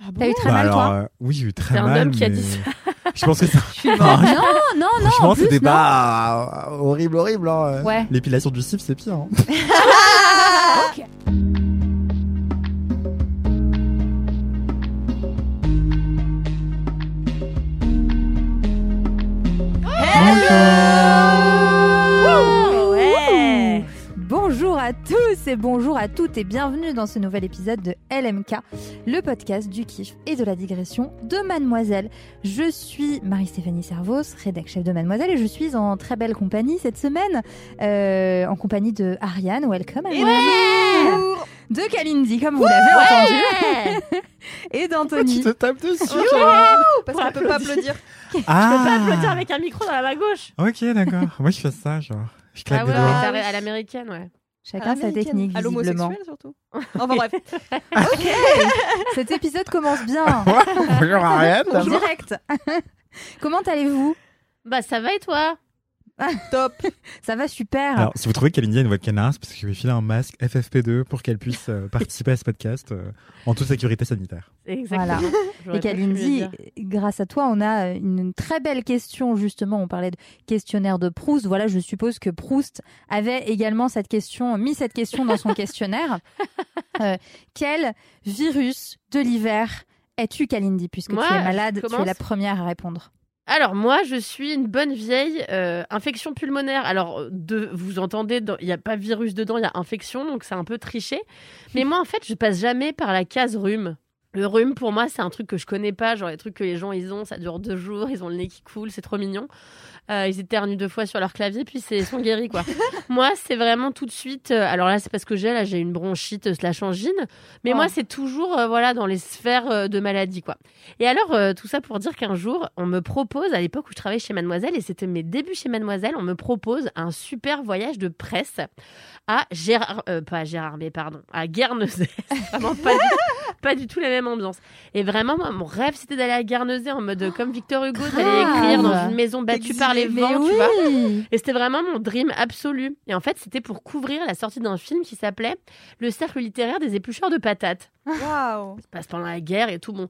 Ah T'as eu très Bah mal, alors, toi euh, oui, j'ai eu très C'est un mal. homme qui a mais dit ça. Je pense que ça. Non, non, non, Franchement, non. pas euh, horrible, horrible. Hein. Ouais. L'épilation du cif, c'est pire. hein. Ouais. Bonjour à tous et bonjour à toutes et bienvenue dans ce nouvel épisode de LMK, le podcast du kiff et de la digression de Mademoiselle. Je suis Marie-Stéphanie Servos, rédac chef de Mademoiselle et je suis en très belle compagnie cette semaine, euh, en compagnie de Ariane, welcome Ariane, de Kalindi comme vous l'avez entendu, et Pourquoi tu d'Anthony. te tapes dessus Parce qu'elle peut pas applaudir. Ah Je peux pas applaudir avec un micro dans la main gauche. Ok, d'accord. Moi, je fais ça, genre. Je claque Ah des ouais, doigts. mais t'as- à l'américaine, ouais. Chacun sa technique À visiblement. l'homosexuel surtout. Enfin bref. Cet épisode commence bien, Bonjour Ariane. direct. Comment allez-vous? Bah ça va et toi? Top. Ça va super. Alors, si vous trouvez qu'Alindia a une voix de canard, c'est parce que je lui ai filé un masque FFP2 pour qu'elle puisse euh, participer à ce podcast euh, en toute sécurité sanitaire. Exactement. Et Kalindi, grâce à toi, on a une très belle question. Justement, on parlait de questionnaire de Proust. Voilà, je suppose que Proust avait également cette question, mis cette question dans son questionnaire. Euh, quel virus de l'hiver es-tu, Kalindi Puisque Moi, tu es malade, tu es la première à répondre? Alors moi, je suis une bonne vieille euh, infection pulmonaire. Alors de, vous entendez, il n'y a pas virus dedans, il y a infection, donc c'est un peu triché. Mais moi, en fait, je passe jamais par la case rhume. Le rhume, pour moi, c'est un truc que je connais pas, genre les trucs que les gens ils ont, ça dure deux jours, ils ont le nez qui coule, c'est trop mignon. Euh, ils éternuent deux fois sur leur clavier, puis c'est ils sont guéris quoi. moi, c'est vraiment tout de suite. euh, alors là, c'est parce que j'ai là, j'ai une bronchite euh, slash angine, mais Oh. moi, c'est toujours euh, voilà dans les sphères euh, de maladie quoi. Et alors, tout ça pour dire qu'un jour, on me propose, à l'époque où je travaillais chez Mademoiselle, et c'était mes débuts chez Mademoiselle, on me propose un super voyage de presse à Gérard, pas à Gérard, mais pardon, à Guernesey. Vraiment pas du, pas du tout la même ambiance. Et vraiment, moi, mon rêve, c'était d'aller à Guernesey en mode comme Victor Hugo, d'aller Grave. écrire dans une maison battue par les Mais vents, tu vois. oui Et c'était vraiment mon dream absolu. Et en fait, c'était pour couvrir la sortie d'un film qui s'appelait Le cercle littéraire des éplucheurs de patates Waouh. se passe pendant la guerre et tout bon.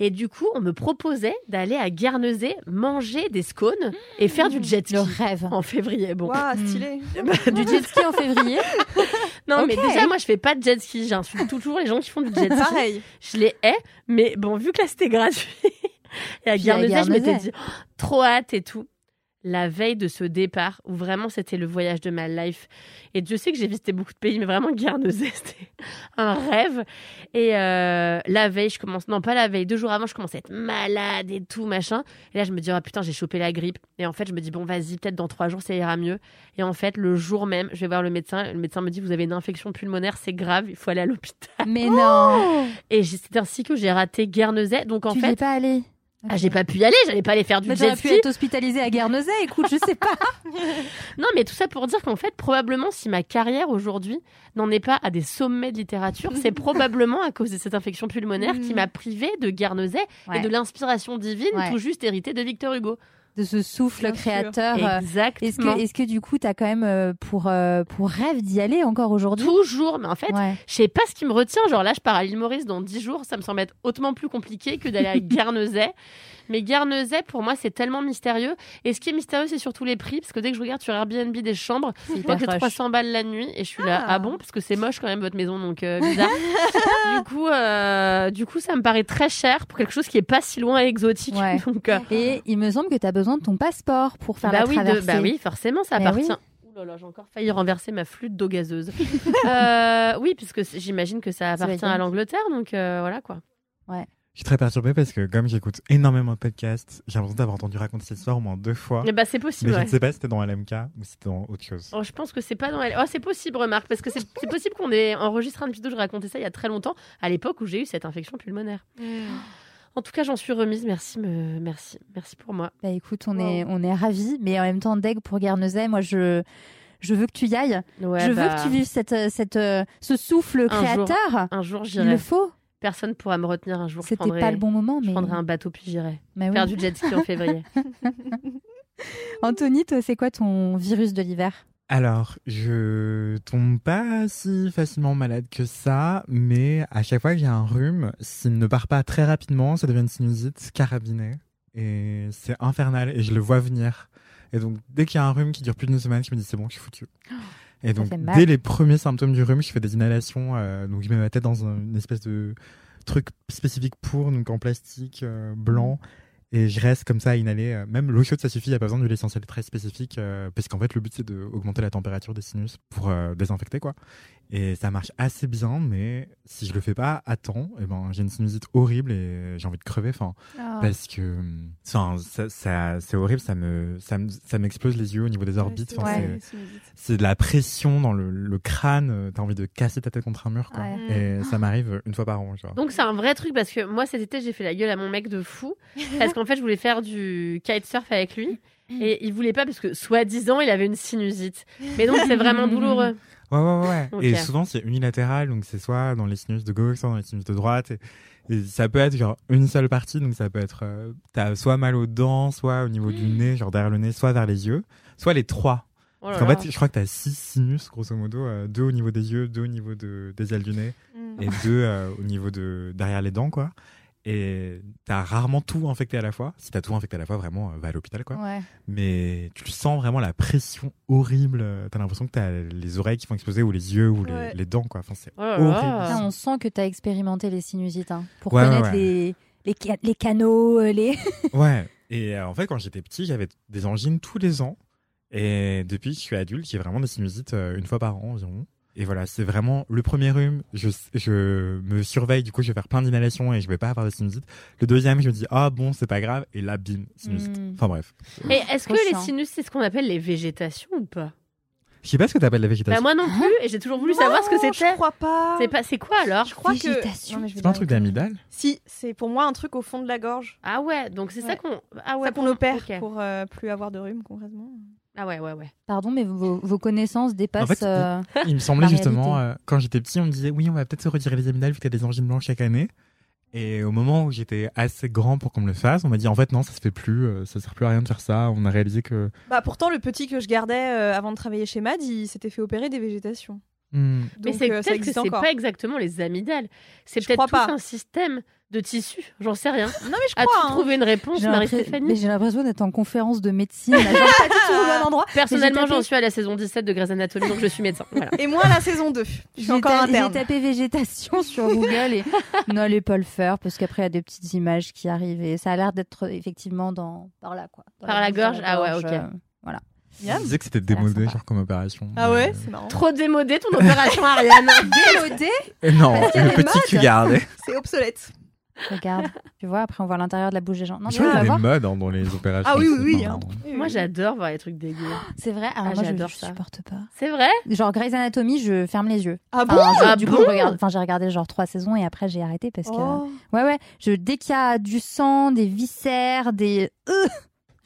Et du coup, on me proposait d'aller à Guernesey manger des scones et faire du jet ski Le rêve. en février. Bon, Waouh, Hmm. stylé. Du jet ski en février non, mais déjà, moi, je fais pas de jet ski. J'insulte toujours les gens qui font du jet ski. Pareil. Je les hais, mais bon, vu que là, c'était gratuit. et à Guernesey, je m'étais dit, oh, trop hâte et tout. La veille de ce départ, où vraiment c'était le voyage de ma life. Et Dieu sait que j'ai visité beaucoup de pays, mais vraiment Guernesey, c'était un rêve. Et euh, la veille, je commence, non pas la veille, deux jours avant, je commence à être malade et tout, machin. Et là, je me dis, oh putain, j'ai chopé la grippe. Et en fait, je me dis, bon, vas-y, peut-être dans trois jours, ça ira mieux. Et en fait, le jour même, je vais voir le médecin. Le médecin me dit, vous avez une infection pulmonaire, c'est grave, il faut aller à l'hôpital. Mais non Et c'est ainsi que j'ai raté Guernesey. Donc en Tu fait, pas allé ah, j'ai pas pu y aller, j'allais pas aller faire du Mais jet t'aurais pu ski. être hospitalisé à Guernesey, écoute, je sais pas. Non, mais tout ça pour dire qu'en fait, probablement, si ma carrière aujourd'hui n'en est pas à des sommets de littérature, c'est probablement à cause de cette infection pulmonaire qui m'a privé de Guernesey Ouais. et de l'inspiration divine Ouais. tout juste héritée de Victor Hugo. De ce souffle Bien créateur. euh, Exactement. Est-ce que, est-ce que du coup, t'as quand même euh, pour, euh, pour rêve d'y aller encore aujourd'hui? Toujours, mais en fait, Ouais. je sais pas ce qui me retient. Genre là, je pars à l'île Maurice dans 10 jours, ça me semble être hautement plus compliqué que d'aller à Guernesey. Mais Guernesey, pour moi, c'est tellement mystérieux. Et ce qui est mystérieux, c'est surtout les prix, parce que dès que je regarde sur Airbnb des chambres, je vois que c'est rush. 300 balles la nuit, et je suis là, Ah. ah bon, parce que c'est moche quand même votre maison, donc euh, bizarre. du coup, euh, du coup, ça me paraît très cher pour quelque chose qui est pas si loin et exotique. Ouais. Donc, euh, Et il me semble que t'as besoin de ton passeport pour faire bah la oui, de- traversée. bah oui, forcément, ça Mais appartient. oui. Ouh là là, j'ai encore failli renverser ma flûte d'eau gazeuse. Euh, oui, puisque j'imagine que ça appartient à l'Angleterre, donc euh, voilà quoi. Je suis très perturbée parce que comme j'écoute énormément de podcasts, j'ai l'impression d'avoir entendu raconter cette histoire au moins deux fois. Eh bah, c'est Mais possible. je ouais. ne sais pas si c'était dans LMK ou si c'était dans autre chose. Oh, je pense que c'est pas dans elle. Oh, c'est possible, remarque, parce que c'est c'est possible qu'on ait enregistré un épisode, je racontais ça il y a très longtemps, à l'époque où j'ai eu cette infection pulmonaire. En tout cas, j'en suis remise. Merci, me... merci, merci pour moi. Bah écoute, on est, on est ravis, mais en même temps, deg pour Guernesey, moi je, je veux que tu y ailles. Ouais, je veux bah, que tu vives cette, cette, euh, ce souffle Un jour, créateur. Un jour, Il j'irai. le faut. Personne pourra me retenir un jour. Je C'était prendrai... pas le bon moment, Je mais. prendrai un bateau puis j'irai. mais oui. Faire du jet ski en février. Anthony, toi, c'est quoi ton virus de l'hiver? Alors, je tombe pas si facilement malade que ça, mais à chaque fois que j'ai un rhume, s'il ne part pas très rapidement, ça devient une sinusite carabinée. Et c'est infernal, et je le vois venir. Et donc, dès qu'il y a un rhume qui dure plus d'une semaine, je me dis c'est bon, je suis foutu. Et donc, dès les premiers symptômes du rhume, je fais des inhalations. euh, donc, je mets ma tête dans un- une espèce de truc spécifique pour, donc en plastique euh, blanc. Et je reste comme ça à inhaler. euh, Même l'eau chaude, ça suffit. Il n'y a pas besoin d'huile essentielle très spécifique. euh, parce qu'en fait, le but, c'est d'augmenter la température des sinus pour désinfecter, quoi. Et ça marche assez bien, mais si je le fais pas à temps, eh ben, j'ai une sinusite horrible et j'ai envie de crever. Enfin, Ah. parce que ça, ça- c'est horrible. Ça me, ça me, ça m'explose les yeux au niveau des orbites. Enfin, Ouais. c'est- de la pression dans le, le crâne. euh, T'as envie de casser ta tête contre un mur, quoi. Ouais. Et ça m'arrive une fois par an, genre. Donc c'est un vrai truc parce que moi cet été j'ai fait la gueule à mon mec de fou parce qu'en fait je voulais faire du kitesurf avec lui et il voulait pas parce que soi-disant il avait une sinusite. Mais donc c'est vraiment douloureux. Ouais, ouais, ouais. Et souvent, c'est unilatéral, donc c'est soit dans les sinus de gauche, soit dans les sinus de droite. Et, et ça peut être genre une seule partie, donc ça peut être. euh, T'as soit mal aux dents, soit au niveau du nez, genre derrière le nez, soit vers les yeux, soit les trois. Oh là Parce qu'en là. fait, je crois que t'as six sinus, grosso modo, euh, deux au niveau des yeux, deux au niveau de, des ailes du nez, Mm. et deux euh, au niveau de derrière les dents, quoi. Et t'as rarement tout infecté à la fois. Si t'as tout infecté à la fois, vraiment, euh, va à l'hôpital, quoi. Ouais. Mais tu sens vraiment la pression horrible. T'as l'impression que t'as les oreilles qui vont exploser ou les yeux ou les, Ouais. les dents, quoi. Enfin, c'est Oh horrible. là. On sent que tu as expérimenté les sinusites hein, pour Ouais, connaître ouais. Les, les, ca- les canaux, euh, les. Ouais. Et euh, en fait, quand j'étais petit, j'avais des angines tous les ans. Et depuis que je suis adulte, j'ai vraiment des sinusites euh, une fois par an environ. Et voilà, c'est vraiment le premier rhume. Je, je me surveille, du coup, je vais faire plein d'inhalations et je vais pas avoir de sinusite. Le deuxième, je me dis, ah bon, c'est pas grave. Et là, bim, sinusite. Mm. Enfin bref. Et est-ce que les sinus c'est ce qu'on appelle les végétations ou pas? Je sais pas ce que t'appelles la Bah végétation. moi non plus et j'ai toujours voulu savoir ce que c'était. Je crois pas. C'est pas c'est quoi alors? Je crois que. Végétation. Mais vais c'est pas un truc d'amidale Si, c'est pour moi un truc au fond de la gorge. Ah ouais, donc c'est ça qu'on ah ouais ça qu'on pour- opère pour euh, plus avoir de rhume concrètement. Ah ouais ouais ouais. Pardon, mais vos, vos connaissances dépassent. En fait, euh, Il me semblait La justement, euh, quand j'étais petit, on me disait oui, on va peut-être se retirer les amygdales vu que t'as des angines blanches chaque année. Et au moment où j'étais assez grand pour qu'on me le fasse, on m'a dit en fait non, ça se fait plus, euh, ça sert plus à rien de faire ça. On a réalisé que Bah pourtant le petit que je gardais euh, avant de travailler chez Mad, il s'était fait opérer des végétations. Hmm, Mais c'est euh, peut-être que c'est pas exactement les amygdales. C'est peut-être tout pas. un système de tissu. J'en sais rien. Non mais je As-tu crois. hein. trouvé une réponse, j'ai l'impression- mais Marie-Stéphanie j'ai l'impression d'être en conférence de médecine. là, genre pas du tout au bon endroit. Personnellement, j'en suis à la saison 17 de Grey's Anatomy, donc je suis médecin. Voilà. Et moi la saison 2. Je suis encore interne. J'ai tapé végétation sur Google et n'allez pas le faire parce qu'après il y a des petites images qui arrivent et ça a l'air d'être effectivement dans par là quoi. Dans Par la gorge Ah ouais, ok. euh, on Miam. disait que c'était démodé genre comme opération. Ah ouais, Mais, c'est marrant. Trop démodé ton opération, Ariane. Démodé euh, Non, Parce qu'il y a le des petit que tu modes. gardais. C'est obsolète. Regarde, tu vois, après on voit l'intérieur de la bouche des gens. Non, Je crois va qu'il y a voir. des modes hein, dans les opérations. Ah oui oui oui. hein. Moi, j'adore voir les trucs dégueux. C'est vrai, alors Ah, moi je, j'adore je ça. supporte pas. C'est vrai? Genre Grey's Anatomy, je ferme les yeux. Ah bon Enfin, je- Ah du bon coup, je regarde, enfin, j'ai regardé genre trois saisons et après j'ai arrêté parce que. Oh. Ouais, ouais. Je, dès qu'il y a du sang, des viscères, des. Euh,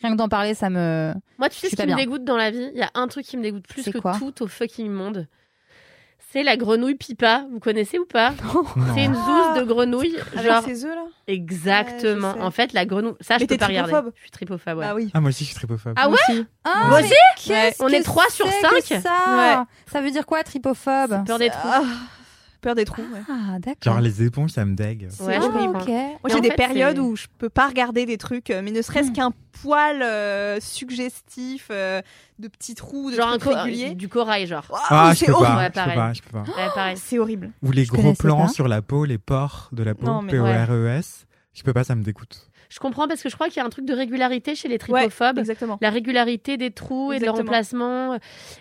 rien que d'en parler, ça me. Moi, tu sais Je ce qui me dégoûte dans la vie? Il y a un truc qui me dégoûte plus que quoi? tout au fucking monde. C'est la grenouille pipa. Vous connaissez ou pas? C'est une zouze de grenouille. Avec Genre, ses œufs là? Exactement. Ouais, je en fait, la grenouille. Ça, je Mais peux t'es pas regarder. Je suis tripophobe, ouais. Ah oui. Ah moi aussi je suis tripophobe. Ah ouais? Ah, Moi mais aussi? On est que trois sur c'est cinq? que Ça? Ouais. Ça veut dire quoi, tripophobe? Peur des trous. Ah, peur des trous. ouais. Ah, d'accord. Genre les éponges ça me dégue. Ouais, Ah, je comprends. ok. Moi, j'ai des fait, périodes où je peux pas regarder des trucs, euh, mais ne serait-ce Hmm. qu'un poil euh, suggestif euh, de petits trous, de Genre un trucs co- réguliers. du corail, genre. Ah je c'est peux horrible. pas, Ouais, je peux pas, je peux pas. Pareil. C'est horrible. Ou les Je gros plans pas. sur la peau, les pores de la peau, P-O-R-E-S. Je peux pas, ça me dégoûte. Je comprends parce que je crois qu'il y a un truc de régularité chez les Ouais, trypophobes. exactement. la régularité des trous et de leur emplacement euh,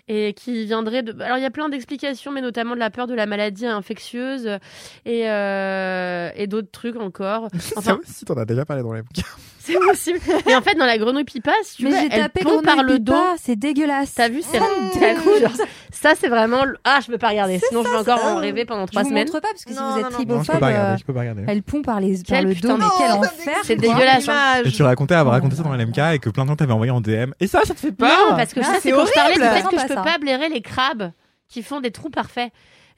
et qui viendrait de alors il y a plein d'explications mais notamment de la peur de la maladie infectieuse et euh, et d'autres trucs encore Ça enfin aussi, t'en as déjà parlé dans les bouquins. C'est possible. Et en fait dans la grenouille pipa si tu Mais veux j'ai elle tapé pond par le dos. c'est dégueulasse. t'as vu c'est Oh, ça c'est vraiment ah je peux pas regarder. Sinon je vais encore en rêver pendant Je trois vous semaines. montre pas parce que si Non, vous êtes je tribophobe, pas regarder. euh, Je peux pas regarder. elle pond par, les, par le putain dos. de- Mais quel enfer c'est dégueulasse hein. Et tu racontais avoir raconté ça dans l'MK et que plein de gens t'avaient envoyé en DM. Et ça, ça te fait pas non parce que Ah, ça c'est c'est quand je parlais du fait que je peux pas blairer les crabes qui font des trous parfaits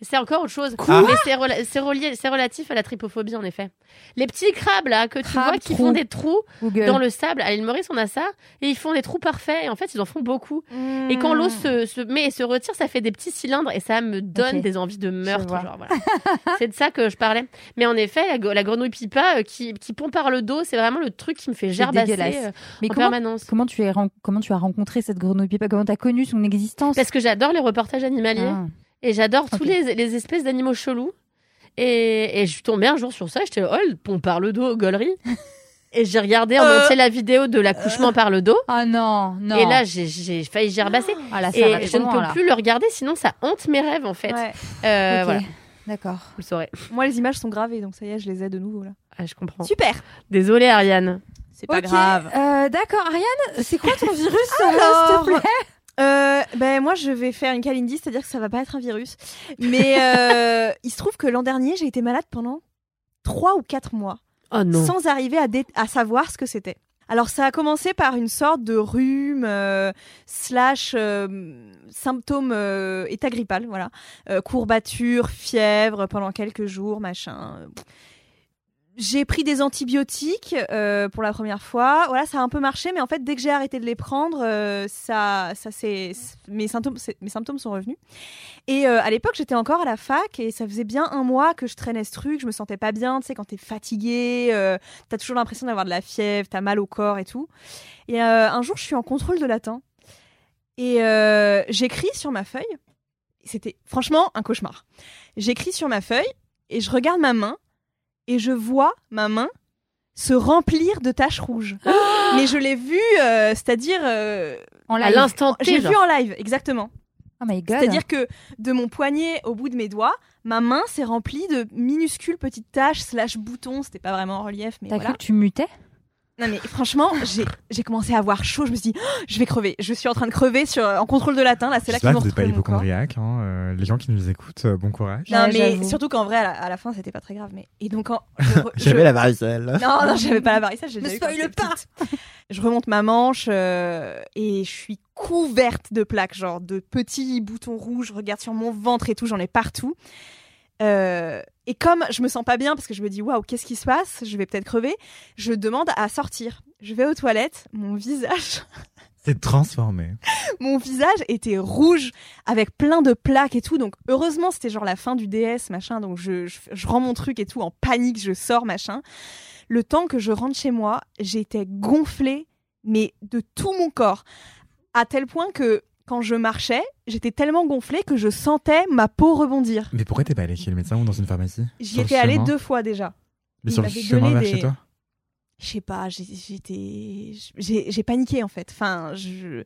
c'est encore autre chose. Quoi Mais c'est rela- c'est relié- c'est relatif à la trypophobie, en effet. Les petits crabes, là, que tu vois, qui font des trous Google. dans le sable. À l'île Maurice, on a ça. Et ils font des trous parfaits. Et en fait, ils en font beaucoup. Et quand l'eau se, se met et se retire, ça fait des petits cylindres. Et ça me donne Ok. des envies de meurtre. vois. genre, voilà. c'est de ça que je parlais. Mais en effet, la, go- la grenouille pipa euh, qui, qui pond par le dos, c'est vraiment le truc qui me fait gerbasser dégueulasse. euh, Mais en comment, permanence. comment, tu es ren- comment tu as rencontré cette grenouille pipa? Comment tu as connu son existence? Parce que j'adore les reportages animaliers. Ah. Et j'adore tous les, les espèces d'animaux chelous. Et, et je suis tombée un jour sur ça, j'étais oh, le pont par le dos, gaulerie. et j'ai regardé en Euh. entier la vidéo de l'accouchement par le dos. Ah non, non. Et là, j'ai- j'ai failli gerbasser. ah, là, ça Et je ne peux là. plus le regarder, sinon ça hante mes rêves en fait. Ouais. Euh, Ok. Voilà, D'accord. vous le saurez. Moi, les images sont gravées, donc ça y est, je les ai de nouveau là. Ah, je comprends. Super. Désolée, Ariane. C'est pas grave. euh, D'accord, Ariane, c'est quoi ton virus euh, Alors, s'il te plaît? Euh, ben moi je vais faire une calendie, c'est-à-dire que ça va pas être un virus. Mais euh, il se trouve que l'an dernier j'ai été malade pendant trois ou quatre mois, Oh non. sans arriver à, dé- à savoir ce que c'était. Alors ça a commencé par une sorte de rhume euh, slash euh, symptômes euh, état grippal, voilà, courbature, fièvre pendant quelques jours, machin. J'ai pris des antibiotiques euh, pour la première fois. Voilà, ça a un peu marché, mais en fait, dès que j'ai arrêté de les prendre, euh, ça, ça c'est mes symptômes, mes symptômes sont revenus. Et euh, à l'époque, j'étais encore à la fac et ça faisait bien un mois que je traînais ce truc. Je me sentais pas bien, tu sais, quand t'es fatigué, t'as toujours l'impression d'avoir de la fièvre, t'as mal au corps et tout. Et un jour, je suis en contrôle de latin et j'écris sur ma feuille. C'était franchement un cauchemar. J'écris sur ma feuille et je regarde ma main et je vois ma main se remplir de taches rouges. Mais je l'ai vu, euh, c'est-à-dire, euh, En À l'instant j'ai vu genre. en live, exactement. Oh my god. C'est-à-dire que de mon poignet au bout de mes doigts, ma main s'est remplie de minuscules petites taches slash boutons. C'était pas vraiment en relief, mais T'as voilà. cru que tu mutais? Non mais franchement, j'ai commencé à avoir chaud. Je me suis dit, Oh, je vais crever. Je suis en train de crever sur en contrôle de latin. Là, c'est là qu'ils m'ont que vous n'êtes pas retrouvé corps. hypochondriaque. Hein. euh, les gens qui nous écoutent, euh, bon courage. Non Ouais, mais surtout qu'en vrai, à la, à la fin, c'était pas très grave. Mais et donc je J'avais la varicelle. Non, non, j'avais pas la varicelle. Ne j'étais pas. Je remonte ma manche euh, et je suis couverte de plaques, genre de petits boutons rouges. Je regarde sur mon ventre et tout, j'en ai partout. Euh, et comme je me sens pas bien parce que je me dis waouh, qu'est-ce qui se passe? Je vais peut-être crever. Je demande à sortir. Je vais aux toilettes. Mon visage, C'est transformé. mon visage était rouge avec plein de plaques et tout. Donc heureusement, c'était genre la fin du DS machin. Donc je, je, je rends mon truc et tout en panique. Je sors machin. Le temps que je rentre chez moi, j'étais gonflée, mais de tout mon corps, à tel point que quand je marchais, j'étais tellement gonflée que je sentais ma peau rebondir. Mais pourquoi t'es pas allé chez le médecin ou dans une pharmacie? J'y étais allée deux fois déjà. Mais il sur le chemin vers des- chez toi? Je sais pas, j'étais, j'ai paniqué en fait. Enfin, je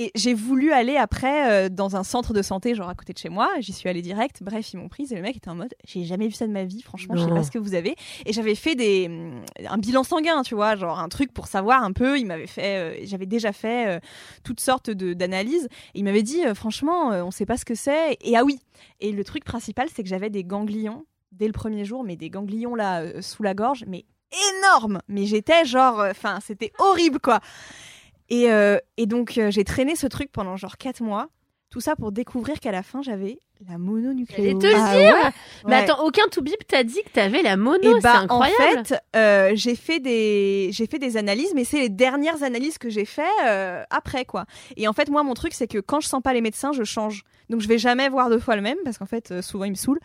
et j'ai voulu aller après euh, dans un centre de santé, genre à côté de chez moi. J'y suis allée direct. Bref, ils m'ont prise et le mec était en mode, j'ai jamais vu ça de ma vie. Franchement, je sais pas ce que vous avez. Et j'avais fait des hum, un bilan sanguin, tu vois, genre un truc pour savoir un peu. Il m'avait fait, euh, j'avais déjà fait euh, toutes sortes de d'analyses. Et il m'avait dit, franchement, on sait pas ce que c'est. Et ah oui. Et le truc principal, c'est que j'avais des ganglions dès le premier jour, mais des ganglions là sous la gorge, mais énorme. Mais j'étais genre, enfin, c'était horrible quoi. Et, euh, et donc euh, j'ai traîné ce truc pendant genre 4 mois. Tout ça pour découvrir qu'à la fin j'avais la mononucléose. te le Ah dire. ouais Mais attends, aucun toubib t'a dit que t'avais la mono, Et c'est bah en incroyable. fait, euh, j'ai fait des j'ai fait des analyses, mais c'est les dernières analyses que j'ai fait euh, après quoi. Et en fait moi mon truc c'est que quand je sens pas les médecins, je change. Donc je vais jamais voir deux fois le même parce qu'en fait euh, souvent ils me saoulent.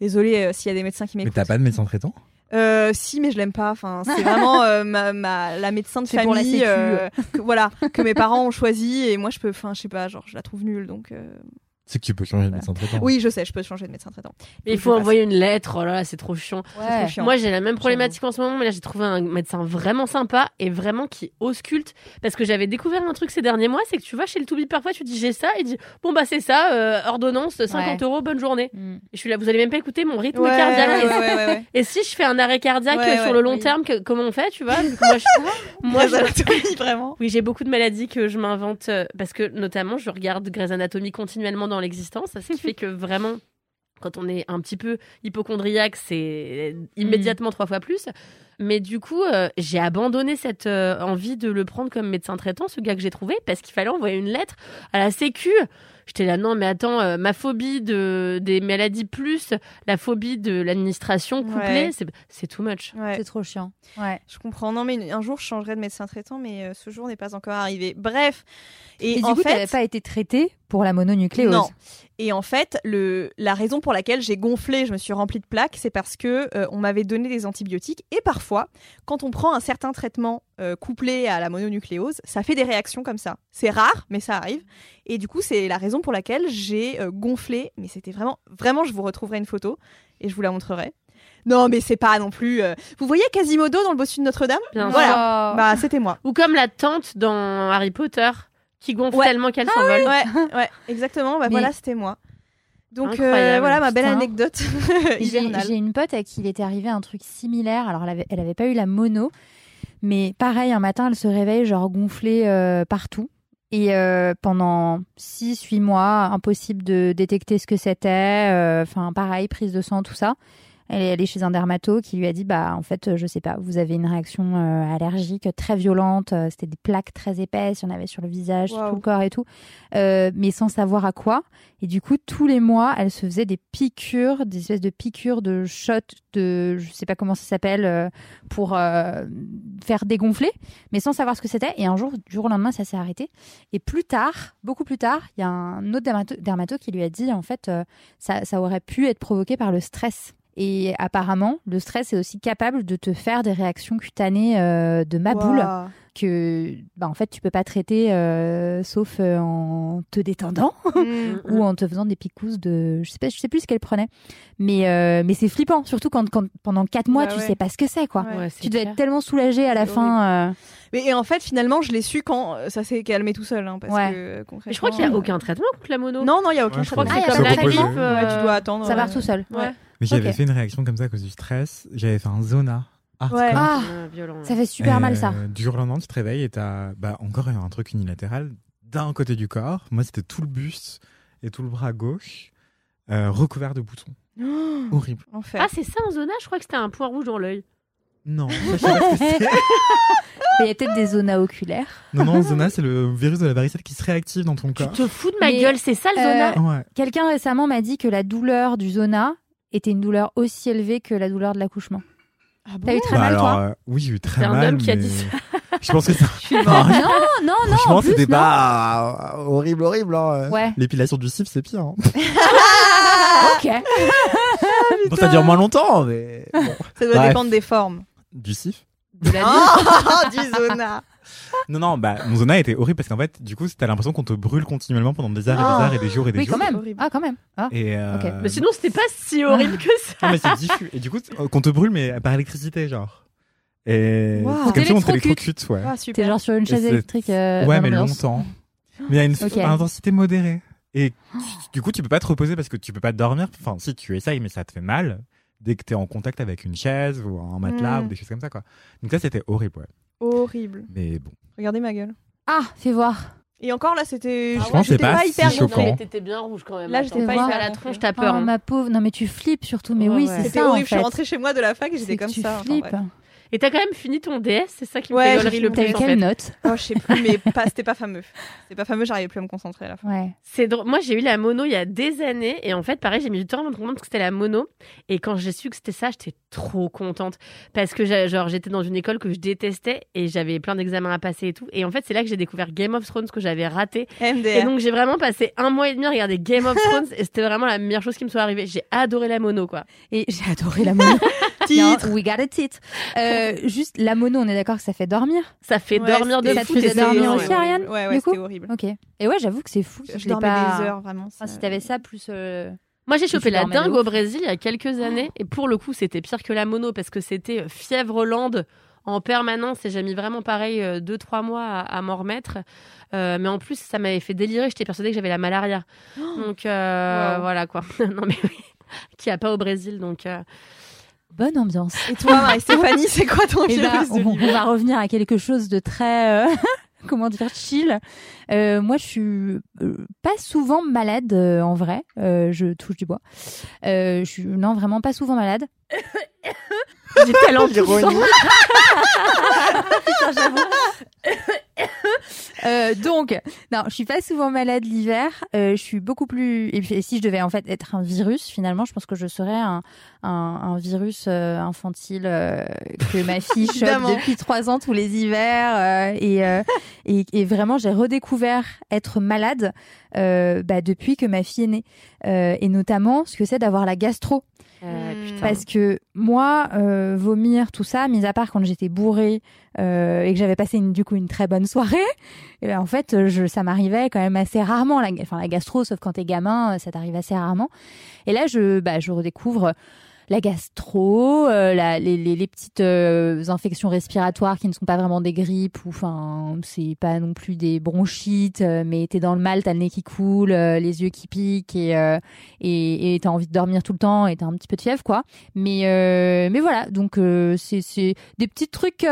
Désolée euh, s'il y a des médecins qui Mais m'écoutent. t'as pas de médecin traitant? Euh, si, mais je l'aime pas. Enfin, c'est vraiment euh, ma, ma- la médecin de C'est pour la famille, sécu. euh, que, voilà, que mes parents ont choisi et moi je peux, enfin, je sais pas, genre je la trouve nulle, donc euh, C'est que tu peux changer de médecin traitant. Oui, je sais, je peux changer de médecin traitant. Mais il faut envoyer une lettre. Oh là là, c'est trop chiant. Ouais. chiant. Moi, j'ai la même problématique en ce moment, mais là, j'ai trouvé un médecin vraiment sympa et vraiment qui ausculte. Parce que j'avais découvert un truc ces derniers mois, c'est que tu vas chez le Toubib parfois, tu dis j'ai ça, et il dit bon, bah c'est ça, euh, ordonnance, 50 Ouais. euros, bonne journée. Mm. Et je suis là, vous allez même pas écouter mon rythme Ouais, cardiaque. ouais, Et- ouais, ouais, ouais. Et si je fais un arrêt cardiaque Ouais, sur ouais, le long oui. terme, que- comment on fait, tu vois? Moi, je, moi, je- vraiment. oui, j'ai beaucoup de maladies que je m'invente euh, parce que notamment je regarde Grey's Anatomy continuellement dans l'existence, ce qui fait que vraiment quand on est un petit peu hypochondriaque, c'est immédiatement trois fois plus. Mais du coup, euh, j'ai abandonné cette euh, envie de le prendre comme médecin traitant, ce gars que j'ai trouvé, parce qu'il fallait envoyer une lettre à la Sécu. J'étais là, non, mais attends, euh, ma phobie de, des maladies plus la phobie de l'administration couplée, Ouais. c'est- c'est too much. Ouais. C'est trop chiant. Ouais. Je comprends. Non, mais un jour, je changerai de médecin traitant, mais euh, ce jour n'est pas encore arrivé. Bref. Et, Et, en du coup, fait, t'avais pas été traité pour la mononucléose. Non. Et en fait, le, la raison pour laquelle j'ai gonflé, je me suis remplie de plaques, c'est parce que euh, on m'avait donné des antibiotiques et parfois, quand on prend un certain traitement euh, couplé à la mononucléose, ça fait des réactions comme ça. C'est rare, mais ça arrive. Et du coup, c'est la raison pour laquelle j'ai euh, gonflé. Mais c'était vraiment, vraiment, je vous retrouverai une photo et je vous la montrerai. Non, mais c'est pas non plus. euh, Vous voyez Quasimodo dans le bossu de Notre-Dame? Bien Voilà. Oh. Bah, c'était moi. Ou comme la tante dans Harry Potter qui gonfle Ouais. tellement qu'elle s'envole. Ouais, ouais, exactement. Bah Mais- voilà, c'était moi. Donc euh, voilà ma belle Putain. anecdote J'ai hivernale. j'ai une pote à qui il était arrivé un truc similaire. Alors, elle avait, elle avait pas eu la mono, mais pareil, un matin, elle se réveille, genre gonflée euh, partout. Et euh, pendant 6-8 mois, impossible de détecter ce que c'était. euh, Enfin, pareil, prise de sang, tout ça. Elle est allée chez un dermato qui lui a dit bah en fait je sais pas vous avez une réaction euh, allergique très violente euh, c'était des plaques très épaisses il y en avait sur le visage sur tout le corps et tout. Euh, mais sans savoir à quoi. Et du coup tous les mois elle se faisait des piqûres des espèces de piqûres de shots de je sais pas comment ça s'appelle euh, pour euh, faire dégonfler mais sans savoir ce que c'était. Et un jour du jour au lendemain ça s'est arrêté. Et plus tard beaucoup plus tard il y a un autre dermato, dermato qui lui a dit en fait euh, ça, ça aurait pu être provoqué par le stress et apparemment, le stress est aussi capable de te faire des réactions cutanées euh, de ma boule que, bah, en fait, tu peux pas traiter euh, sauf euh, en te détendant Mm. ou en te faisant des picousses de, je sais pas, je sais plus ce qu'elle prenait, mais euh, mais c'est flippant, surtout quand, quand pendant quatre mois Bah tu ouais. sais pas ce que c'est quoi. Ouais. Ouais, c'est Tu dois clair. être tellement soulagé à la fin. euh, Mais et en fait, finalement, je l'ai su quand ça s'est calmé tout seul. hein, parce Ouais. que, concrètement, Mais je crois qu'il n'y a aucun traitement contre la mono. Non, non, il n'y a aucun Ouais, je Je crois que c'est Ah, comme y la grippe. traitement. euh, Ouais, tu dois attendre. ça part tout seul. Ouais. Mais j'avais fait une réaction comme ça à cause du stress. J'avais fait un zona. Ouais. Ah, Ah, violent. ça fait super mal Euh, ça. Du jour au lendemain, tu te réveilles et t'as bah, encore un truc unilatéral d'un côté du corps. Moi, c'était tout le buste et tout le bras gauche euh, recouvert de boutons. Oh, Horrible. Enfer. Ah, c'est ça un zona? Je crois que c'était un point rouge dans l'œil. Non, Il y a peut-être des zonas oculaires. non, non, zona, c'est le virus de la varicelle qui se réactive dans ton Tu corps. te fous de ma Mais, gueule, c'est ça le zona? Euh, Ouais. Quelqu'un récemment m'a dit que la douleur du zona était une douleur aussi élevée que la douleur de l'accouchement. Ah bon T'as eu très Bah mal alors, toi euh, oui, j'ai eu très C'est un mal. homme qui a dit ça. Je pense que ça. Non, non, non, c'était pas euh, horrible, horrible. hein. Ouais. L'épilation du cif, c'est pire. hein. Ok. Bon, ça dure moins longtemps, mais. bon. Ça doit Bref. dépendre des formes. Du cif De la Oh, du zona. Non, non, bah, mon zona était horrible parce qu'en fait, du coup, t'as l'impression qu'on te brule continuellement pendant des heures et des heures et des jours et des Oui, jours. quand même. horrible. Ah, quand même. Ah. Et euh. Mais sinon, c'était pas si horrible que ça. Non, mais c'est diffus. Et du coup, euh, qu'on te brûle, mais par électricité, genre. Et Wow. c'est comme si on t'électrocute, ouais. Ah, T'es genre sur une chaise électrique. euh, ouais, mais longtemps. Mais à une intensité modérée. Et du coup, tu peux pas te reposer parce que tu peux pas dormir. Enfin, si tu essayes, mais ça te fait mal dès que t'es en contact avec une chaise ou un matelas Mm. ou des choses comme ça, quoi. Donc ça, c'était horrible, ouais. Horrible. Mais bon. Regardez ma gueule. Ah, fais voir. Et encore là, c'était. Ah j'étais c'est pas si hyper choquant. t'étais bien rouge quand même. Là, j'étais pas pas hyper à la tronche, t'as Oh, peur. hein. ma pauvre. Non, mais tu flippes surtout. Mais Ouais, oui, ouais. c'est C'était ça. en horrible. Je suis rentrée chez moi de la fac et j'étais que comme tu ça. flippes. Et t'as quand même fini ton DS, c'est ça qui me Ouais, fait j'ai gaulerie le T'as plus eu en quelle fait. note Oh, je sais plus, mais pas, c'était pas fameux. C'était pas fameux, j'arrivais plus à me concentrer à la fin. Ouais. C'est drôle. Moi, j'ai eu la mono il y a des années. Et en fait, pareil, j'ai mis du temps à me rendre compte que c'était la mono. Et quand j'ai su que c'était ça, j'étais trop contente. Parce que genre, j'étais dans une école que je détestais et j'avais plein d'examens à passer et tout. Et en fait, c'est là que j'ai découvert Game of Thrones que j'avais raté. Et MDR. donc, j'ai vraiment passé un mois et demi à regarder Game of Thrones. et c'était vraiment la meilleure chose qui me soit arrivée. J'ai adoré la mono, quoi. Et j'ai adoré la mono. titre. We got a titre. Euh, juste la mono, on est d'accord que ça fait dormir. Ça fait Ouais, dormir de c'était- Ça te fou. faisait dormir aussi. Ariane Ouais, c'était horrible. Ok. Et ouais, j'avoue que c'est fou. que Je, je l'ai dormais pas. des heures, vraiment. Si t'avais ça plus. euh, Moi, j'ai chopé la dingue au Brésil il y a quelques années. Et pour le coup, c'était pire que la mono parce que c'était euh, fièvre lande en permanence. Et j'ai mis vraiment pareil euh, deux, trois mois à, à m'en remettre. Euh, mais en plus, ça m'avait fait délirer. J'étais persuadée que j'avais la malaria. Donc, euh, Wow. voilà quoi. non, mais oui. Qui a pas au Brésil. Donc, euh, Bonne ambiance. Et toi, Marie-Stéphanie, c'est quoi ton Eh ben, virus de on, va revenir à quelque chose de très, euh, comment dire, chill. Euh, moi, je suis euh, pas souvent malade euh, en vrai. Euh, je touche du bois. Euh, je suis non vraiment pas souvent malade. J'ai tellement d'ironie. Euh, donc, non, je suis pas souvent malade l'hiver. Euh, je suis beaucoup plus. Et puis, et si je devais en fait être un virus, finalement, je pense que je serais un, un, un virus euh, infantile euh, que ma fille chope depuis trois ans tous les hivers. et, et, et vraiment, j'ai redécouvert être malade bah, depuis que ma fille est née. Et notamment, ce que c'est d'avoir la gastro. Euh, Hmm. Parce que moi, euh, vomir, tout ça, mis à part quand j'étais bourrée euh, et que j'avais passé une, du coup une très bonne soirée, eh ben, en fait, je, ça m'arrivait quand même assez rarement. La, enfin, la gastro, sauf quand t'es gamin, euh, ça t'arrive assez rarement. Et là, je, bah, je redécouvre la gastro, euh, les, petites euh, infections respiratoires qui ne sont pas vraiment des grippes ou enfin c'est pas non plus des bronchites, euh, mais t'es dans le mal, t'as le nez qui coule, les yeux qui piquent et et t'as envie de dormir tout le temps et t'as un petit peu de fièvre quoi. Mais mais voilà donc c'est c'est des petits trucs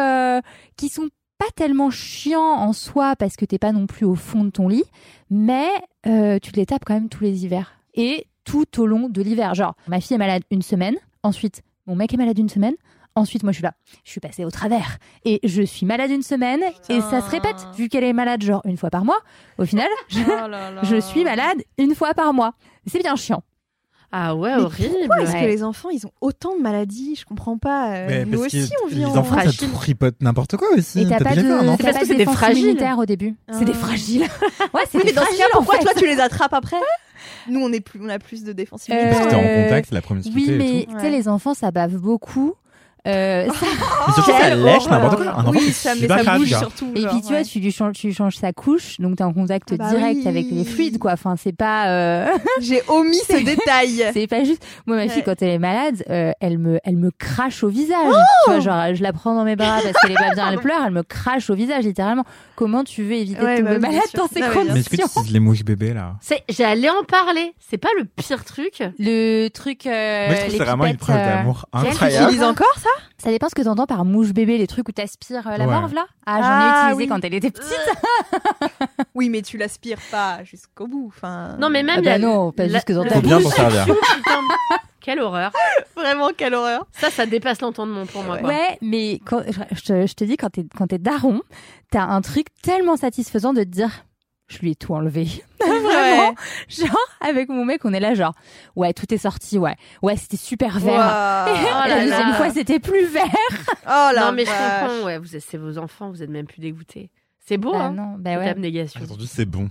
qui sont pas tellement chiants en soi parce que t'es pas non plus au fond de ton lit, mais tu te les tapes quand même tous les hivers et tout au long de l'hiver. Genre ma fille est malade une semaine, ensuite mon mec est malade une semaine. Ensuite, moi, je suis là. Je suis passée au travers. Et je suis malade une semaine. Et ça se répète. Vu qu'elle est malade, genre, une fois par mois. Au final, je, Oh là là. je suis malade une fois par mois. C'est bien chiant. Ah ouais, Mais horrible. Pourquoi est-ce Ouais. que les enfants, ils ont autant de maladies? Je comprends pas. euh, Mais nous aussi, on vit les en enfants, ça fragile. tripote n'importe quoi aussi. Et t'as pas de, t'as parce que de c'est des fragiles. au début. C'est des Ah. fragiles. ouais, c'est Oui, des mais dans ce fragiles. cas, en pourquoi fait. toi tu les attrapes après? Nous, on est plus, on a plus de défense Euh, Parce que t'es en contact, la promiscuité Oui, mais tu sais, les enfants, ça bave beaucoup. Euh, ça- Mais surtout, ça lèche n'importe quoi. Un enfant, oui, c'est ça, mais ça bouge gars. surtout. Et genre, puis tu vois, tu lui changes, tu changes sa couche, donc t'es en contact Ah bah direct oui. avec les fluides, quoi. Enfin, c'est pas, euh, J'ai omis ce détail. c'est pas juste. Moi, ma fille, Ouais. quand elle est malade, euh, elle me, elle me crache au visage. Oh tu vois, genre, je la prends dans mes bras parce qu'elle est pas bien, elle pleure, elle me crache au visage, littéralement. Comment tu veux éviter Ouais, de bah tomber bien malade sûr. dans ces Non, mais est-ce que tu conditions utilises les mouches bébés là? J'allais en parler. C'est pas le pire truc. Le truc. Euh, Moi, je trouve c'est vraiment une preuve d'amour quel Tu incroyable. utilises encore ça? Ça dépend ce que t'entends par mouche bébé, les trucs où t'aspires euh, la Ouais. morve là? Ah, j'en Ah, ai utilisé oui. quand elle était petite. Oui, mais tu l'aspires pas jusqu'au bout. Enfin, Non, mais même Ah il y a bah non, pas la- jusque dans la ta Faut bien bouche. t'en servir. Putain, Quelle horreur. vraiment quelle horreur. Ça, ça dépasse l'entendement pour moi. quoi. Ouais, mais quand, je, je te, je te dis, quand t'es, quand t'es daron, t'as un truc tellement satisfaisant de te dire, je lui ai tout enlevé. Vraiment. Genre, avec mon mec, on est là, genre, ouais, tout est sorti, ouais. Ouais, c'était super vert. Et Oh la là deuxième là. fois, c'était plus vert. Oh là non, mais je comprends. Ouais, vous êtes, c'est vos enfants, vous êtes même plus dégoûtés. C'est beau, Bah hein non, bah ouais. abnégation. Aujourd'hui, c'est bon.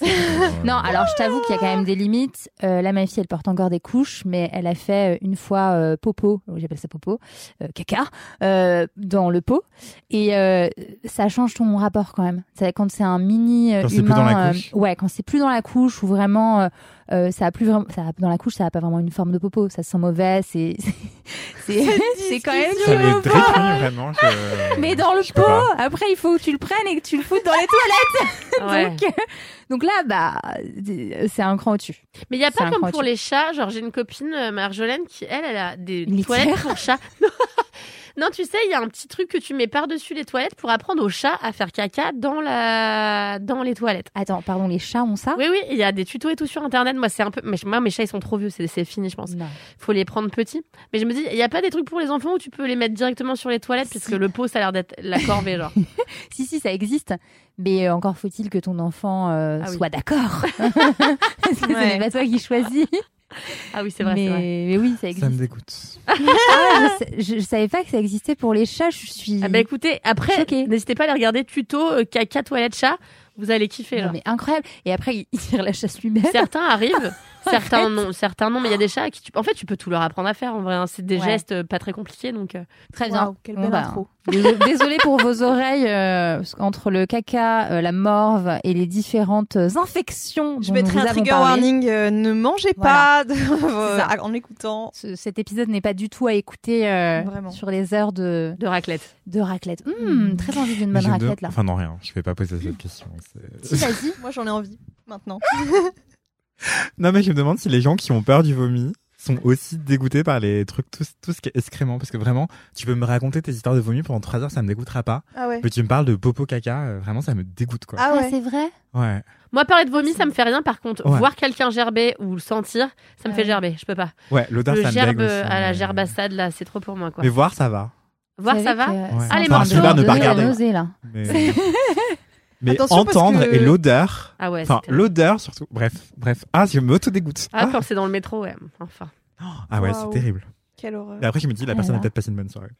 Non, alors je t'avoue qu'il y a quand même des limites. Euh, là, ma fille, elle porte encore des couches, mais elle a fait euh, une fois euh, popo, j'appelle ça popo, euh, caca, euh, dans le pot. Et euh, ça change ton rapport quand même. C'est quand c'est un mini Quand humain. plus dans la euh, couche. ouais, quand c'est plus dans la couche ou vraiment. Euh, ça a plus vraiment, ça a- dans la couche, ça a pas vraiment une forme de popo, ça sent mauvais, c'est, c'est, quand même Ça me vraiment. je- Mais dans le je pot, après il faut que tu le prennes et que tu le foutes dans les toilettes. Donc, euh, donc là, bah, euh, c'est un cran au-dessus. Mais il n'y a pas comme pour les chats. Genre, j'ai une copine, Marjolaine, qui, elle, elle a des Une toilettes pour chats. Non, tu sais, il y a un petit truc que tu mets par-dessus les toilettes pour apprendre aux chats à faire caca dans, la... dans les toilettes. Attends, pardon, les chats ont ça? Oui, oui, il y a des tutos et tout sur Internet. Moi, c'est un peu. Mais moi, mes chats, ils sont trop vieux. C'est fini, je pense. Non. faut les prendre petits. Mais je me dis, il n'y a pas des trucs pour les enfants où tu peux les mettre directement sur les toilettes, puisque le pot, ça a l'air d'être la corvée, genre. Si, si, ça existe. Mais euh, encore faut-il que ton enfant euh, Ah oui. soit d'accord. Parce que ce n'est pas toi qui choisis. Ah oui, c'est vrai, mais, c'est vrai. mais oui, ça Ça existe. me dégoûte. Ah je, je savais pas que ça existait pour les chats. Je suis. Ah bah écoutez, après, n'hésitez pas à aller regarder tuto euh, caca toilette chat. Vous allez kiffer Non, là. mais incroyable. Et après, il il tire la chasse lui-même. Certains arrivent, certains non, certains non, mais il y a des chats à qui tu... En fait, tu peux tout leur apprendre à faire en vrai. hein. C'est des Ouais. gestes euh, pas très compliqués donc. euh, Très bien. Waouh, quelle Bon, belle bah, intro. Désolée pour vos oreilles, euh, parce qu'entre le caca, euh, la morve et les différentes infections Je mettrai un trigger parlé. warning. euh, ne mangez Voilà. pas de- en écoutant. Ce- cet épisode n'est pas du tout à écouter euh, Vraiment. sur les heures de, de raclette. de raclette. Hum, très envie d'une bonne raclette là. Enfin, non, rien. Je vais pas poser cette question. c'est- Si, vas-y. Moi, j'en ai envie maintenant. Non, mais je me demande si les gens qui ont peur du vomi sont aussi dégoûtés par les trucs, tout, tout ce qui est excrément. Parce que vraiment, tu peux me raconter tes histoires de vomi pendant 3 heures, ça me dégoûtera pas. Ah ouais. Mais tu me parles de popo caca, euh, vraiment, ça me dégoûte, quoi. Ah Ah, ouais. c'est vrai? Ouais. Moi, parler de vomi, ça me fait rien. Par contre, Ouais. voir quelqu'un gerber ou le sentir, ça me Ah fait ouais. gerber. Je peux pas. Ouais, l'odeur, le ça me gerbe dégoûte aussi, à la mais- gerbassade là, c'est trop pour moi quoi. Mais voir, ça va. Voir ça va. Ah, morceaux, de ne pas regarder. nausée, là. Mais, mais Attention, entendre que- et l'odeur. Ah ouais. Enfin, l'odeur surtout. Bref, bref. Ah, je m'auto-dégoûte. Ah Ah, quand c'est dans le métro, ouais. Enfin. Ah ouais, c'est terrible. Quelle horreur. Et après, je me dis, la Ah personne a peut-être passé une bonne soirée.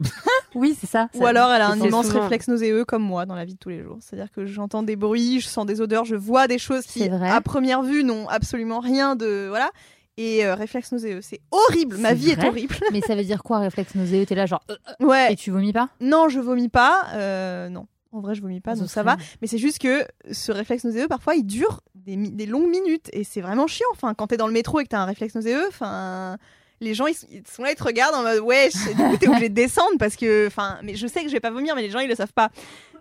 Oui, c'est ça. Ou alors elle a un immense souvent- réflexe nauséeux comme moi dans la vie de tous les jours. C'est-à-dire que j'entends des bruits, je sens des odeurs, je vois des choses qui, à première vue, n'ont absolument rien de. Voilà. Et euh, réflexe nauséeux. C'est horrible. Ma vie vrai est horrible. Mais ça veut dire quoi, réflexe nauséeux? T'es là, genre, euh, et Ouais. tu vomis pas? Non, je vomis pas. euh, non. En vrai, je vomis pas, Ce donc ça va. Mais c'est juste que ce réflexe nauséeux, parfois, il dure des, longues minutes. Et c'est vraiment chiant. Enfin, quand t'es dans le métro et que t'as un réflexe nauséeux, enfin. Les gens, ils, sont là, ils te regardent en mode ouais, du coup, t'es obligé de descendre parce que, enfin, mais je sais que je vais pas vomir, mais les gens, ils le savent pas.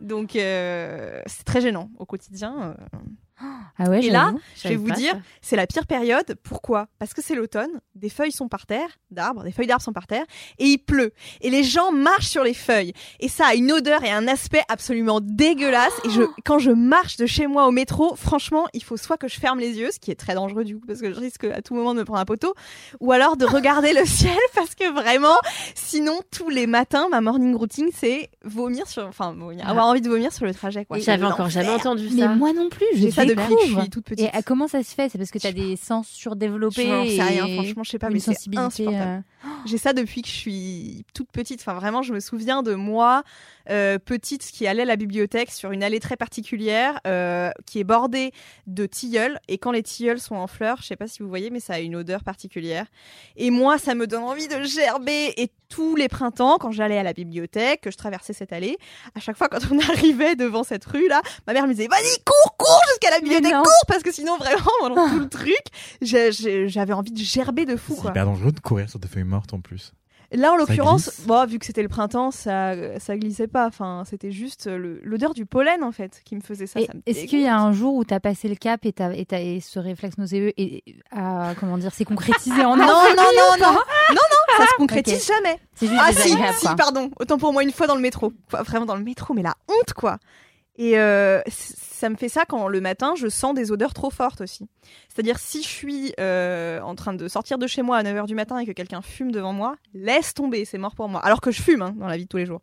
Donc, euh, c'est très gênant au quotidien. euh. Ah ouais, Et là. Je vais vous dire, c'est la pire période. Pourquoi? Parce que c'est l'automne, des feuilles sont par terre, d'arbres, des feuilles d'arbres sont par terre, et il pleut. Et les gens marchent sur les feuilles. Et ça a une odeur et un aspect absolument dégueulasse. Et je, quand je marche de chez moi au métro, franchement, il faut soit que je ferme les yeux, ce qui est très dangereux du coup, parce que je risque à tout moment de me prendre un poteau, ou alors de regarder le ciel, parce que vraiment, sinon, tous les matins, ma morning routine, c'est vomir sur, enfin, vomir, avoir envie de vomir sur le trajet. quoi. Et C'est J'avais encore jamais entendu Mais ça. moi non plus, J'ai ça depuis que je suis toute petite. Et euh, comment ça se fait? C'est parce que t'as des sens surdéveloppés J'en sais rien, franchement, je sais pas, une mais c'est sensibilité. insupportable. J'ai ça depuis que je suis toute petite. Enfin, vraiment, je me souviens de moi, euh, petite, qui allait à la bibliothèque sur une allée très particulière, euh, qui est bordée de tilleuls. Et quand les tilleuls sont en fleurs, je sais pas si vous voyez, mais ça a une odeur particulière. Et moi, ça me donne envie de gerber. Et tous les printemps, quand j'allais à la bibliothèque, que je traversais cette allée, à chaque fois, quand on arrivait devant cette rue là, ma mère me disait "Vas-y, cours, cours jusqu'à la bibliothèque, cours, parce que sinon, vraiment, pendant tout le truc, j'avais envie de gerber de fou, C'est quoi." hyper dangereux de courir sur des feuilles en plus. Là, en l'occurrence, bon, vu que c'était le printemps, ça, ça glissait pas. Enfin, c'était juste l'odeur du pollen, en fait, qui me faisait ça. Est-ce qu'il y a un jour où t'as passé le cap et, t'as- et, t'as- et ce réflexe nauséeux et, comment dire, s'est concrétisé en Non, non, non, non, non, non, ça se concrétise jamais. Ah si, si, pardon. Autant pour moi une fois dans le métro. Enfin, Vraiment dans le métro, mais la honte, quoi. Et euh, ça me fait ça quand le matin, je sens des odeurs trop fortes aussi. C'est-à-dire si je suis euh, en train de sortir de chez moi à 9h du matin et que quelqu'un fume devant moi, laisse tomber, c'est mort pour moi. Alors que je fume hein, dans la vie de tous les jours.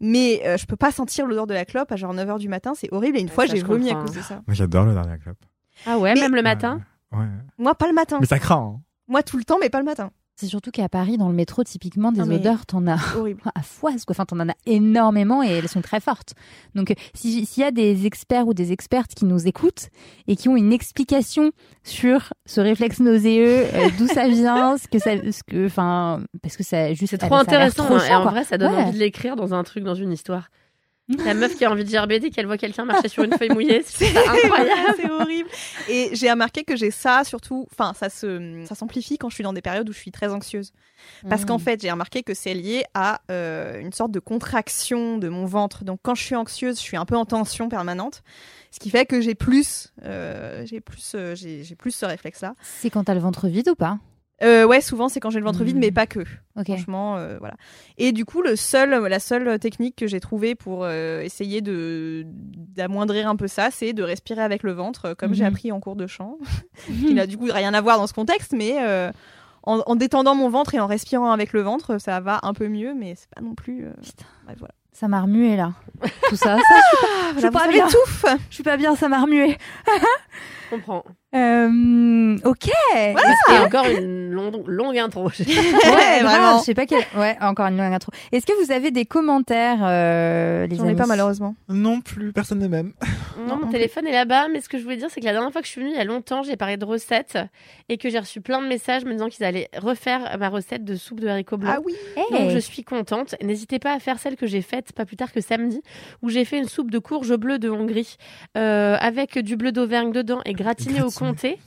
Mais euh, je peux pas sentir l'odeur de la clope à genre 9h du matin, c'est horrible. Et une Ouais, fois, j'ai vomi à cause de ça. Moi, j'adore le dernier clope. Ah ouais, Mais- même le matin? Ouais. ouais. Moi, pas le matin. Mais ça craint. hein. Moi, tout le temps, mais pas le matin. C'est surtout qu'à Paris, dans le métro, typiquement, des Ah, odeurs, t'en as Horrible. à foise, quoi. Enfin, t'en en as énormément et elles sont très fortes. Donc, euh, si- s'il y a des experts ou des expertes qui nous écoutent et qui ont une explication sur ce réflexe nauséeux, euh, d'où ça vient, ce que ça, ce que, enfin, parce que ça juste. C'est ah, trop ça l'air intéressant. trop hein, chiant, et en quoi. vrai, ça donne Ouais. envie de l'écrire dans un truc, dans une histoire. La meuf qui a envie de gerber dès qu'elle voit quelqu'un marcher sur une feuille mouillée, c'est incroyable. c'est horrible. Et j'ai remarqué que j'ai ça surtout, enfin ça se, ça s'amplifie quand je suis dans des périodes où je suis très anxieuse. Parce qu'en Mm. fait, j'ai remarqué que c'est lié à euh, une sorte de contraction de mon ventre. Donc quand je suis anxieuse, je suis un peu en tension permanente, ce qui fait que j'ai plus, euh, j'ai plus, euh, j'ai j'ai plus ce réflexe-là. C'est quand t'as le ventre vide ou pas? Euh, ouais, souvent c'est quand j'ai le ventre vide, mais pas que. Franchement, euh, voilà. Et du coup, le seul, la seule technique que j'ai trouvée pour euh, essayer de d'amoindrir un peu ça, c'est de respirer avec le ventre, comme j'ai Mhm. appris en cours de chant, qui n'a du coup rien à voir dans ce contexte, mais euh, en, en détendant mon ventre et en respirant avec le ventre, ça va un peu mieux, mais c'est pas non plus. euh, Putain. bref, voilà. Ça m'a remué là. Tout ça, ça, je suis vous pas avez bien. tout. je suis pas bien, ça m'a remué. Je comprends. Euh, ok. C'était encore une longue, longue intro. Ouais, vraiment. Je sais pas quel. Ouais, encore une longue intro. Est-ce que vous avez des commentaires, euh, les J'en ai pas malheureusement. Non plus, personne ne m'aime. Non, mon téléphone est là-bas, mais ce que je voulais dire, c'est que la dernière fois que je suis venue, il y a longtemps, j'ai parlé de recettes et que j'ai reçu plein de messages me disant qu'ils allaient refaire ma recette de soupe de haricots blancs. Ah oui. Hey. Donc je suis contente. N'hésitez pas à faire celle que j'ai faite pas plus tard que samedi, où j'ai fait une soupe de courge bleu de Hongrie euh, avec du bleu d'Auvergne dedans et gratiné au Gratiné. Comté.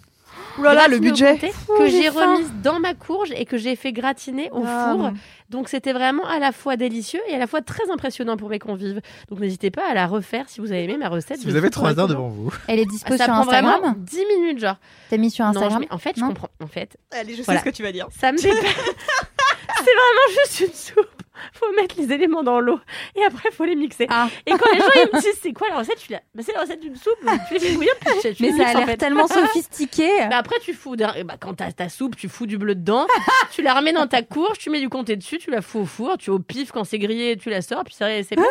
Ouh là là, le budget. Oh, que j'ai remise dans ma courge et que j'ai fait gratiner au Ah, four. Donc c'était vraiment à la fois délicieux et à la fois très impressionnant pour mes convives. Donc n'hésitez pas à la refaire si vous avez aimé ma recette. Si vous avez trois heures devant vous. Elle est dispo ça sur prend vraiment Instagram. 10 minutes genre. T'as mis sur Non, Instagram mets- en fait, je comprends. En fait, Allez, je sais Voilà. ce que tu vas dire. ça me dépasse. c'est vraiment juste une soupe. Faut mettre les éléments dans l'eau et après faut les mixer. Ah. Et quand les gens ils me disent c'est quoi la recette, je suis là. Bah, c'est la recette d'une soupe. Tu les fais bouillir puis tu- Mais ça a en l'air fait. tellement sophistiqué. Bah après tu fous d'un- bah, quand t'as ta soupe, tu fous du bleu dedans, tu la remets dans ta courge, tu mets du comté dessus, tu la fous au four, tu au pif quand c'est grillé, tu la sors puis c'est c'est bon.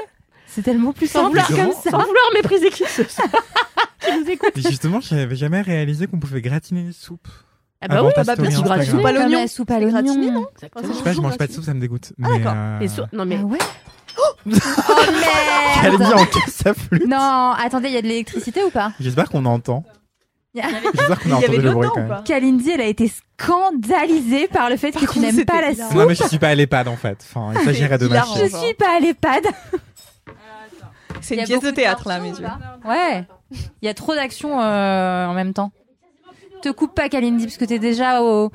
C'est tellement plus Sans simple vouloir, comme ça. sans vouloir mépriser qui que ce soit. qui nous écoute. Et justement, je n'avais jamais réalisé qu'on pouvait gratiner les soupes. Ah bah oui, ta bah bien sûr. Soupe à l'oignon. soupe à l'oignon. Je sais pas, je mange pas de soupe, ça me dégoûte. Ah, Mais, d'accord. euh, non mais Ah ouais Elle Oh dit merde en casse à flûte. Non, attendez, il y a de l'électricité ou pas J'espère qu'on entend. J'espère qu'on Il a y avait entendu le bruit quand même. Kalindi, elle a été scandalisée par le fait que tu n'aimes pas la soupe. Non, mais je suis pas à l'EHPAD en fait. Enfin, il s'agirait de ma. Je suis pas à l'EHPAD. C'est une pièce de théâtre là, mes yeux. Ouais. Il y a trop d'actions euh, en même temps. Te coupe pas, Kalindi, parce que t'es déjà au,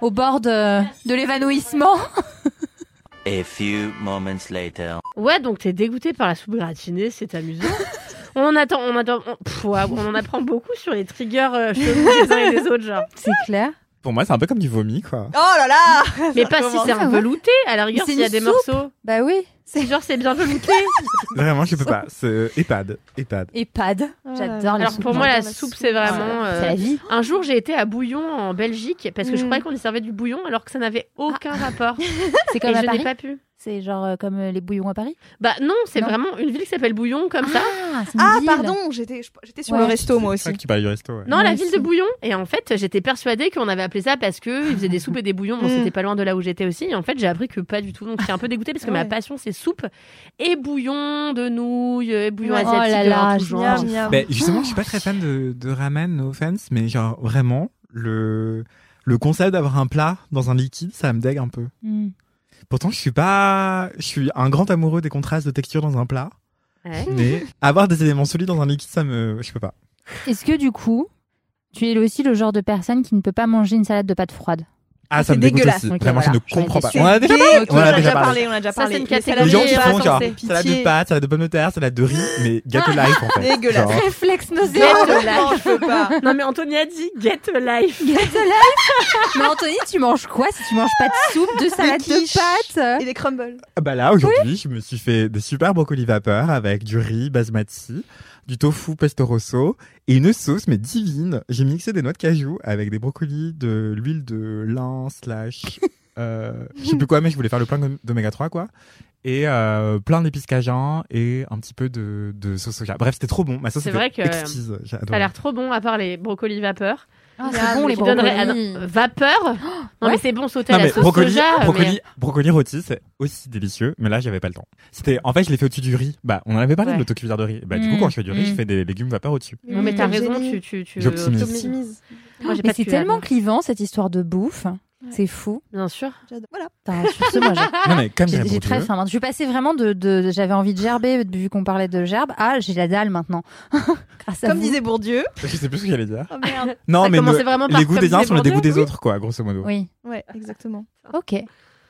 au bord de, de l'évanouissement. A few moments later. Ouais, donc t'es dégoûté par la soupe gratinée, c'est amusant. on en attend, on attend, on, pff, ouais, on en apprend beaucoup sur les triggers euh, chelous des uns et des autres, genre. C'est clair. Pour moi, c'est un peu comme du vomi quoi. Oh là là Mais pas si c'est un velouté, à la rigueur s'il y a des soupe. morceaux. Bah oui. C'est genre c'est bien velouté. Vraiment, je peux pas. C'est EHPAD. EHPAD. EHPAD. J'adore les Alors pour moi la soupe c'est vraiment. C'est euh, la vie. Un jour j'ai été à Bouillon en Belgique parce que je Mm. croyais qu'on y servait du bouillon alors que ça n'avait aucun rapport. C'est Et comme à je n'ai Paris. pas pu. C'est genre euh, comme euh, les bouillons à Paris? Bah non, c'est vraiment une ville qui s'appelle Bouillon comme ça. Ah, Ah, ville. pardon, j'étais j'étais sur Ouais. le resto moi C'est aussi. vrai que tu parles du resto. ouais. Non, Moi la aussi. ville de Bouillon. Et en fait, j'étais persuadée qu'on avait appelé ça parce que ils faisaient des soupes et des bouillons. Bon, Mm. c'était pas loin de là où j'étais aussi. Et en fait, j'ai appris que pas du tout. Donc, j'étais un peu dégoûtée parce que ma passion, c'est soupe et bouillon de nouilles, et bouillon Ouais. asiatique Oh là là, justement, je suis pas très fan de, de ramen, no offense, mais genre vraiment le le concept d'avoir un plat dans un liquide, ça me dégue un peu. Hmm. Pourtant, je suis pas, je suis un grand amoureux des contrastes de texture dans un plat, Ouais. mais avoir des éléments solides dans un liquide, ça me, je peux pas. Est-ce que du coup, tu es aussi le genre de personne qui ne peut pas manger une salade de pâtes froide Ah, c'est ça me dégoûte dégueulasse. aussi. Ok, Vraiment, voilà. je ne comprends pas. On a déjà parlé. On a a déjà parlé. on a déjà Ça, parlé. c'est une catégorie, Les gens qui de font pâtes, genre salade de pâtes, salade de pommes de terre, salade de riz, mais gâteau life en fait. Dégueulasse. Genre, Réflexe nauséeux. Get a Non, life. je peux pas. Non, mais Anthony a dit get a life. Get a life. Mais Anthony, tu manges quoi si tu manges pas de soupe, de salade de pâtes Et des crumbles. Ah Bah là, aujourd'hui, je me suis fait des super brocolis vapeur avec du riz basmati, du tofu pesto rosso et une sauce mais divine. J'ai mixé des noix de cajou avec des brocolis, de l'huile de lin slash, euh, je sais plus quoi, mais je voulais faire le plein d'oméga 3 quoi. Et euh, plein d'épices cajun et un petit peu de, de sauce soja. Bref, c'était trop bon. Ma sauce C'est était vrai que, exquise. Ça a l'air trop bon, à part les brocolis vapeur. Ah, c'est bon les brocolis. non, vapeur Non, ouais. mais c'est bon sauter à la sauce brocoli, soja. mais- brocoli, rôti, c'est aussi délicieux, mais là j'avais pas le temps. C'était, en fait, je l'ai fait au-dessus du riz. Bah, on en avait parlé Ouais. de l'autocuiseur de riz. Bah, du coup, Mm, quand je fais du riz, mm. je fais des légumes vapeur au-dessus. Non, mais t'as raison, tu, tu, tu J'optimise. Optimise. Moi, j'ai Mais c'est tellement clivant cette histoire de bouffe. C'est fou. Bien sûr. Voilà. Putain, sur ce, moi, j'ai- très faim. Je suis passée vraiment de, de- j'avais envie de gerber vu qu'on parlait de gerbe. Ah, j'ai la dalle maintenant. Grâce à Comme vous. disait Bourdieu. je sais plus ce que j'allais dire. Oh merde. Non Ça mais commençait le- vraiment par les goûts des uns sont les dégoûts des oui. autres, quoi, grosso modo. Oui. Ouais, exactement. Ok.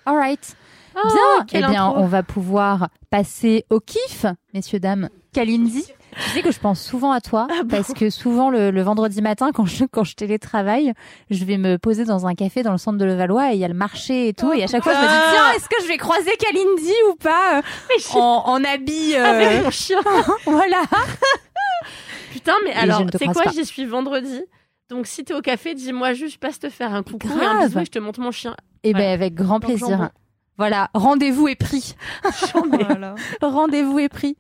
Alright. Oh, Bien. eh bien, intro. on va pouvoir passer au kiff, messieurs dames. Kalindi, tu sais que je pense souvent à toi Ah bon parce que souvent le, le vendredi matin, quand je quand je télétravaille, je vais me poser dans un café dans le centre de Levallois et il y a le marché et tout. et à chaque fois, je me dis Ah. tiens, est-ce que je vais croiser Kalindi ou pas euh, Mais je- en, en habit euh, Avec mon chien. Voilà. Putain, mais alors, c'est quoi. J'y suis vendredi? Donc, si t'es au café, dis-moi juste, je passe te faire un coucou et un bisou et je te montre mon chien. Et Ouais. ben avec grand plaisir. Voilà, rendez-vous est pris. Oh là là. rendez-vous est pris.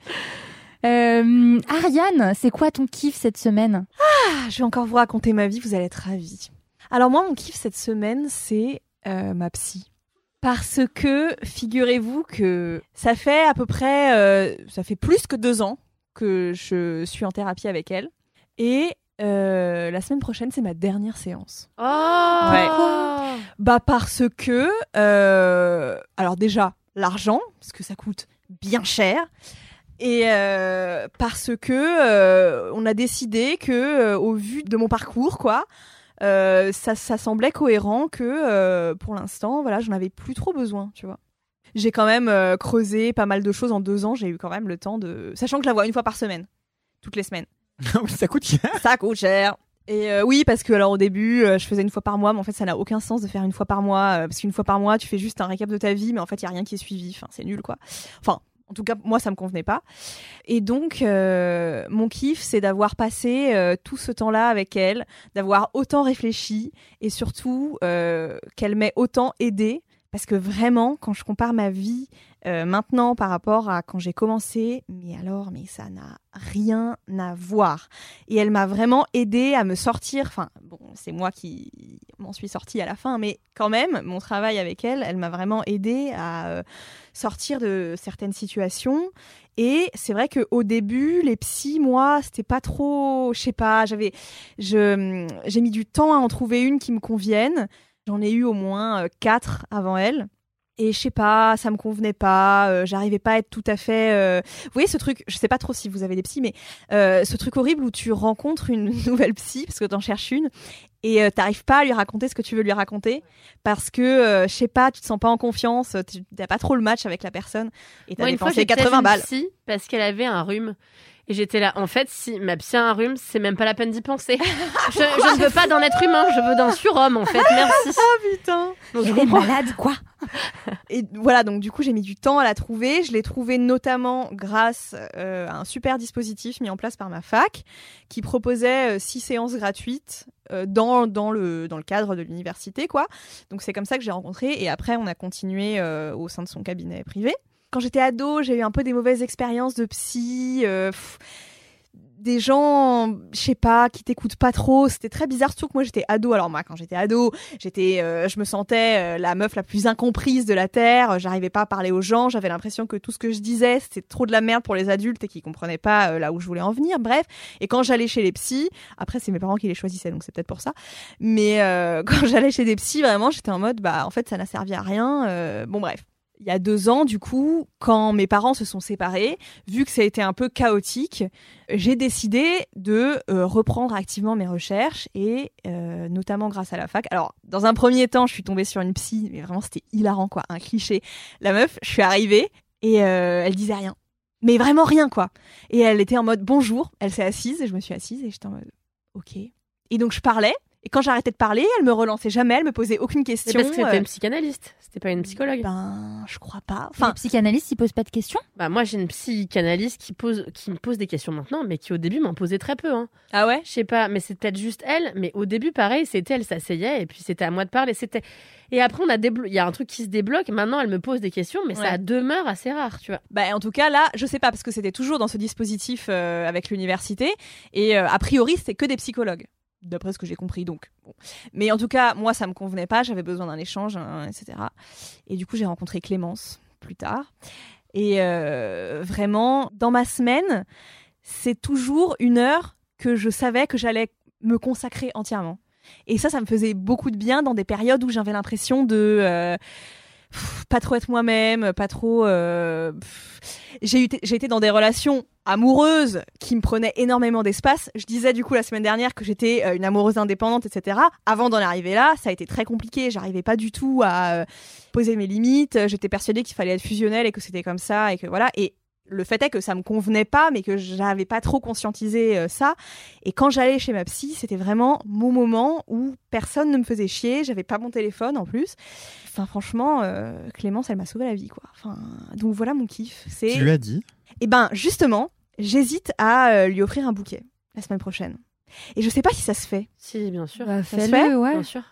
Euh, Ariane, c'est quoi ton kiff cette semaine Ah, je vais encore vous raconter ma vie, vous allez être ravis. Alors moi, mon kiff cette semaine, c'est euh, ma psy. Parce que, figurez-vous que ça fait à peu près, euh, ça fait plus que deux ans que je suis en thérapie avec elle. Et euh, la semaine prochaine, c'est ma dernière séance. Oh Ouais. Bah parce que, euh, alors déjà, l'argent, parce que ça coûte bien cher. Et euh, parce que euh, on a décidé que, euh, au vu de mon parcours, quoi, ça, ça semblait cohérent que, pour l'instant, voilà, j'en avais plus trop besoin, tu vois. J'ai quand même creusé pas mal de choses en deux ans. J'ai eu quand même le temps de, sachant que je la vois une fois par semaine, toutes les semaines. Ça coûte cher. Ça coûte cher. Et euh, oui, parce que alors au début, euh, je faisais une fois par mois, mais en fait, ça n'a aucun sens de faire une fois par mois, euh, parce qu'une fois par mois, tu fais juste un récap de ta vie, mais en fait, il y a rien qui est suivi. Enfin, c'est nul, quoi. Enfin, en tout cas, moi, ça me convenait pas. Et donc, euh, mon kiff, c'est d'avoir passé euh, tout ce temps-là avec elle, d'avoir autant réfléchi, et surtout euh, qu'elle m'ait autant aidé. Parce que vraiment, quand je compare ma vie euh, maintenant par rapport à quand j'ai commencé, mais alors, mais ça n'a rien à voir. Et elle m'a vraiment aidé à me sortir. Enfin, bon, c'est moi qui m'en suis sortie à la fin, mais quand même, mon travail avec elle, elle m'a vraiment aidé à euh, sortir de certaines situations. Et c'est vrai qu'au début, les psys, moi, c'était pas trop, je sais pas, j'avais, je, j'ai mis du temps à en trouver une qui me convienne. J'en ai eu au moins euh, quatre avant elle. Et je sais pas, ça me convenait pas, euh, j'arrivais pas à être tout à fait. euh, Vous voyez ce truc, je sais pas trop si vous avez des psys, mais euh, ce truc horrible où tu rencontres une nouvelle psy parce que t'en cherches une et euh, t'arrives pas à lui raconter ce que tu veux lui raconter parce que euh, je sais pas, tu te sens pas en confiance, tu t'as pas trop le match avec la personne et t'as une dépensé j'ai 80 balles. psy parce qu'elle avait un rhume. Et j'étais là, en fait, si ma psy a un rhume, c'est même pas la peine d'y penser. je, je ne veux pas d'un être humain, je veux d'un surhomme, en fait. Merci. Putain. Donc, je est malade, quoi Et voilà, donc du coup, j'ai mis du temps à la trouver. Je l'ai trouvée notamment grâce euh, à un super dispositif mis en place par ma fac qui proposait euh, six séances gratuites euh, dans, dans, le, dans le cadre de l'université, quoi. Donc c'est comme ça que j'ai rencontré. Et après, on a continué au sein de son cabinet privé. Quand j'étais ado, j'ai eu un peu des mauvaises expériences de psy. euh, des gens, je sais pas, qui t'écoutent pas trop. C'était très bizarre, surtout que moi j'étais ado. Alors moi, quand j'étais ado, j'étais, euh, je me sentais euh, la meuf la plus incomprise de la terre. J'arrivais pas à parler aux gens. J'avais l'impression que tout ce que je disais, c'était trop de la merde pour les adultes et qui comprenaient pas là où je voulais en venir. Bref. Et quand j'allais chez les psys, après c'est mes parents qui les choisissaient, donc c'est peut-être pour ça. Mais quand j'allais chez des psys, vraiment, j'étais en mode, bah en fait, ça n'a servi à rien. Bon bref. Il y a deux ans, du coup, quand mes parents se sont séparés, vu que ça a été un peu chaotique, j'ai décidé de euh, reprendre activement mes recherches et euh, notamment grâce à la fac. Alors, dans un premier temps, je suis tombée sur une psy, mais vraiment c'était hilarant quoi, un cliché. La meuf, je suis arrivée et euh, elle disait rien, mais vraiment rien quoi. Et elle était en mode bonjour, elle s'est assise et je me suis assise et j'étais en mode ok. Et donc je parlais. Et quand j'arrêtais de parler, elle me relançait jamais, elle me posait aucune C'est question. parce que euh, t'es une psychanalyste, c'était pas une psychologue. ben, je crois pas. Enfin, les psychanalystes, ils posent pas de questions? Bah, moi, j'ai une psychanalyste qui, pose, qui me pose des questions maintenant, mais qui au début m'en posait très peu. Hein. ah ouais? Je sais pas, mais c'est peut-être juste elle. Mais au début, pareil, c'était elle s'asseyait et puis c'était à moi de parler. C'était et après on a déblo- il y a un truc qui se débloque. Maintenant, elle me pose des questions, mais Ouais. ça demeure assez rare, tu vois. Bah, en tout cas, là, je sais pas, parce que c'était toujours dans ce dispositif euh, avec l'université. Et euh, a priori, c'était que des psychologues, d'après ce que j'ai compris. Donc. Mais en tout cas, moi, ça me convenait pas. J'avais besoin d'un échange, hein, etc. Et du coup, j'ai rencontré Clémence plus tard. Et euh, vraiment, dans ma semaine, c'est toujours une heure que je savais que j'allais me consacrer entièrement. Et ça, ça me faisait beaucoup de bien dans des périodes où j'avais l'impression de euh, pas trop être moi-même, pas trop. euh, j'ai été dans des relations amoureuses qui me prenaient énormément d'espace. Je disais du coup la semaine dernière que j'étais euh, une amoureuse indépendante, etc. Avant d'en arriver là, ça a été très compliqué. J'arrivais pas du tout à euh, poser mes limites. J'étais persuadée qu'il fallait être fusionnel et que c'était comme ça et que voilà. Et le fait est que ça me convenait pas, mais que j'avais pas trop conscientisé euh, ça. Et quand j'allais chez ma psy, c'était vraiment mon moment où personne ne me faisait chier. J'avais pas mon téléphone en plus. Enfin, franchement, Clémence, elle m'a sauvé la vie, quoi. Enfin, donc voilà mon kiff. Tu lui as dit? Et ben, justement, j'hésite à euh, lui offrir un bouquet la semaine prochaine. Et je sais pas si ça se fait. Si, bien sûr. Bah, se Fais-le, fait ouais. Bien sûr.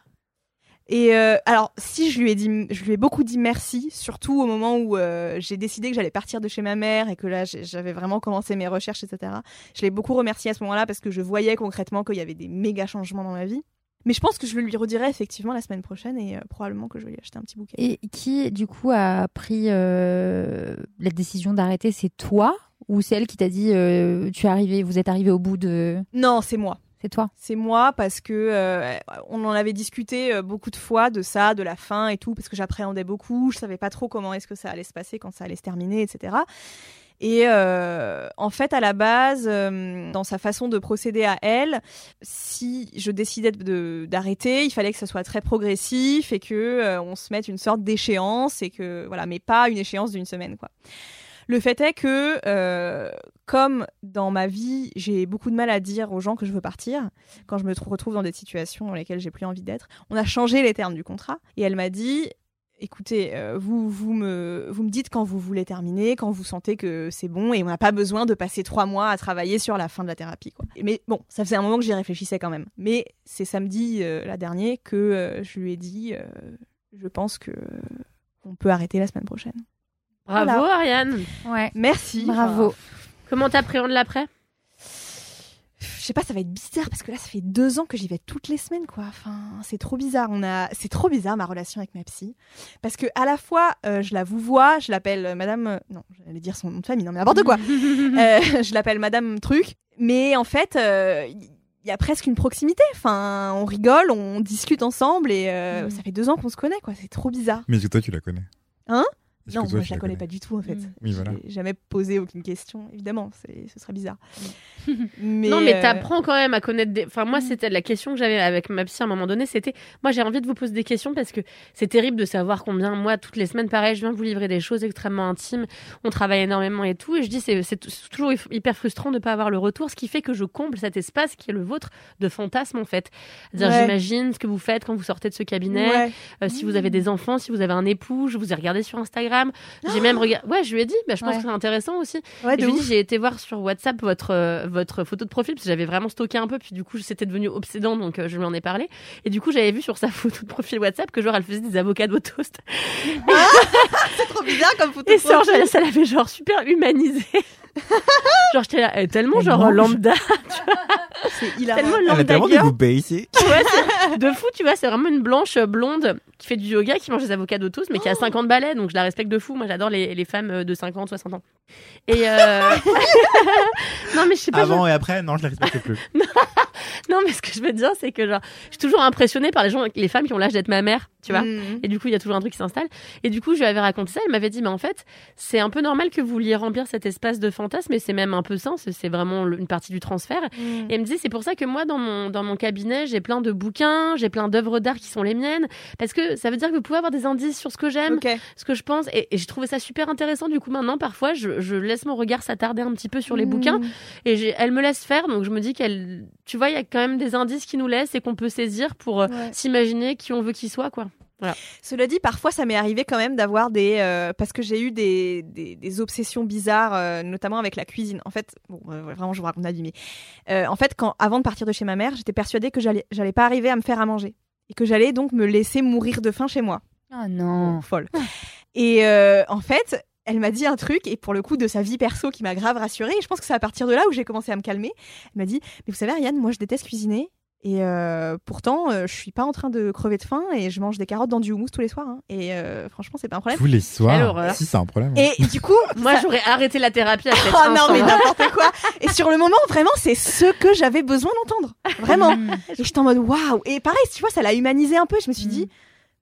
Et euh, alors, si je lui ai dit, je lui ai beaucoup dit merci, surtout au moment où euh, j'ai décidé que j'allais partir de chez ma mère et que là, j'avais vraiment commencé mes recherches, etc. Je l'ai beaucoup remercié à ce moment-là parce que je voyais concrètement qu'il y avait des méga changements dans ma vie. Mais je pense que je le lui redirai effectivement la semaine prochaine et euh, probablement que je vais lui acheter un petit bouquet. Et qui, du coup, a pris euh, la décision d'arrêter? C'est toi ou c'est elle qui t'a dit euh, tu es arrivé, vous êtes arrivé au bout de. Non, c'est moi. C'est toi C'est moi parce que on en avait discuté beaucoup de fois de ça, de la fin et tout, parce que j'appréhendais beaucoup. Je savais pas trop comment est-ce que ça allait se passer quand ça allait se terminer, etc. Et euh, en fait, à la base, euh, dans sa façon de procéder à elle, si je décidais d'arrêter, il fallait que ça soit très progressif et que euh, on se mette une sorte d'échéance et que voilà, mais pas une échéance d'une semaine, quoi. Le fait est que, comme dans ma vie, j'ai beaucoup de mal à dire aux gens que je veux partir, quand je me trou- retrouve dans des situations dans lesquelles j'ai plus envie d'être, on a changé les termes du contrat. Et elle m'a dit écoutez, euh, vous, vous, me, vous me dites quand vous voulez terminer, quand vous sentez que c'est bon, et on n'a pas besoin de passer trois mois à travailler sur la fin de la thérapie. Quoi. Mais bon, ça faisait un moment que j'y réfléchissais quand même. Mais c'est samedi, euh, la dernière, que euh, je lui ai dit euh, je pense que on peut arrêter la semaine prochaine. Bravo, Voilà. Ariane. Ouais. Merci. Bravo. Comment t'appréhendes l'après? Je sais pas, ça va être bizarre parce que là, ça fait deux ans que j'y vais toutes les semaines, quoi. Enfin, c'est trop bizarre. On a, c'est trop bizarre ma relation avec ma psy, parce que à la fois, euh, je la vous vois, je l'appelle euh, Madame, euh, non, j'allais dire son nom de famille, non mais n'importe quoi. Euh, je l'appelle Madame Truc, mais en fait, euh, il y a presque une proximité. Enfin, on rigole, on discute ensemble, et euh, Mm. ça fait deux ans qu'on se connaît, quoi. C'est trop bizarre. Mais toi, tu la connais? Hein? Non, que toi, moi je la connais pas du tout en fait. Mm. Oui, voilà. J'ai jamais posé aucune question, évidemment, c'est, ce serait bizarre. mais, non, mais euh, t'apprends quand même à connaître des. Enfin, moi, Mm. c'était la question que j'avais avec ma psy à un moment donné. C'était, moi, j'ai envie de vous poser des questions parce que c'est terrible de savoir combien, moi, toutes les semaines, pareil, je viens vous livrer des choses extrêmement intimes. On travaille énormément et tout. Et je dis, c'est c'est t- c'est toujours hy- hyper frustrant de pas avoir le retour, ce qui fait que je comble cet espace qui est le vôtre de fantasme, en fait. C'est-à-dire, Ouais. j'imagine ce que vous faites quand vous sortez de ce cabinet. Ouais. Euh, si vous avez des enfants, si vous avez un époux, je vous ai regardé sur Instagram. J'ai même regardé. Ouais, je lui ai dit, bah, je pense Ouais. que c'est intéressant aussi. Ouais, je lui ai dit, j'ai été voir sur WhatsApp votre, euh, votre photo de profil, parce que j'avais vraiment stocké un peu, puis du coup, c'était devenu obsédant, donc euh, je lui en ai parlé. Et du coup, j'avais vu sur sa photo de profil WhatsApp que genre, elle faisait des avocats au toast. C'est trop bizarre comme photo. Et de ça, profil. genre, ça l'avait genre super humanisé. genre, j'étais là, elle est tellement Elle genre mange. lambda, C'est hilarant. tellement Elle a lambda tellement de girl. vous basic. Ouais, c'est de fou, tu vois, c'est vraiment une blanche euh, blonde qui fait du yoga, qui mange des avocats toast, mais qui a 50 balais, donc je la respecte de fou. Moi, j'adore les, les femmes euh, de 50, 60 ans. Et euh... non, mais je sais pas, Avant et après, non, je la respecte plus. Non, mais ce que je veux dire, c'est que genre, je suis toujours impressionnée par les gens, les femmes qui ont l'âge d'être ma mère, tu vois. Mm. Et du coup, il y a toujours un truc qui s'installe. Et du coup, je lui avais raconté ça. Elle m'avait dit, mais en fait, c'est un peu normal que vous vouliez remplir cet espace de fantasme, et c'est même un peu ça. c'est- vraiment une partie du transfert. Mm. Et elle me dit, c'est pour ça que moi, dans mon, dans mon cabinet, j'ai plein de bouquins, j'ai plein d'œuvres d'art qui sont les miennes, parce que ça veut dire que vous pouvez avoir des indices sur ce que j'aime, ce que je pense. Et, et j'ai trouvé ça super intéressant. Du coup, maintenant, parfois, je, je laisse mon regard s'attarder un petit peu sur les Mm. bouquins. Et elle me laisse faire, donc je me dis qu'elle, tu vois, il y a quand même des indices qui nous laissent et qu'on peut saisir pour euh, Ouais. s'imaginer qui on veut qu'il soit, quoi. Cela dit, parfois, ça m'est arrivé quand même d'avoir des. euh, parce que j'ai eu des, des, des obsessions bizarres, euh, notamment avec la cuisine. En fait, bon, euh, vraiment, je vous raconte ma vie, mais. euh, en fait, quand, avant de partir de chez ma mère, j'étais persuadée que j'allais j'allais pas arriver à me faire à manger. Et que j'allais donc me laisser mourir de faim chez moi. Oh non. Folle. Et euh, en fait. Elle m'a dit un truc, et pour le coup de sa vie perso qui m'a grave rassurée, et je pense que c'est à partir de là où j'ai commencé à me calmer. Elle m'a dit Mais vous savez, Ariane, moi je déteste cuisiner, et euh, pourtant euh, je suis pas en train de crever de faim, et je mange des carottes dans du houmous tous les soirs. hein. et euh, franchement, c'est pas un problème. Tous les soirs. Si, c'est un problème. Et du coup, Moi, j'aurais arrêté la thérapie à Oh non, mais n'importe quoi. Et sur le moment, vraiment, c'est ce que j'avais besoin d'entendre. Vraiment. Et j'étais en mode waouh. Et pareil, tu vois, ça l'a humanisé un peu. Je me suis Mm.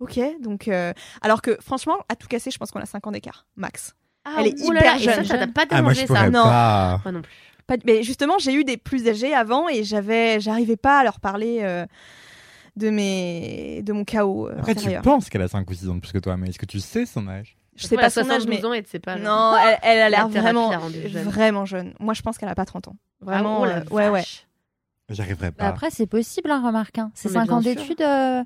Ok. Donc, euh, alors que franchement, à tout casser, je pense qu'on a 5 ans d'écart, max. Ah, Elle est oh hyper là, et ça, jeune. ça t'a pas ah, moi, dérangé, ça Non. pas. Moi non plus. Pas Mais justement, j'ai eu des plus âgés avant et j'avais, j'arrivais pas à leur parler euh, de mes, de mon chaos euh, Après, tu penses qu'elle a 5 ou 6 ans de plus que toi, mais est-ce que tu sais son âge? Je sais pas son âge, 72 mais ans et tu sais pas. genre. non, elle, elle a l'air La vraiment, jeune. vraiment jeune. Moi, je pense qu'elle a pas 30 ans. Vraiment, Ah, oh la euh, ouais, ouais. J'arriverai Bah pas. après, c'est possible, hein, remarque. hein. C'est Non, mais 5 ans d'études euh,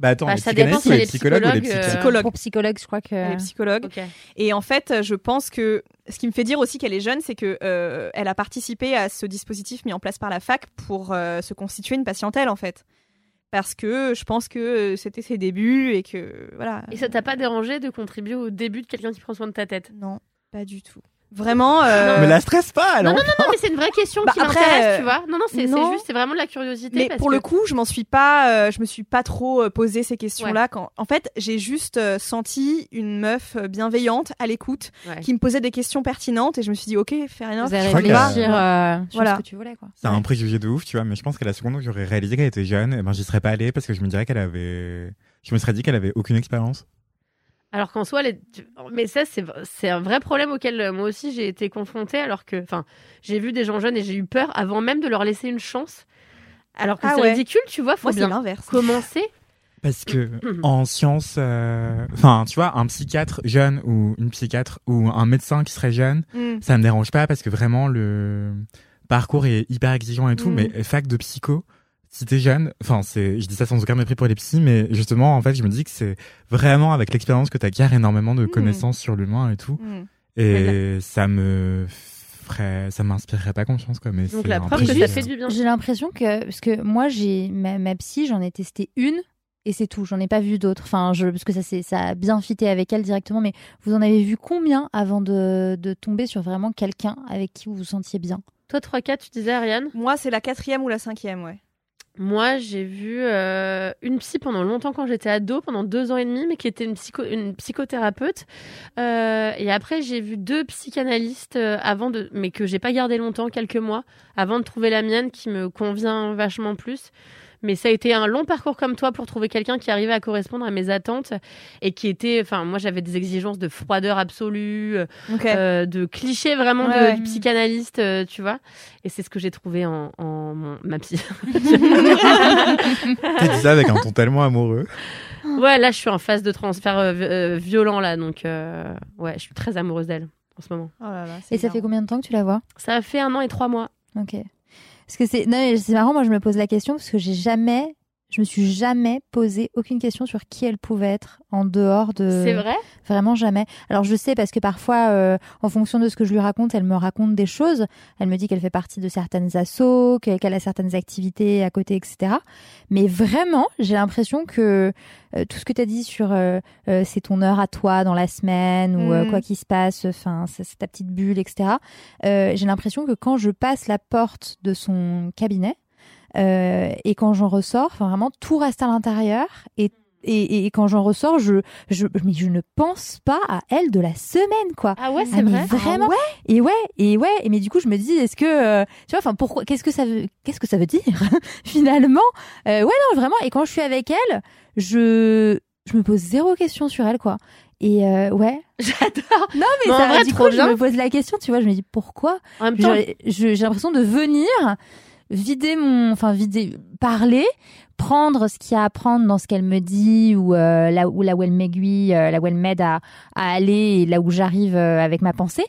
Bah attends, Bah, les ça dépend si les est psychologues ou les psychologue, euh, psychiatres Psychologue. pour psychologue, je crois que. Elle est psychologue. Et en fait, je pense que ce qui me fait dire aussi qu'elle est jeune, c'est que euh, elle a participé à ce dispositif mis en place par la fac pour euh, se constituer une patientèle en fait. parce que je pense que euh, c'était ses débuts et que voilà. Et ça t'a pas dérangé de contribuer au début de quelqu'un qui prend soin de ta tête? Non, pas du tout. Vraiment. euh, Mais la stresse pas, alors. Non, non, non, non, mais c'est une vraie question Bah, qui m'intéresse, euh, tu vois. Non, non, c'est juste, c'est vraiment de la curiosité. Mais parce pour que- le coup, je m'en suis pas, euh, je me suis pas trop euh, posé ces questions-là. Quand, en fait, j'ai juste euh, senti une meuf bienveillante à l'écoute Ouais. qui me posait des questions pertinentes et je me suis dit, ok, fair enough. Vous allez réfléchir euh, Voilà. ce que tu voulais, quoi. C'est un préjugé de ouf, tu vois, mais je pense qu'à la seconde où j'aurais réalisé qu'elle était jeune, eh ben, j'y serais pas allé parce que je me dirais qu'elle avait. Je me serais dit qu'elle avait aucune expérience. Alors qu'en soi, les... tu- mais ça, c'est c'est un vrai problème auquel euh, moi aussi j'ai été confrontée. Alors que, enfin, j'ai vu des gens jeunes et j'ai eu peur avant même de leur laisser une chance. Alors que Ah c'est ouais. ridicule, tu vois. Faut Moi, bien l'inverse. commencer. Parce que en sciences, euh, enfin, tu vois, un psychiatre jeune ou une psychiatre ou un médecin qui serait jeune, Mm. ça me dérange pas parce que vraiment le parcours est hyper exigeant et tout. Mm. Mais fac de psycho, si t'es jeune, enfin, c'est, je dis ça sans aucun mépris pour les psys, mais justement, en fait, je me dis que c'est vraiment avec l'expérience que t'acquiers énormément de Mm. connaissances sur l'humain et tout. Mm. Et ça me ferait, ça m'inspirerait pas confiance, quoi. Mais Donc la preuve que ça fait du bien. J'ai l'impression que parce que moi j'ai ma, ma psy, j'en ai testé une et c'est tout. J'en ai pas vu d'autres. Enfin, je parce que ça c'est ça a bien fité avec elle directement. Mais vous en avez vu combien avant de, de tomber sur vraiment quelqu'un avec qui vous vous sentiez bien? Toi, 3-4, tu disais, Ariane? Moi, c'est la quatrième ou la cinquième, ouais. Moi, j'ai vu euh, une psy pendant longtemps quand j'étais ado, pendant deux ans et demi, mais qui était une, psycho, une psychothérapeute. Euh, et après, j'ai vu deux psychanalystes euh, avant de, mais que j'ai pas gardé longtemps, quelques mois, avant de trouver la mienne qui me convient vachement plus. Mais ça a été un long parcours comme toi pour trouver quelqu'un qui arrivait à correspondre à mes attentes et qui était, enfin, moi j'avais des exigences de froideur absolue, euh, euh, de clichés vraiment Ouais, de- ouais. du psychanalyste, euh, tu vois. Et c'est ce que j'ai trouvé en, en mon- ma psy. Tu dis ça avec un ton tellement amoureux. ouais, là je suis en phase de transfert euh, vi- violent là, donc euh, ouais, je suis très amoureuse d'elle en ce moment. Oh là là, c'est Et ça fait combien de temps que tu la vois? Ça a fait un an et trois mois. Ok. Parce que c'est non, c'est marrant. Moi, je me pose la question parce que j'ai jamais, je me suis jamais posé aucune question sur qui elle pouvait être en dehors de. C'est vrai? Vraiment jamais. Alors je sais parce que parfois, euh, en fonction de ce que je lui raconte, elle me raconte des choses. Elle me dit qu'elle fait partie de certaines assos, que- qu'elle a certaines activités à côté, etc. Mais vraiment, j'ai l'impression que euh, tout ce que tu as dit sur euh, c'est ton heure à toi dans la semaine ou Mhm. quoi qu'il se passe, enfin c'est ta petite bulle, etc. J'ai l'impression que quand je passe la porte de son cabinet et quand j'en ressors, enfin vraiment tout reste à l'intérieur et et, et quand j'en ressors, je, je, mais je ne pense pas à elle de la semaine, quoi. Ah ouais, Ah, c'est mais vrai. Vraiment. Et ouais, et ouais, et mais du coup, je me dis, est-ce que, euh, tu vois, enfin, pourquoi, qu'est-ce que ça veut, qu'est-ce que ça veut dire finalement? Euh, Ouais, non, vraiment. Et quand je suis avec elle, je, je me pose zéro question sur elle, quoi. Et euh, ouais. J'adore. Non, mais Mais en ça, vrai, du trop coup, je me pose la question, tu vois, je me dis pourquoi? En même temps, j'ai je- j'ai l'impression de venir vider mon enfin vider parler prendre ce qu'il y a à prendre dans ce qu'elle me dit ou euh, là où là où elle m'aiguille euh, là où elle m'aide à, aller et là où j'arrive euh, avec ma pensée.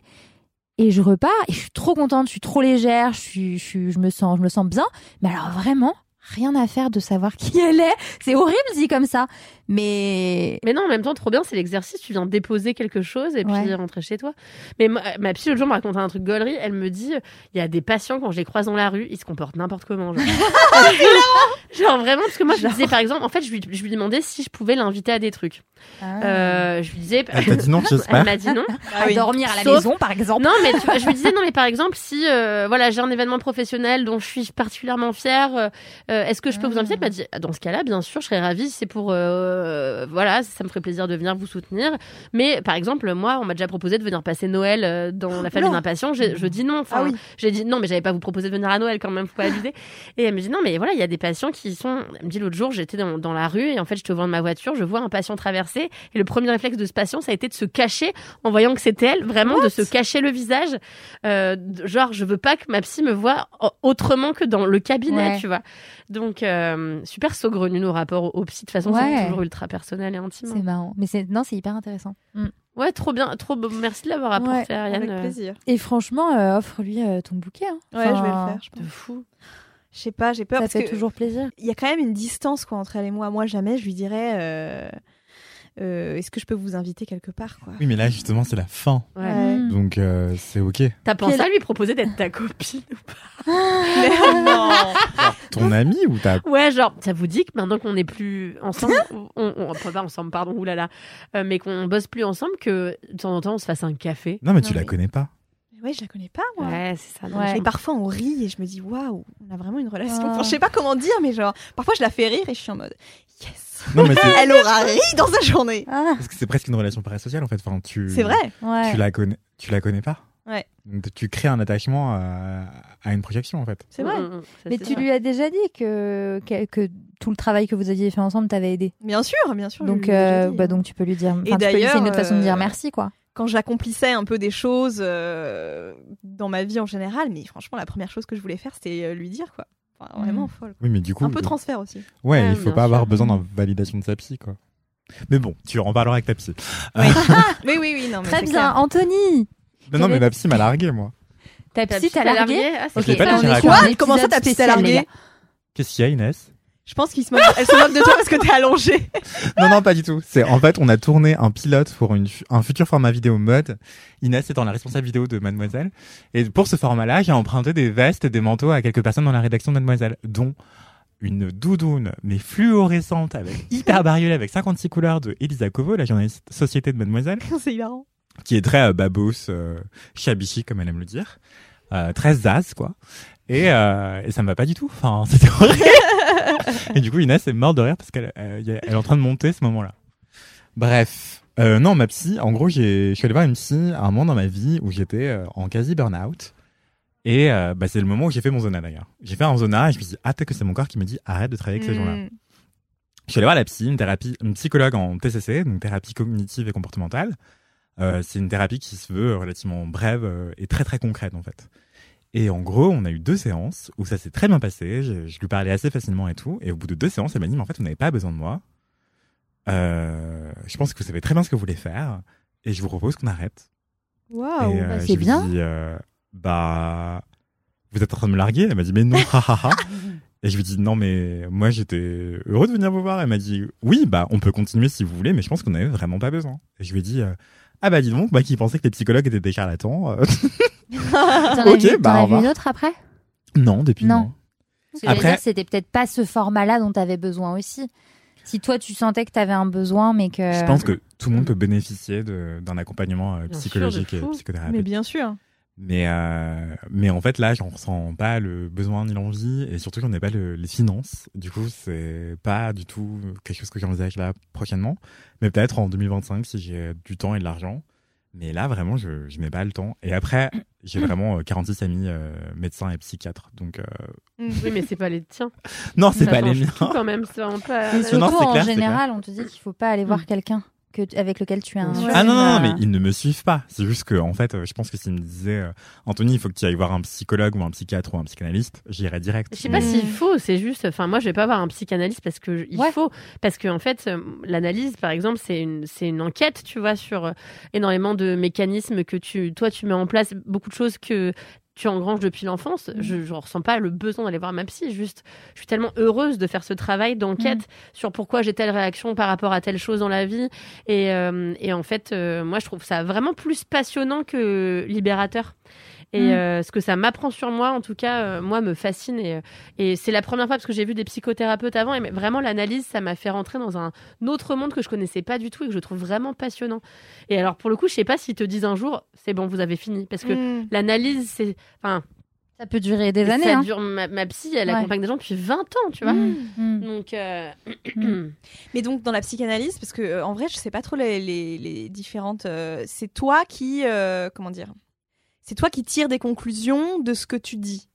Et je repars et je suis trop contente je suis trop légère je, suis- je me sens je me sens bien. Mais alors vraiment rien à faire de savoir qui elle est. C'est horrible dit comme ça mais Mais non, en même temps, trop bien, c'est l'exercice. Tu viens déposer quelque chose et puis Ouais. rentrer chez toi. Mais ma, ma psy, l'autre jour, me racontait un truc gaulerie. Elle me dit il y a des patients, quand je les croise dans la rue, ils se comportent n'importe comment. Genre, Genre, vraiment, parce que moi, je lui disais, par exemple, en fait, je lui, je lui demandais si je pouvais l'inviter à des trucs. Euh, je lui disais. Elle t'a dit non, Elle j'espère. m'a dit non. Ah oui. dormir à la Sauf- maison par exemple Non, mais tu vois, je lui disais non, mais par exemple, si euh, voilà, j'ai un événement professionnel dont je suis particulièrement fière, euh, est-ce que je peux vous inviter? Elle m'a dit dans ce cas-là, bien sûr, je serais ravie. C'est pour euh, voilà, ça me ferait plaisir de venir vous soutenir. Mais par exemple, moi, on m'a déjà proposé de venir passer Noël euh, dans la famille Non. d'un patient. Je dis non. Enfin, Ah oui. j'ai dit non, mais j'avais pas vous proposé de venir à Noël quand même, faut pas abuser. Et elle me dit non, mais voilà, il y a des patients qui sont. Elle me dit l'autre jour, j'étais dans, dans la rue et en fait, je te vois de ma voiture, je vois un patient traverser et le premier réflexe de ce patient, ça a été de se cacher en voyant que c'était elle, vraiment de se cacher le visage. Euh, genre, je veux pas que ma psy me voie au- autrement que dans le cabinet, Ouais. tu vois. Donc, euh, super saugrenu nos rapports au, au psy. De toute façon, Ouais. c'est toujours ultra personnel et intime. c'est marrant mais c'est non c'est hyper intéressant Mm. Ouais, trop bien, trop beau. Merci de l'avoir apporté, Ariane. Avec Euh, plaisir. Et franchement, euh, offre-lui euh, ton bouquet. hein. Ouais, je vais le faire. je pense. De fou. Je sais pas, j'ai peur Ça parce fait que toujours plaisir. il y a quand même une distance quoi entre elle et moi. Moi, jamais je lui dirais euh, euh, est-ce que je peux vous inviter quelque part quoi. Oui, mais là, justement, c'est la fin. Ouais. Donc, euh, c'est OK. T'as pensé à lui proposer d'être ta copine ou pas Mais non. Ton ami ou ta. Ouais, genre, ça vous dit que maintenant qu'on n'est plus ensemble, on, on, enfin, pas ensemble, pardon, oulala, euh, mais qu'on bosse plus ensemble, que de temps en temps on se fasse un café. Non, mais tu Non, la mais- connais pas. Ouais, je la connais pas moi. Ouais, c'est ça. Ouais. Et parfois on rit et je me dis waouh, on a vraiment une relation. Ah. Enfin, je sais pas comment dire, mais genre parfois je la fais rire et je suis en mode yes. Non, mais c'est Elle aura ri dans sa journée. Ah, parce que c'est presque une relation parasociale en fait. Enfin, tu... C'est vrai. ouais. Tu la connais, tu la connais pas. Ouais. Donc, tu crées un attachement à, à une projection en fait. C'est vrai. Mm, mm, ça, Mais tu vrai. lui as déjà dit que, que, que tout le travail que vous aviez fait ensemble t'avait aidé. Bien sûr, bien sûr. Donc, euh, bah, donc tu peux lui dire. Et d'ailleurs, c'est une autre façon de dire euh, merci, quoi. quand j'accomplissais un peu des choses euh, dans ma vie en général, mais franchement la première chose que je voulais faire c'était lui dire quoi. Enfin, vraiment Mm. folle. Oui, mais du coup. Un peu euh, transfert aussi. Ouais, Ouais, il faut pas avoir besoin d'une validation de sa psy quoi. Mais bon, tu en parleras avec ta psy. Oui, oui, oui, oui, non, mais Très bien, clair. Anthony Non, non, mais ma psy m'a largué moi. Ta Ta psy t'a largué Ah, c'est Ok, ça. pas on est Comment ça, ta psy t'a largué. Qu'est-ce qu'il y a, Inès? Je pense qu'il se moque, elle se moque de toi parce que t'es allongée. Non, non, pas du tout. C'est en fait, on a tourné un pilote pour une, un futur format vidéo mode. Inès étant la responsable vidéo de Mademoiselle. Et pour ce format-là, j'ai emprunté des vestes et des manteaux à quelques personnes dans la rédaction de Mademoiselle, dont une doudoune, mais fluorescente, avec hyper bariolée, avec 56 couleurs de Elisa Kovo, la journaliste société de Mademoiselle, c'est hilarant. qui est très euh, babos, euh, chabichi, comme elle aime le dire. Euh, très zaz, quoi. Et, euh, et ça me va pas du tout. Enfin, c'était horrible. et du coup, Inès est morte de rire parce qu'elle euh, y a- elle est en train de monter ce moment-là. Bref. Euh, non, ma psy, en gros, j'ai, je suis allé voir une psy à un moment dans ma vie où j'étais euh, en quasi burn-out. Et euh, bah, c'est le moment où j'ai fait mon zona d'ailleurs. J'ai fait un zona et je me suis dit, ah, peut-être que c'est mon corps qui me dit, arrête de travailler avec ces gens-là. Mm. Je suis allé voir la psy, une thérapie, une psychologue en TCC, donc thérapie cognitive et comportementale. Euh, c'est une thérapie qui se veut relativement brève euh, et très très concrète en fait. Et en gros, on a eu deux séances où ça s'est très bien passé. Je, je lui parlais assez facilement et tout. Et au bout de deux séances, elle m'a dit, mais en fait, vous n'avez pas besoin de moi. Euh, je pense que vous savez très bien ce que vous voulez faire. Et je vous propose qu'on arrête. Waouh. euh, bah, je c'est lui bien. dis, euh, bah, vous êtes en train de me larguer? Elle m'a dit, mais non. Et je lui dis, non, mais moi, j'étais heureux de venir vous voir. Elle m'a dit, oui, bah, on peut continuer si vous voulez, mais je pense qu'on n'avait vraiment pas besoin. Et je lui ai dit, ah bah, dis donc, moi qui pensais que les psychologues étaient des charlatans. euh, T'en Ok, as vu, bah, t'en as vu une autre après? Non, depuis Non. non. Ce que Après- dire, c'était peut-être pas ce format-là dont t'avais besoin aussi. Si toi, tu sentais que t'avais un besoin, mais que. Je pense que tout le monde peut bénéficier de- d'un accompagnement euh, Bien sûr, psychologique et fou. psychothérapeutique. Mais bien sûr. Mais, euh, mais en fait, là, j'en ressens pas le besoin ni l'envie, et surtout, j'en ai pas le- les finances. Du coup, c'est pas du tout quelque chose que j'envisage là prochainement. Mais peut-être en 2025, si j'ai du temps et de l'argent. Mais là, vraiment, je, je n'ai pas le temps. Et après, j'ai vraiment euh, 46 amis euh, médecins et psychiatres. Donc, euh, Oui, mais c'est pas les tiens. non, c'est Ça pas les miens. tout quand même, c'est vraiment pas. Et Non, surtout, non, en clair, général, on te dit qu'il faut pas aller voir quelqu'un que, avec lequel tu as un. Ah non, non, non, euh, mais ils ne me suivent pas. C'est juste que, en fait, euh, je pense que s'ils me disaient, euh, Anthony, il faut que tu ailles voir un psychologue ou un psychiatre ou un psychanalyste, j'irais direct. Je sais pas s'il faut, c'est juste. Enfin, moi, je vais pas voir un psychanalyste parce que je- il Ouais. faut, parce que en fait, l'analyse, par exemple, c'est une, c'est une enquête, tu vois, sur énormément de mécanismes que tu, toi, tu mets en place, beaucoup de choses que tu engranges depuis l'enfance. Mm. Je, je ressens pas le besoin d'aller voir ma psy. Juste, je suis tellement heureuse de faire ce travail d'enquête Mm. sur pourquoi j'ai telle réaction par rapport à telle chose dans la vie. Et, euh, et en fait, euh, moi, je trouve ça vraiment plus passionnant que libérateur. Et Mm. euh, ce que ça m'apprend sur moi, en tout cas, euh, moi, me fascine. Et, euh, et c'est la première fois parce que j'ai vu des psychothérapeutes avant. Et vraiment, l'analyse, ça m'a fait rentrer dans un autre monde que je connaissais pas du tout et que je trouve vraiment passionnant. Et alors, pour le coup, je sais pas s'ils te disent un jour, c'est bon, vous avez fini. Parce que Mm. l'analyse, c'est. Enfin, Ça peut durer des années. ça hein. dure. Ma, ma psy, elle Ouais. accompagne des gens depuis 20 ans, tu vois. Mm. Donc. euh, Mais donc dans la psychanalyse, parce que euh, en vrai, je sais pas trop les, les- les différentes. euh, c'est toi qui, euh, comment dire, c'est toi qui tires des conclusions de ce que tu dis.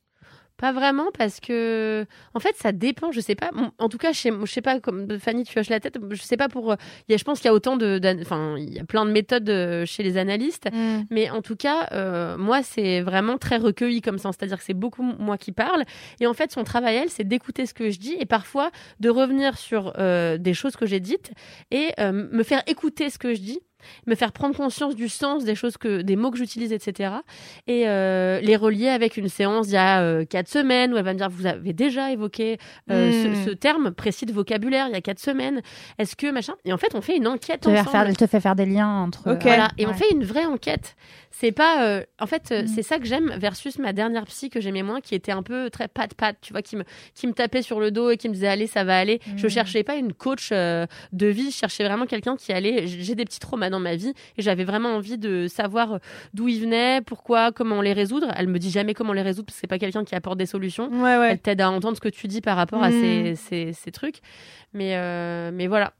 Pas vraiment parce que en fait ça dépend je sais pas. En tout cas chez je sais pas comme Fanny tu hoches la tête je sais pas pour il y a, je pense qu'il y a autant de enfin il y a plein de méthodes euh, chez les analystes. Mais en tout cas euh, moi c'est vraiment très recueilli comme ça. C'est-à-dire que c'est beaucoup moi qui parle. Et en fait son travail elle c'est d'écouter ce que je dis et parfois de revenir sur euh, des choses que j'ai dites et euh, me faire écouter ce que je dis me faire prendre conscience du sens des choses que des mots que j'utilise etc et euh, les relier avec une séance d'il y a euh, quatre semaines où elle va me dire vous avez déjà évoqué euh, Mm. ce, ce terme précis de vocabulaire il y a quatre semaines est-ce que machin? Et en fait on fait une enquête Te ensemble faire, elle te fait faire des liens entre. Ok. voilà et on fait une vraie enquête C'est pas. euh, en fait, euh, Mm. c'est ça que j'aime versus ma dernière psy que j'aimais moins, qui était un peu très pat pat, tu vois, qui me, qui me tapait sur le dos et qui me disait allez, ça va aller. Je Mm. cherchais pas une coach euh, de vie, je cherchais vraiment quelqu'un qui allait. J'ai des petits traumas dans ma vie et j'avais vraiment envie de savoir d'où ils venaient, pourquoi, comment les résoudre. Elle me dit jamais comment les résoudre parce que c'est pas quelqu'un qui apporte des solutions. Ouais, ouais. Elle t'aide à entendre ce que tu dis par rapport à Mm. ces, ces, ces trucs. Mais, euh, mais voilà.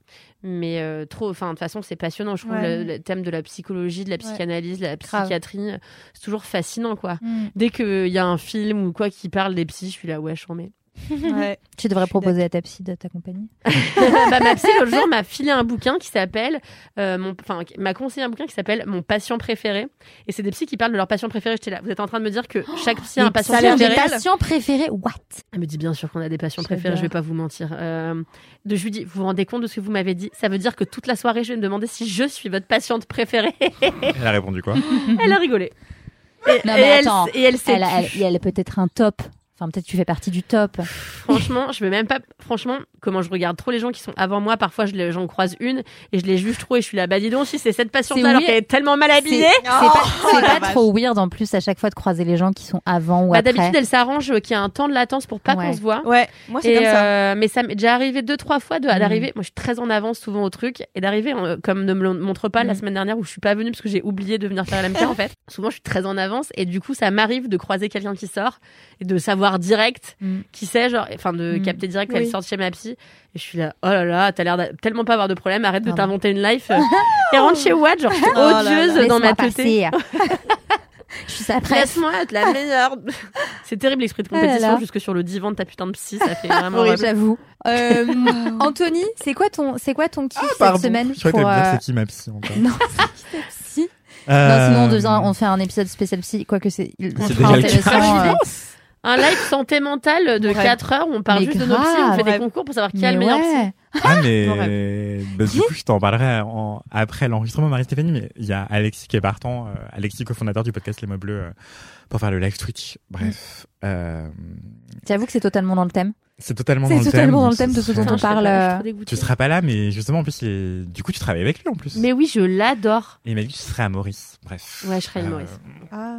Mais euh, trop, enfin, de toute façon, c'est passionnant. Je trouve Ouais. le, le thème de la psychologie, de la psychanalyse, de la psychiatrie, c'est toujours fascinant, quoi. Mm. Dès qu'il y a un film ou quoi qui parle des psys, je suis là, ouais, j'en mets. Ouais. Tu devrais proposer à ta psy de t'accompagner. bah, ma psy, l'autre jour, m'a filé un bouquin qui s'appelle, euh, mon, enfin, m'a conseillé un bouquin qui s'appelle Mon patient préféré. Et c'est des psys qui parlent de leur patient préféré. J'étais là, vous êtes en train de me dire que chaque psy a un patient Ça a l'air des préféré. patients préférés. What? Elle me dit bien sûr qu'on a des patients préférés, je vais pas vous mentir. Euh, de, je lui dis, vous vous rendez compte de ce que vous m'avez dit? Ça veut dire que toute la soirée, je vais me demander si je suis votre patiente préférée. Elle a répondu quoi? Elle a rigolé. Et, Non, et mais elle, attends, et elle s'est Elle, elle, est peut-être un top. Enfin, peut-être tu fais partie du top. Franchement, je vais même pas. Franchement, comment je regarde trop les gens qui sont avant moi, parfois je les- j'en croise une et je les juge trop et je suis là, bah dis donc, si c'est cette patiente alors weird. qu'elle est tellement mal C'est habillée. c'est pas, c'est Oh, la pas trop weird en plus à chaque fois de croiser les gens qui sont avant ou Bah, après. D'habitude, elle s'arrange euh, qu'il y a un temps de latence pour pas Ouais. qu'on se voit. Ouais, moi c'est comme ça. euh, mais ça m'est déjà arrivé deux trois fois de- Mm. d'arriver. Moi, je suis très en avance souvent au truc et d'arriver euh, comme ne me le montre pas la Mm. semaine dernière où je suis pas venue parce que j'ai oublié de venir faire l'MK en fait. Souvent, je suis très en avance et du coup, ça m'arrive de croiser quelqu'un qui sort et de savoir direct Mm. qui c'est, genre, enfin de Mm. capter direct Oui. qu'elle sort de chez ma psy. Et je suis là, oh là là, t'as l'air de tellement pas avoir de problème, arrête de t'inventer une life. et rentre chez Watt, genre, je suis Oh là là. odieuse dans ma tête. Je suis sa. Laisse-moi être la meilleure. C'est terrible l'esprit de Ah là compétition là. jusque sur le divan de ta putain de psy, ça fait vraiment Oui, j'avoue. Euh, Anthony, c'est quoi ton, c'est quoi ton kiff cette Pardon. semaine Je crois que t'allais pour, euh, c'est qui ma psy encore. Non, c'est psy? Euh, Non, sinon on, devient, on fait un épisode spécial psy, quoique c'est C'est déjà le intéressant. Euh, Un live santé mentale de Ouais. 4 heures où on parle Mais juste de nos psys, on grave. fait des concours pour savoir qui a le meilleur psy. ouais. Ah mais bah, du coup je t'en parlerai en- après l'enregistrement Marie-Stéphanie mais il y a Alexis qui est partant euh, Alexis cofondateur du podcast Les Mots Bleus euh, pour faire le live Twitch bref euh, J'avoue que c'est totalement dans le thème. c'est totalement dans le thème totalement dans le thème de ce dont on parle, pas euh, tu seras pas là mais justement en plus est- du coup tu travailles avec lui en plus Mais oui, je l'adore. et il m'a dit que tu serais à Maurice bref Ouais, je serais à Euh, Maurice. Ah.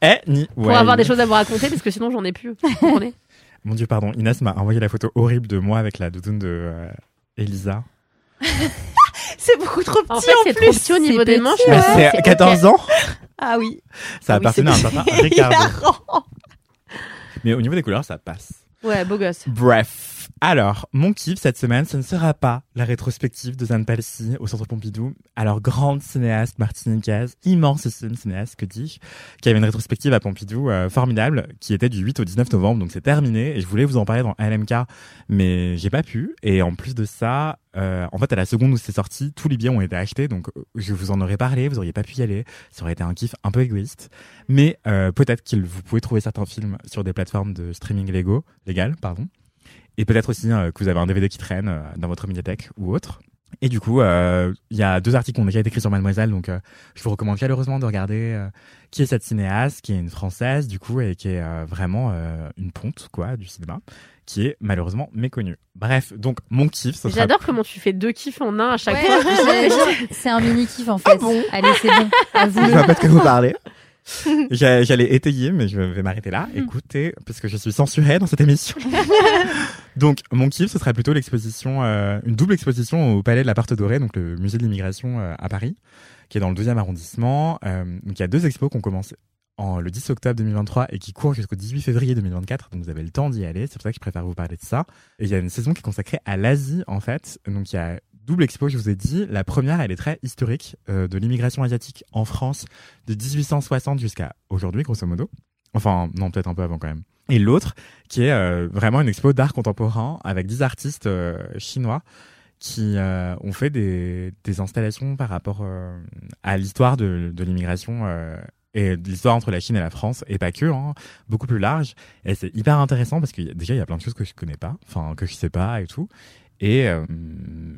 Anyway. Pour avoir des choses à vous raconter, parce que sinon j'en ai plus. Mon dieu pardon Inès m'a envoyé la photo horrible de moi avec la doudoune de euh, Elisa C'est beaucoup trop petit En en, fait, c'est trop plus. petit au niveau des manches. ouais. mais c'est ok. 14 ans Ah oui. ça Ah oui, appartenait à un certain Ricardo mais au niveau des couleurs ça passe Ouais, beau gosse. Bref. Alors, mon kiff cette semaine, ce ne sera pas la rétrospective de Zane Palsy au Centre Pompidou. Alors, grande cinéaste martiniquaise, immensissime cinéaste, que dis-je, qui avait une rétrospective à Pompidou euh, formidable, qui était du 8 au 19 novembre, donc c'est terminé. Et je voulais vous en parler dans LMK, mais j'ai pas pu. Et en plus de ça, euh, en fait, à la seconde où c'est sorti, tous les billets ont été achetés, donc euh, je vous en aurais parlé, vous auriez pas pu y aller. Ça aurait été un kiff un peu égoïste. Mais euh, peut-être que vous pouvez trouver certains films sur des plateformes de streaming légaux, légales, pardon. Et peut-être aussi euh, que vous avez un DVD qui traîne euh, dans votre médiathèque ou autre. Et du coup, euh, il y a deux articles qui ont déjà été écrits sur Mademoiselle, donc euh, je vous recommande chaleureusement de regarder euh, qui est cette cinéaste, qui est une française du coup et qui est euh, vraiment euh, une ponte quoi du cinéma, qui est malheureusement méconnue. Bref, donc mon kiff, sera J'adore comment tu fais deux kiffs en un à chaque Ouais, fois. c'est un mini kiff en fait. Allez, c'est bon. À vous. Je vois pas de quoi vous parlez. J'a- J'allais étayer, mais je vais m'arrêter là. Écoutez, parce que je suis censurée dans cette émission. donc, mon kiff, ce serait plutôt l'exposition, euh, une double exposition au Palais de la Porte Dorée, donc le musée de l'immigration euh, à Paris, qui est dans le deuxième arrondissement. Euh, donc, il y a deux expos qui ont commencé en, le 10 octobre 2023 et qui courent jusqu'au 18 février 2024. Donc, vous avez le temps d'y aller. C'est pour ça que je préfère vous parler de ça. Et il y a une saison qui est consacrée à l'Asie, en fait. Donc, il y a double expo, je vous ai dit. La première, elle est très historique, euh, de l'immigration asiatique en France de 1860 jusqu'à aujourd'hui, grosso modo. Enfin, non, peut-être un peu avant quand même. Et l'autre, qui est euh, vraiment une expo d'art contemporain avec 10 artistes euh, chinois qui euh, ont fait des, des installations par rapport euh, à l'histoire de, de l'immigration euh, et l'histoire entre la Chine et la France, et pas que, hein, beaucoup plus large. Et c'est hyper intéressant parce que déjà, il y a plein de choses que je connais pas, enfin, que je sais pas et tout. Et, euh,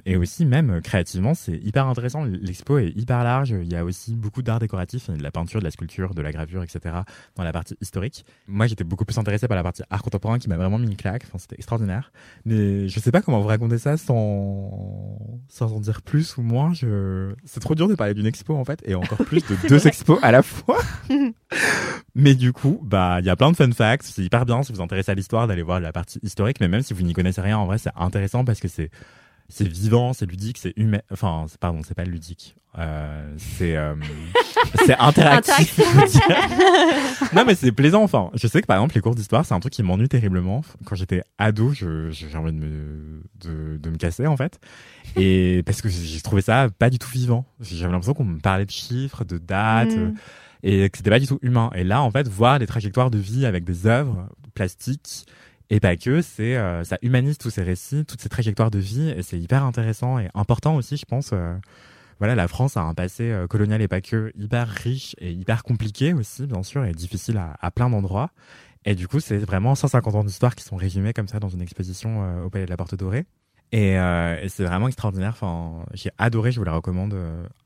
et aussi, même euh, créativement, c'est hyper intéressant. L'expo est hyper large. Il y a aussi beaucoup d'art décoratif, de la peinture, de la sculpture, de la gravure, etc. dans la partie historique. Moi, j'étais beaucoup plus intéressé par la partie art contemporain qui m'a vraiment mis une claque. Enfin, c'était extraordinaire. Mais je sais pas comment vous raconter ça sans, sans en dire plus ou moins. Je... C'est trop dur de parler d'une expo, en fait, et encore plus de deux expos à la fois. Mais du coup, bah, il y a plein de fun facts. C'est hyper bien si vous intéressez à l'histoire d'aller voir la partie historique. Mais même si vous n'y connaissez rien, en vrai, c'est intéressant parce que c'est c'est vivant, c'est ludique, c'est humain. Enfin, c'est- pardon, c'est pas ludique. Euh, c'est euh, c'est interactif. non, mais c'est plaisant. Enfin, je sais que par exemple, les cours d'histoire, c'est un truc qui m'ennuie terriblement. Quand j'étais ado, j'ai envie de me de, de me casser en fait. Et parce que j'ai trouvé ça pas du tout vivant. J'avais l'impression qu'on me parlait de chiffres, de dates. Mm. Et que c'était pas du tout humain. Et là, en fait, voir les trajectoires de vie avec des œuvres plastiques et pas que, c'est euh, ça humanise tous ces récits, toutes ces trajectoires de vie, et c'est hyper intéressant et important aussi, je pense. euh, voilà, la France a un passé euh, colonial et pas que hyper riche et hyper compliqué aussi, bien sûr, et difficile à, plein d'endroits. Et du coup, c'est vraiment 150 ans d'histoire qui sont résumés comme ça dans une exposition euh, au Palais de la Porte Dorée. Et, et c'est vraiment extraordinaire. Enfin, j'ai adoré, je vous la recommande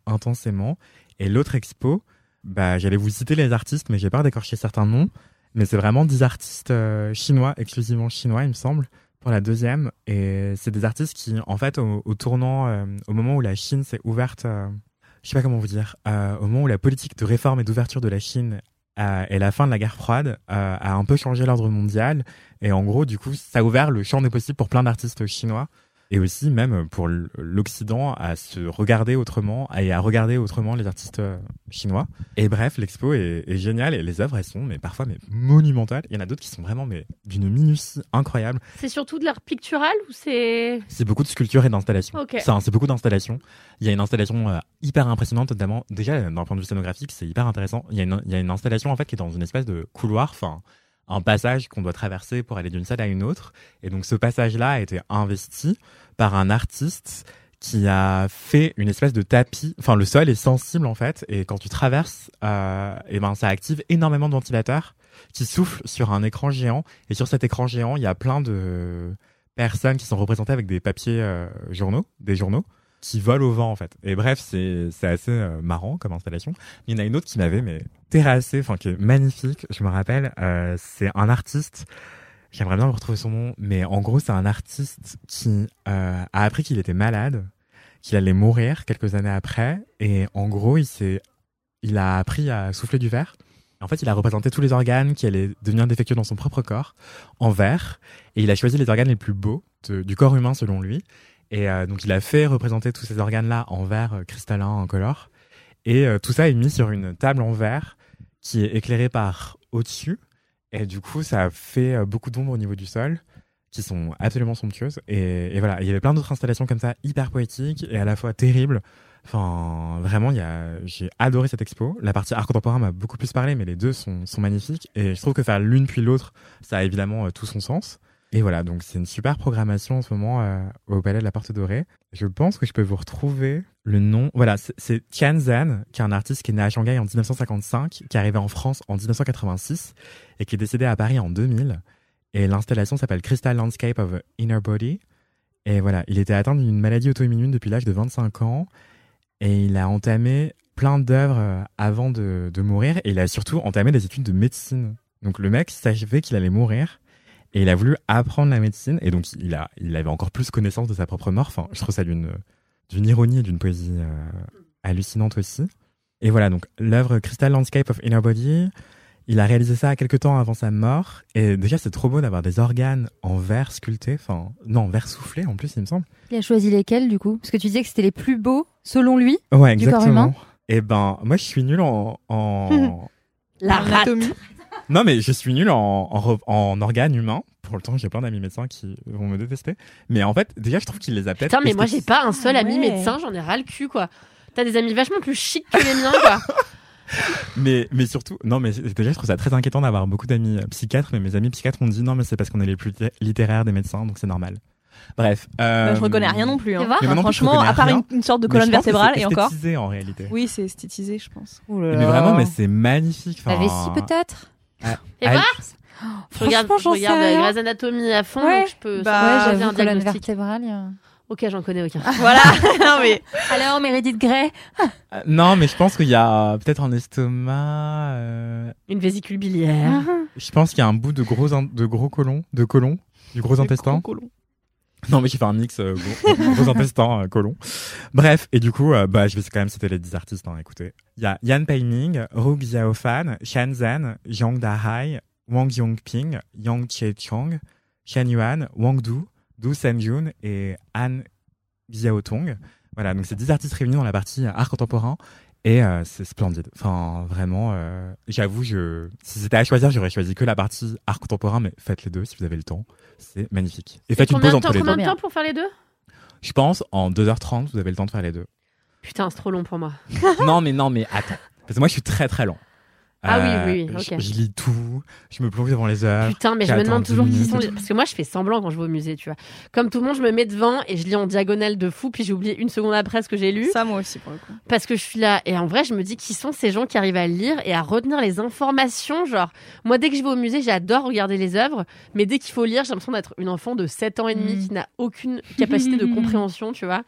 intensément. Et l'autre expo, bah, j'allais vous citer les artistes, mais j'ai peur d'écorcher certains noms. Mais c'est vraiment 10 artistes euh, chinois, exclusivement chinois, il me semble, pour la deuxième. Et c'est des artistes qui, en fait, au, tournant, euh, au moment où la Chine s'est ouverte, euh, je sais pas comment vous dire, euh, au moment où la politique de réforme et d'ouverture de la Chine et la fin de la guerre froide a un peu changé l'ordre mondial. Et en gros, du coup, ça a ouvert le champ des possibles pour plein d'artistes chinois. Et aussi, même pour l- l'Occident, à se regarder autrement et à regarder autrement les artistes euh, chinois. Et bref, l'expo est, est géniale et les œuvres, elles sont mais parfois mais monumentales. Il y en a d'autres qui sont vraiment mais d'une minutie incroyable. C'est surtout de l'art pictural ou c'est. C'est beaucoup de sculpture et d'installation. Ok. C'est beaucoup d'installation. Il y a une installation euh, hyper impressionnante, notamment déjà d'un point de vue scénographique, c'est hyper intéressant. Il y, a une, il y a une installation en fait qui est dans une espèce de couloir, enfin un passage qu'on doit traverser pour aller d'une salle à une autre. Et donc ce passage-là a été investi par un artiste qui a fait une espèce de tapis. Enfin, le sol est sensible en fait, et quand tu traverses, euh, et ben ça active énormément de ventilateurs qui soufflent sur un écran géant. Et sur cet écran géant, il y a plein de personnes qui sont représentées avec des papiers euh, journaux, des journaux qui volent au vent en fait. Et bref, c'est assez euh, marrant comme installation. Il y en a une autre qui m'avait mais terrassé, enfin qui est magnifique. Je me rappelle, euh, c'est un artiste. J'aimerais bien retrouver son nom, mais en gros, c'est un artiste qui euh, a appris qu'il était malade, qu'il allait mourir quelques années après, et en gros, il s'est, il a appris à souffler du verre. En fait, il a représenté tous les organes qui allaient devenir défectueux dans son propre corps en verre, et il a choisi les organes les plus beaux du corps humain selon lui. Et euh, donc, il a fait représenter tous ces organes-là en verre euh, cristallin, incolore. Et euh, tout ça est mis sur une table en verre qui est éclairée par au-dessus. Et du coup, ça fait beaucoup d'ombre au niveau du sol, qui sont absolument somptueuses. Et, voilà, il y avait plein d'autres installations comme ça, hyper poétiques et à la fois terribles. Enfin, vraiment, j'ai adoré cette expo. La partie art contemporain m'a beaucoup plus parlé, mais les deux sont, magnifiques. Et je trouve que faire l'une puis l'autre, ça a évidemment tout son sens. Et voilà, donc c'est une super programmation en ce moment euh, au Palais de la Porte Dorée. Je pense que je peux vous retrouver le nom. Voilà, c'est- Tian Zhan, qui est un artiste qui est né à Shanghai en 1955, qui est arrivé en France en 1986 et qui est décédé à Paris en 2000. Et l'installation s'appelle Crystal Landscape of Inner Body. Et voilà, il était atteint d'une maladie auto-immune depuis l'âge de 25 ans et il a entamé plein d'œuvres euh, avant de, de mourir et il a surtout entamé des études de médecine. Donc le mec savait qu'il allait mourir et il a voulu apprendre la médecine et donc il, a, il avait encore plus connaissance de sa propre mort. Enfin, je trouve ça d'une, d'une ironie et d'une poésie euh, hallucinante aussi. Et voilà, donc l'œuvre Crystal Landscape of Inner Body, il a réalisé ça quelques temps avant sa mort. Et déjà, c'est trop beau d'avoir des organes en verre sculpté, enfin, non, en verre soufflé en plus, il me semble. Il a choisi lesquels du coup? Parce que tu disais que c'était les plus beaux selon lui. Ouais, Du corps exactement. humain Et ben, moi, je suis nul en. en... La rate. Non, mais je suis nul en, en, en organes humains. Pour le temps, j'ai plein d'amis médecins qui vont me détester. Mais en fait, déjà, je trouve qu'il les a peut-être. Putain, mais moi j'ai pas un seul Ah ami ouais. médecin, j'en ai ras le cul quoi. T'as des amis vachement plus chics que les miens quoi. Mais, mais surtout, non, mais déjà, je trouve ça très inquiétant d'avoir beaucoup d'amis euh, psychiatres. Mais mes amis psychiatres m'ont dit non, mais c'est parce qu'on est les plus li- littéraires des médecins, donc c'est normal. Bref. Bah, euh, je reconnais rien non plus. hein. Non je Franchement, à part rien. une, une sorte de colonne vertébrale c'est et encore. esthétisé, en réalité. Oui, c'est esthétisé, je pense. Mais vraiment, mais c'est magnifique. La enfin, vessie peut-être? Et Ah, voilà, je regarde, Franchement, je j'en regarde euh. Grey's Anatomy à fond, Ouais. donc je peux Bah, Ouais, donner un colonne diagnostic. vertébrale. a- Ok, j'en connais aucun. Voilà. non mais Alors, Meredith Grey Euh, non, mais je pense qu'il y a peut-être un estomac. euh, Une vésicule biliaire. Je pense qu'il y a un bout de gros, in- de gros colon, de colon, du gros intestin. Non, mais j'ai fait un mix euh, gros, gros intestin, euh, colon. Bref, et du coup, euh, bah, je vais quand même citer les 10 artistes, hein, écoutez. Il y a Yan Peiming, Ru Xiaofan, Shan Zhan, Zhang Dahai, Wang Yongping, Yang Chechong, Shan Yuan, Wang Du, Du Senjun et Han Xiaotong. Voilà, donc c'est 10 artistes réunis dans la partie art contemporain. Et euh, c'est splendide. Enfin, vraiment, euh, j'avoue, je... si c'était à choisir, j'aurais choisi que la partie art contemporain, mais faites les deux si vous avez le temps. C'est magnifique. Et faites une pause temps, entre les deux. combien de temps pour faire les deux? Je pense en 2h30, vous avez le temps de faire les deux. Putain, c'est trop long pour moi. non, mais non, mais attends. Parce que moi, je suis très très lent. Ah oui, oui, oui, je- ok. Je, lis tout, je me plonge devant les heures. Putain, mais je me demande 10 toujours qui sont les... Parce que moi, je fais semblant quand je vais au musée, tu vois. Comme tout le monde, je me mets devant et je lis en diagonale de fou, puis j'ai oublié une seconde après ce que j'ai lu. ça moi aussi pour le coup. Parce que je suis là. Et en vrai, je me dis qui sont ces gens qui arrivent à lire et à retenir les informations. Genre, moi, dès que je vais au musée, j'adore regarder les œuvres. Mais dès qu'il faut lire, j'ai l'impression d'être une enfant de 7 ans et demi Mm. qui n'a aucune capacité de compréhension, tu vois.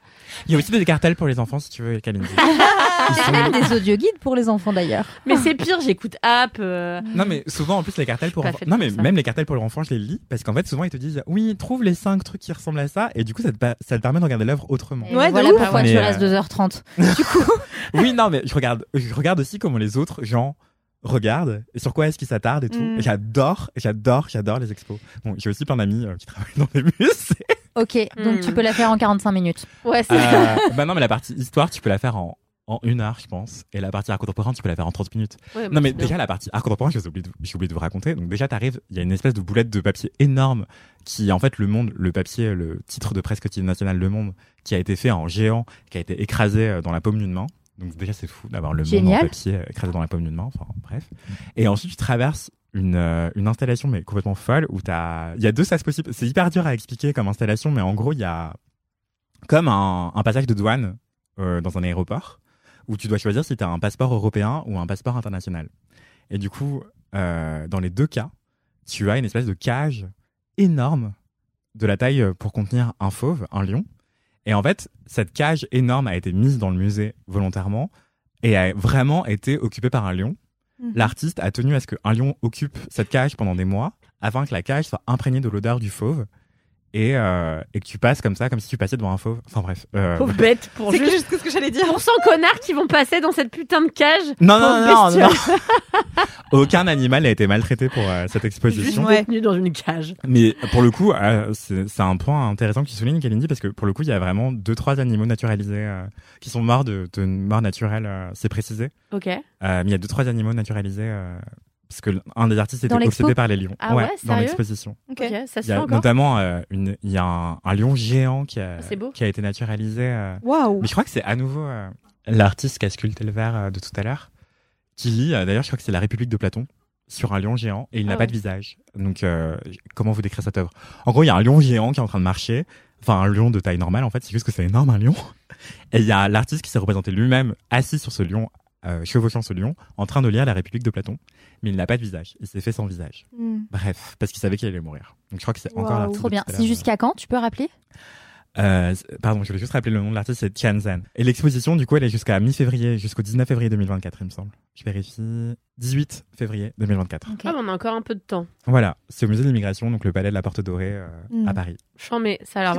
Il y a aussi des cartels pour les enfants, si tu veux. Ils C'est sont- des audioguides pour les enfants d'ailleurs. Mais c'est pire, j'écoute app. euh, Non, mais souvent, en plus, les cartels pour enfants. Non, mais ça. même les cartels pour les enfants, je les lis. Parce qu'en fait, souvent, ils te disent Oui, trouve les 5 trucs qui ressemblent à ça. Et du coup, ça te, ça te permet de regarder l'œuvre autrement. Et Ouais, de voilà ouf. pourquoi Mais, tu euh, restes 2h30. Oui, non, mais je regarde, je regarde aussi comment les autres gens regardent et sur quoi est-ce qu'ils s'attardent et tout. Mm. J'adore, j'adore, j'adore les expos. Bon, j'ai aussi plein d'amis euh, qui travaillent dans des musées. Ok, donc tu peux la faire en 45 minutes. Ouais, c'est Euh, bah non, mais la partie histoire, tu peux la faire en, en une heure, je pense. Et la partie art contemporain, tu peux la faire en 30 minutes. Ouais, Non, mais bien. déjà, la partie art contemporain, j'ai oublié, oublié de vous raconter. Donc, déjà, t'arrives, il y a une espèce de boulette de papier énorme qui, en fait, Le Monde, le papier, le titre de presse quotidienne nationale Le Monde, qui a été fait en géant, qui a été écrasé euh, dans la paume d'une main. Donc, déjà, c'est fou d'avoir Le Monde Génial. en papier euh, écrasé dans la paume d'une main. Enfin, bref. Et ensuite, tu traverses une, euh, une installation, mais complètement folle, où t'as, il y a deux sas possibles. C'est hyper dur à expliquer comme installation, mais en gros, il y a comme un, un passage de douane euh, dans un aéroport où tu dois choisir si tu as un passeport européen ou un passeport international. Et du coup, euh, dans les deux cas, tu as une espèce de cage énorme de la taille pour contenir un fauve, un lion. Et en fait, cette cage énorme a été mise dans le musée volontairement et a vraiment été occupée par un lion. Mhm. L'artiste a tenu à ce qu'un lion occupe cette cage pendant des mois afin que la cage soit imprégnée de l'odeur du fauve et, euh, et que tu passes comme ça, comme si tu passais devant un fauve. Enfin bref. euh, Pauvre bête pour C'est juste juste ce que j'allais dire. pour 100 connards qui vont passer dans cette putain de cage. Non, non, non, non, non. Aucun animal n'a été maltraité pour euh, cette Juste exposition. Ouais. détenu dans une cage. Mais pour le coup, euh, c'est un point intéressant que tu soulignes, Kalindi, parce que pour le coup, il y a vraiment deux, trois animaux naturalisés euh, qui sont morts de, de mort naturelle, euh, c'est précisé. Ok. Euh, mais il y a deux, trois animaux naturalisés, euh, parce que un des artistes était obsédé par les lions. Ah ouais, dans l'exposition. Ok. Ok, ça se Il y fait a encore. notamment euh, une, il y a un, un lion géant qui a, C'est beau. qui a été naturalisé. euh, mais je crois que c'est à nouveau euh, l'artiste qui a sculpté le verre euh, de tout à l'heure, qui lit, euh, d'ailleurs, je crois que c'est La République de Platon, sur un lion géant, et il n'a Ah pas de visage. Donc, euh, comment vous décrire cette œuvre? En gros, il y a un lion géant qui est en train de marcher, enfin un lion de taille normale, en fait, c'est juste que c'est énorme, un lion. Et il y a l'artiste qui s'est représenté lui-même assis sur ce lion, euh, chevauchant ce lion, en train de lire La République de Platon, mais il n'a pas de visage, il s'est fait sans visage. Hmm. Bref, parce qu'il savait qu'il allait mourir. Donc je crois que c'est encore Waouh. l'artiste. Trop de bien. C'est jusqu'à quand Tu peux rappeler? Euh, pardon, je voulais juste rappeler le nom de l'artiste, c'est Tian Zhan. Et l'exposition, du coup, elle est jusqu'à mi-février, jusqu'au 19 février 2024, il me semble. Je vérifie. 18 février 2024. Ok. Ah, mais on a encore un peu de temps. Voilà, c'est au musée de l'immigration, donc le palais de la Porte Dorée euh, Mm. à Paris. Chant, mais ça a l'air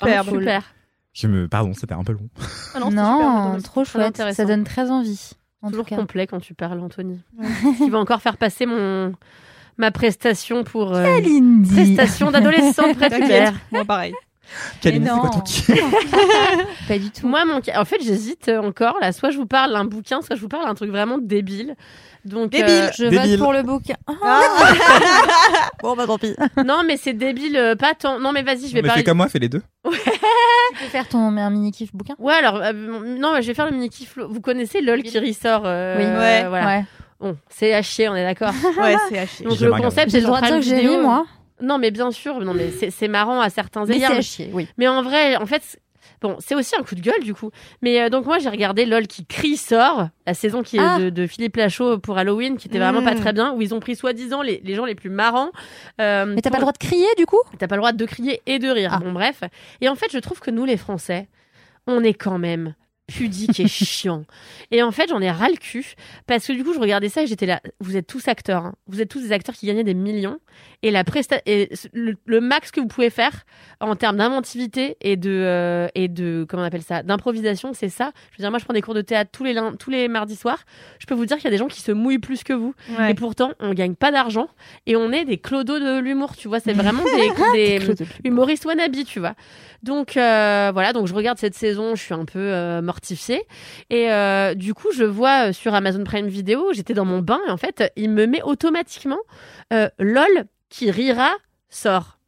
Vraiment Superbe. super. Je me, pardon, c'était un peu long. Ah non, super, trop très chouette. intéressant. Ça donne très envie. En Toujours tout cas. complet quand tu parles, Anthony. tu vas encore faire passer mon ma prestation pour euh, prestation d'adolescent près de T'inquiète, terre. moi pareil. Mais c'est quoi ton Pas du tout. Moi, mon... en fait, j'hésite encore. Là, soit je vous parle d'un bouquin, soit je vous parle d'un truc vraiment débile. Donc, Débile. euh, Je Débile. vote pour le bouquin. bon, bah tant pis. non, mais c'est débile, euh, pas tant. Non, mais vas-y, je vais Mais parler. fais comme moi, fais les deux. Tu peux faire ton un mini kiff bouquin? Ouais, alors, euh, non, je vais faire le mini kiff. Vous connaissez LOL qui ressort euh, Oui. Ouais. voilà. Ouais. Bon, c'est à chier, on est d'accord. Ouais, c'est haché. Donc, J'ai le concept, J'ai c'est le droit de dire que j'ai ri, moi. Non, mais bien sûr, non, mais c'est c'est marrant à certains Mais c'est égards. à chier, oui. Mais en vrai, en fait, bon, c'est aussi un coup de gueule du coup. Mais euh, donc moi, j'ai regardé LOL qui crie sort, la saison qui est Ah. de, de Philippe Lachaud pour Halloween, qui était vraiment pas Mm. très bien, où ils ont pris soi-disant les, les gens les plus marrants. euh, Mais t'as pour- pas le droit de crier, du coup? T'as pas le droit de crier et de rire. Ah. Bon, bref. Et en fait, je trouve que nous, les Français, on est quand même pudique et chiant. Et en fait, j'en ai ras le cul parce que du coup, je regardais ça et j'étais là. Vous êtes tous acteurs. hein. Vous êtes tous des acteurs qui gagnaient des millions. Et la presta et le, le max que vous pouvez faire en termes d'inventivité et de euh, et de comment on appelle ça d'improvisation, c'est ça. Je veux dire, moi, je prends des cours de théâtre tous les tous les mardis soirs. Je peux vous dire qu'il y a des gens qui se mouillent plus que vous. Ouais. Et pourtant, on gagne pas d'argent et on est des clodos de l'humour. Tu vois, c'est vraiment des, des humoristes wannabe, tu vois. Donc euh, voilà, donc je regarde cette saison, je suis un peu euh, Et euh, du coup, je vois euh, sur Amazon Prime Video, j'étais dans mon bain et en fait, il me met automatiquement euh, LOL qui rira sort,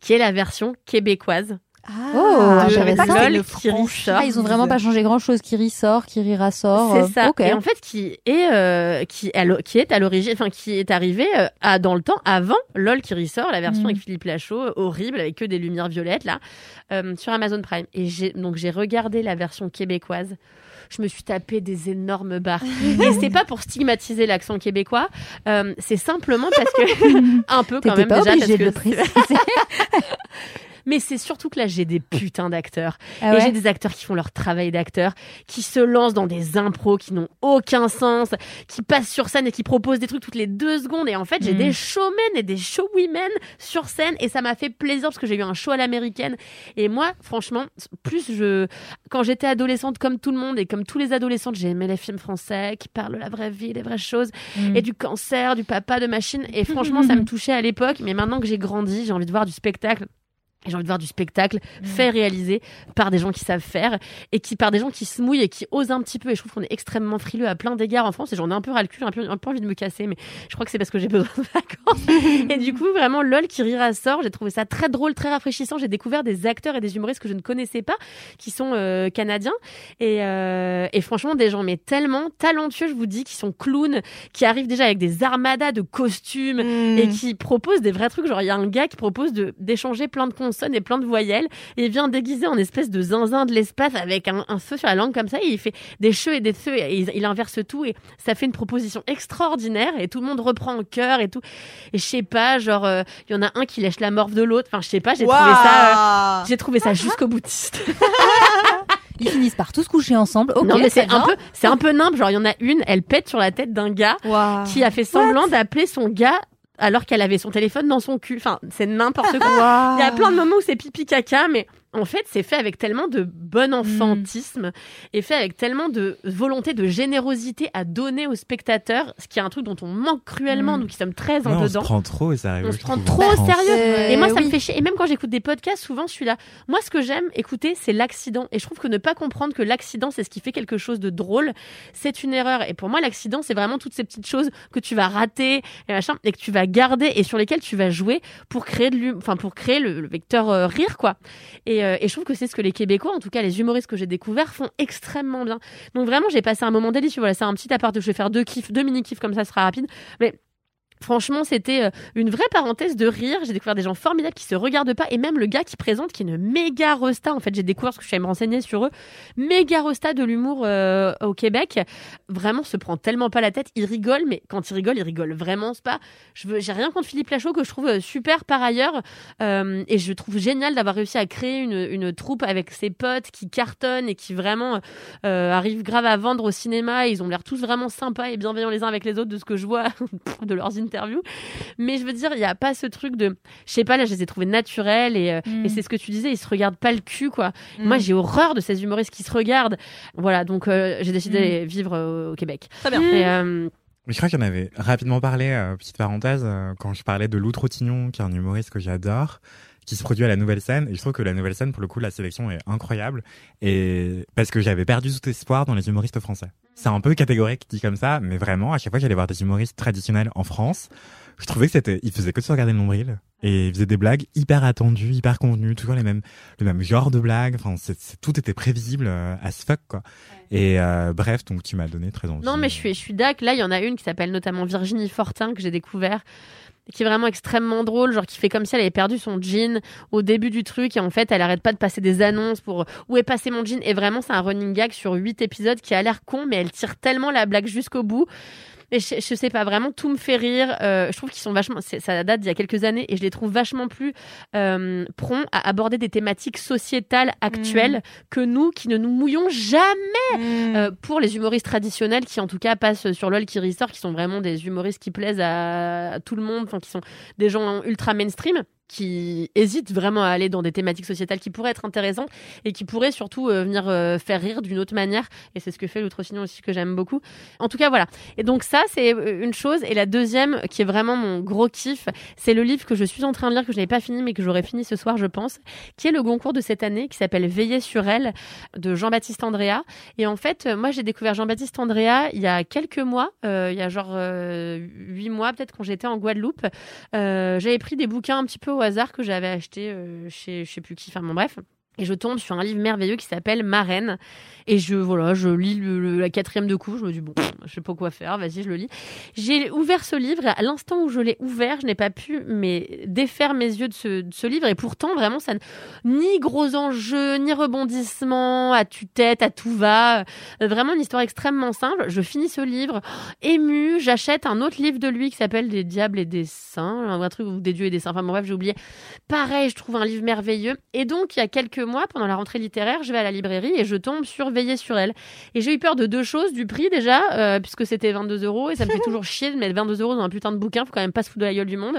qui est la version québécoise. Oh, de je savais pas que qui ressort. Ah, ils ont vraiment pas changé grand chose. Qui rit sort, qui rira sort. C'est euh, ça. Ok. Et en fait, qui est euh, qui, est à l'origine, enfin qui est arrivé euh, à dans le temps avant LOL qui ressort, la version Mm. avec Philippe Lachaud, euh, horrible avec que des lumières violettes là, euh, sur Amazon Prime. Et j'ai donc j'ai regardé la version québécoise. Je me suis tapé des énormes barres. Et c'est pas pour stigmatiser l'accent québécois, euh, c'est simplement parce que un peu quand même pas déjà parce de que le préciser. Mais c'est surtout que là j'ai des putains d'acteurs. Ah Et j'ai des acteurs qui font leur travail d'acteur, qui se lancent dans des impros qui n'ont aucun sens, qui passent sur scène et qui proposent des trucs toutes les deux secondes. Et en fait, j'ai Mm. des showmen et des showwomen sur scène et ça m'a fait plaisir parce que j'ai eu un show à l'américaine. Et moi, franchement, plus je, quand j'étais adolescente comme tout le monde et comme tous les adolescentes, j'ai aimé les films français qui parlent de la vraie vie, des vraies choses Mm. et du cancer, du papa, de machine. Et franchement, ça me touchait à l'époque. Mais maintenant que j'ai grandi, j'ai envie de voir du spectacle. Et J'ai envie de voir du spectacle fait réaliser par des gens qui savent faire et qui par des gens qui se mouillent et qui osent un petit peu. Et je trouve qu'on est extrêmement frileux à plein d'égards en France. Et j'en ai un peu ras le cul, j'ai un peu, un peu envie de me casser, mais je crois que c'est parce que j'ai besoin de vacances. et du coup, vraiment, LOL qui rira sort. J'ai trouvé ça très drôle, très rafraîchissant. J'ai découvert des acteurs et des humoristes que je ne connaissais pas, qui sont euh, canadiens. Et, euh, et franchement, des gens mais tellement talentueux, je vous dis, qui sont clowns, qui arrivent déjà avec des armadas de costumes Mm. et qui propose des vrais trucs. Genre, il y a un gars qui propose d'échanger plein de consonnes et plein de voyelles et il vient déguisé en espèce de zinzin de l'espace avec un, un feu sur la langue comme ça et il fait des cheux et des feux et il, il inverse tout et ça fait une proposition extraordinaire et tout le monde reprend en cœur et tout. Et je sais pas, genre, euh, il y en a un qui lèche la morve de l'autre. Enfin, je sais pas, j'ai trouvé ça. euh, j'ai trouvé ça jusqu'au boutiste. Ils finissent par tous coucher ensemble. Ok, non mais c'est un peu, c'est un peu nimble. Genre il y en a une, elle pète sur la tête d'un gars qui a fait semblant d'appeler son gars alors qu'elle avait son téléphone dans son cul. Enfin, c'est n'importe quoi. Il y a plein de moments où c'est pipi caca, mais en fait, c'est fait avec tellement de bon enfantisme et fait avec tellement de volonté, de générosité à donner aux spectateurs, ce qui est un truc dont on manque cruellement, Mm. nous qui sommes très Ouais, en on se dedans. prend trop au sérieux. On je se prend trop au sérieux. Euh, Et moi, ça me fait chier. Et même quand j'écoute des podcasts, souvent, je suis là. Moi, ce que j'aime écouter, c'est l'accident. Et je trouve que ne pas comprendre que l'accident, c'est ce qui fait quelque chose de drôle, c'est une erreur. Et pour moi, l'accident, c'est vraiment toutes ces petites choses que tu vas rater et machin, et que tu vas garder et sur lesquelles tu vas jouer pour créer de enfin, pour créer le, le vecteur euh, rire, quoi. Et, euh, et je trouve que c'est ce que les Québécois, en tout cas les humoristes que j'ai découverts, font extrêmement bien. Donc vraiment, j'ai passé un moment délicieux. Voilà, c'est un petit appart. Je vais faire deux kiffs, deux mini kiffs comme ça, ce sera rapide. Mais Franchement, c'était euh, une vraie parenthèse de rire. J'ai découvert des gens formidables qui se regardent pas. Et même le gars qui présente, qui est une méga resta. En fait, j'ai découvert ce que je suis me renseigner sur eux. Méga resta de l'humour euh, au Québec. Vraiment, se prend tellement pas la tête. Il rigole, mais quand il rigole, il rigole vraiment. C'est pas. Je veux, j'ai rien contre Philippe Lachaud que je trouve euh, super par ailleurs. Et je trouve génial d'avoir réussi à créer une, troupe avec ses potes qui cartonnent et qui vraiment arrivent grave à vendre au cinéma. Ils ont l'air tous vraiment sympas et bienveillants les uns avec les autres de ce que je vois de leurs interviews. Mais je veux dire, il n'y a pas ce truc de. Je sais pas, là, je les ai trouvés naturels et, euh, Mm. et c'est ce que tu disais, ils se regardent pas le cul, quoi. Mm. Moi, j'ai horreur de ces humoristes qui se regardent. Voilà, donc euh, j'ai décidé d'aller vivre euh, au Québec. Très bien. Et, euh, Mais je crois qu'il y en avait rapidement parlé, euh, petite parenthèse, euh, quand je parlais de Lou Trottignon, qui est un humoriste que j'adore, qui se produit à la Nouvelle Scène. Et je trouve que la Nouvelle Scène, pour le coup, la sélection est incroyable. Et parce que j'avais perdu tout espoir dans les humoristes français. C'est un peu catégorique dit comme ça, mais vraiment, à chaque fois que j'allais voir des humoristes traditionnels en France, je trouvais que c'était, ils faisaient que se regarder le nombril et ils faisaient des blagues hyper attendues, hyper convenues, toujours les mêmes, le même genre de blagues. Enfin, c'est, c'est- tout était prévisible euh, as fuck quoi. Et euh, bref, donc tu m'as donné très envie. Non, mais je suis, je suis d'accord. Là, il y en a une qui s'appelle notamment Virginie Fortin que j'ai découvert qui est vraiment extrêmement drôle, genre qui fait comme si elle avait perdu son jean au début du truc et en fait elle arrête pas de passer des annonces pour où est passé mon jean? Et vraiment c'est un running gag sur huit épisodes qui a l'air con mais elle tire tellement la blague jusqu'au bout. Et je, je sais pas, vraiment tout me fait rire. Euh, je trouve qu'ils sont vachement, ça date d'il y a quelques années et je les trouve vachement plus euh, prompts à aborder des thématiques sociétales actuelles que nous qui ne nous mouillons jamais Mm. euh, pour les humoristes traditionnels qui en tout cas passent sur LOL qui ressort, qui sont vraiment des humoristes qui plaisent à, à tout le monde, qui sont des gens ultra mainstream qui hésitent vraiment à aller dans des thématiques sociétales qui pourraient être intéressantes et qui pourraient surtout euh, venir euh, faire rire d'une autre manière. Et c'est ce que fait l'outre-signon aussi que j'aime beaucoup. En tout cas voilà. Et donc ça c'est euh, une chose. Et la deuxième qui est vraiment mon gros kiff c'est le livre que je suis en train de lire que je n'avais pas fini mais que j'aurai fini ce soir je pense qui est le Goncourt de cette année qui s'appelle Veiller sur elle de Jean-Baptiste Andrea. Et en fait, moi, j'ai découvert Jean-Baptiste Andrea il y a quelques mois, il y a genre huit mois peut-être quand j'étais en Guadeloupe. J'avais pris des bouquins un petit peu au hasard que j'avais acheté euh, chez je sais plus qui, enfin bon bref. Et je tombe sur un livre merveilleux qui s'appelle Marraine. Et je, voilà, je lis la quatrième de coup. Je me dis, bon, je sais pas quoi faire, vas-y, je le lis. J'ai ouvert ce livre. et À l'instant où je l'ai ouvert, je n'ai pas pu mais défaire mes yeux de ce, ce livre. Et pourtant, vraiment, ça ni gros enjeux, ni rebondissements, à tue-tête, à tout va. Vraiment une histoire extrêmement simple. Je finis ce livre ému. J'achète un autre livre de lui qui s'appelle Des diables et des saints, un truc ou des dieux et des saints. Enfin bon, bref, j'ai oublié. Pareil, je trouve un livre merveilleux. Et donc, il y a quelques mois, pendant la rentrée littéraire, je vais à la librairie et je tombe sur Veiller sur elle. Et j'ai eu peur de deux choses. Du prix déjà, euh, puisque c'était 22 euros. Et ça me fait toujours chier de mettre 22 euros dans un putain de bouquin. Faut quand même pas se foutre de la gueule du monde.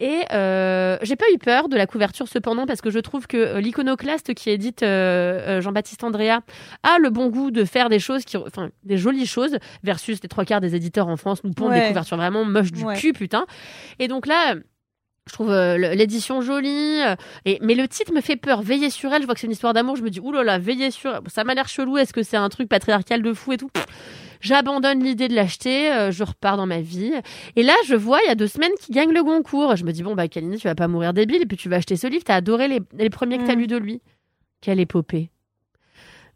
Et euh, j'ai pas eu peur de la couverture cependant parce que je trouve que euh, l'iconoclaste qui édite euh, Jean-Baptiste Andrea a le bon goût de faire des choses qui, enfin, des jolies choses versus les trois quarts des éditeurs en France nous pondent Ouais. des couvertures vraiment moches du Ouais. cul, putain. Et donc là. Je trouve euh, l'édition jolie, euh, et, mais le titre me fait peur. Veiller sur elle, je vois que c'est une histoire d'amour, je me dis, oulala, veiller sur Ça m'a l'air chelou, est-ce que c'est un truc patriarcal de fou et tout? J'abandonne l'idée de l'acheter, euh, je repars dans ma vie. Et là, je vois, il y a deux semaines, qui gagne le Goncourt. Je me dis, bon, bah, Kalini, tu vas pas mourir débile, et puis tu vas acheter ce livre, t'as adoré les, les premiers que t'as Mm. lus de lui. Quelle épopée.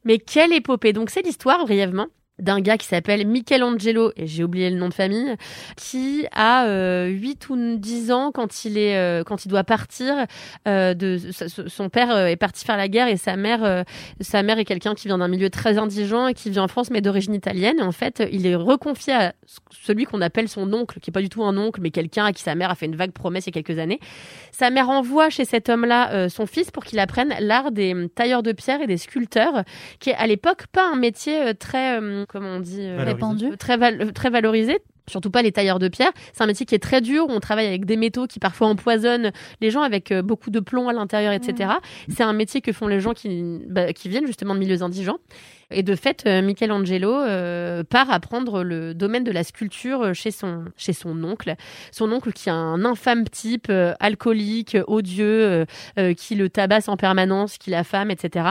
Mais quelle épopée. Donc, c'est l'histoire, brièvement, d'un gars qui s'appelle Michelangelo, et j'ai oublié le nom de famille, qui a euh, 8 ou 10 ans quand il, est, euh, quand il doit partir. euh, de, son père euh, est parti faire la guerre et sa mère, euh, sa mère est quelqu'un qui vient d'un milieu très indigent et qui vit en France mais d'origine italienne. Et en fait, il est reconfié à celui qu'on appelle son oncle, qui est pas du tout un oncle, mais quelqu'un à qui sa mère a fait une vague promesse il y a quelques années. Sa mère envoie chez cet homme-là euh, son fils pour qu'il apprenne l'art des tailleurs de pierre et des sculpteurs, qui est à l'époque pas un métier très, euh, comment on dit, euh. Répandu. très, val- euh, très valorisé. Surtout pas les tailleurs de pierre. C'est un métier qui est très dur, où on travaille avec des métaux qui parfois empoisonnent les gens avec euh, beaucoup de plomb à l'intérieur, etc. C'est un métier que font les gens qui, bah, qui viennent justement de milieux indigents. Et de fait, euh, Michelangelo euh, part apprendre le domaine de la sculpture euh, chez son, chez son oncle. Son oncle qui est un infâme type, alcoolique, odieux, qui le tabasse en permanence, qui l'affame, etc.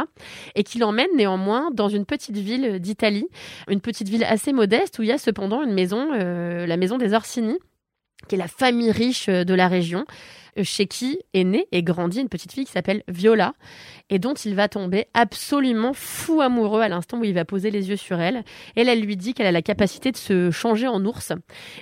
Et qui l'emmène néanmoins dans une petite ville d'Italie, une petite ville assez modeste où il y a cependant une maison, la maison des Orsini, qui est la famille riche de la région, chez qui est née et grandie une petite fille qui s'appelle Viola, et dont il va tomber absolument fou amoureux à l'instant où il va poser les yeux sur elle. Elle, elle lui dit qu'elle a la capacité de se changer en ours,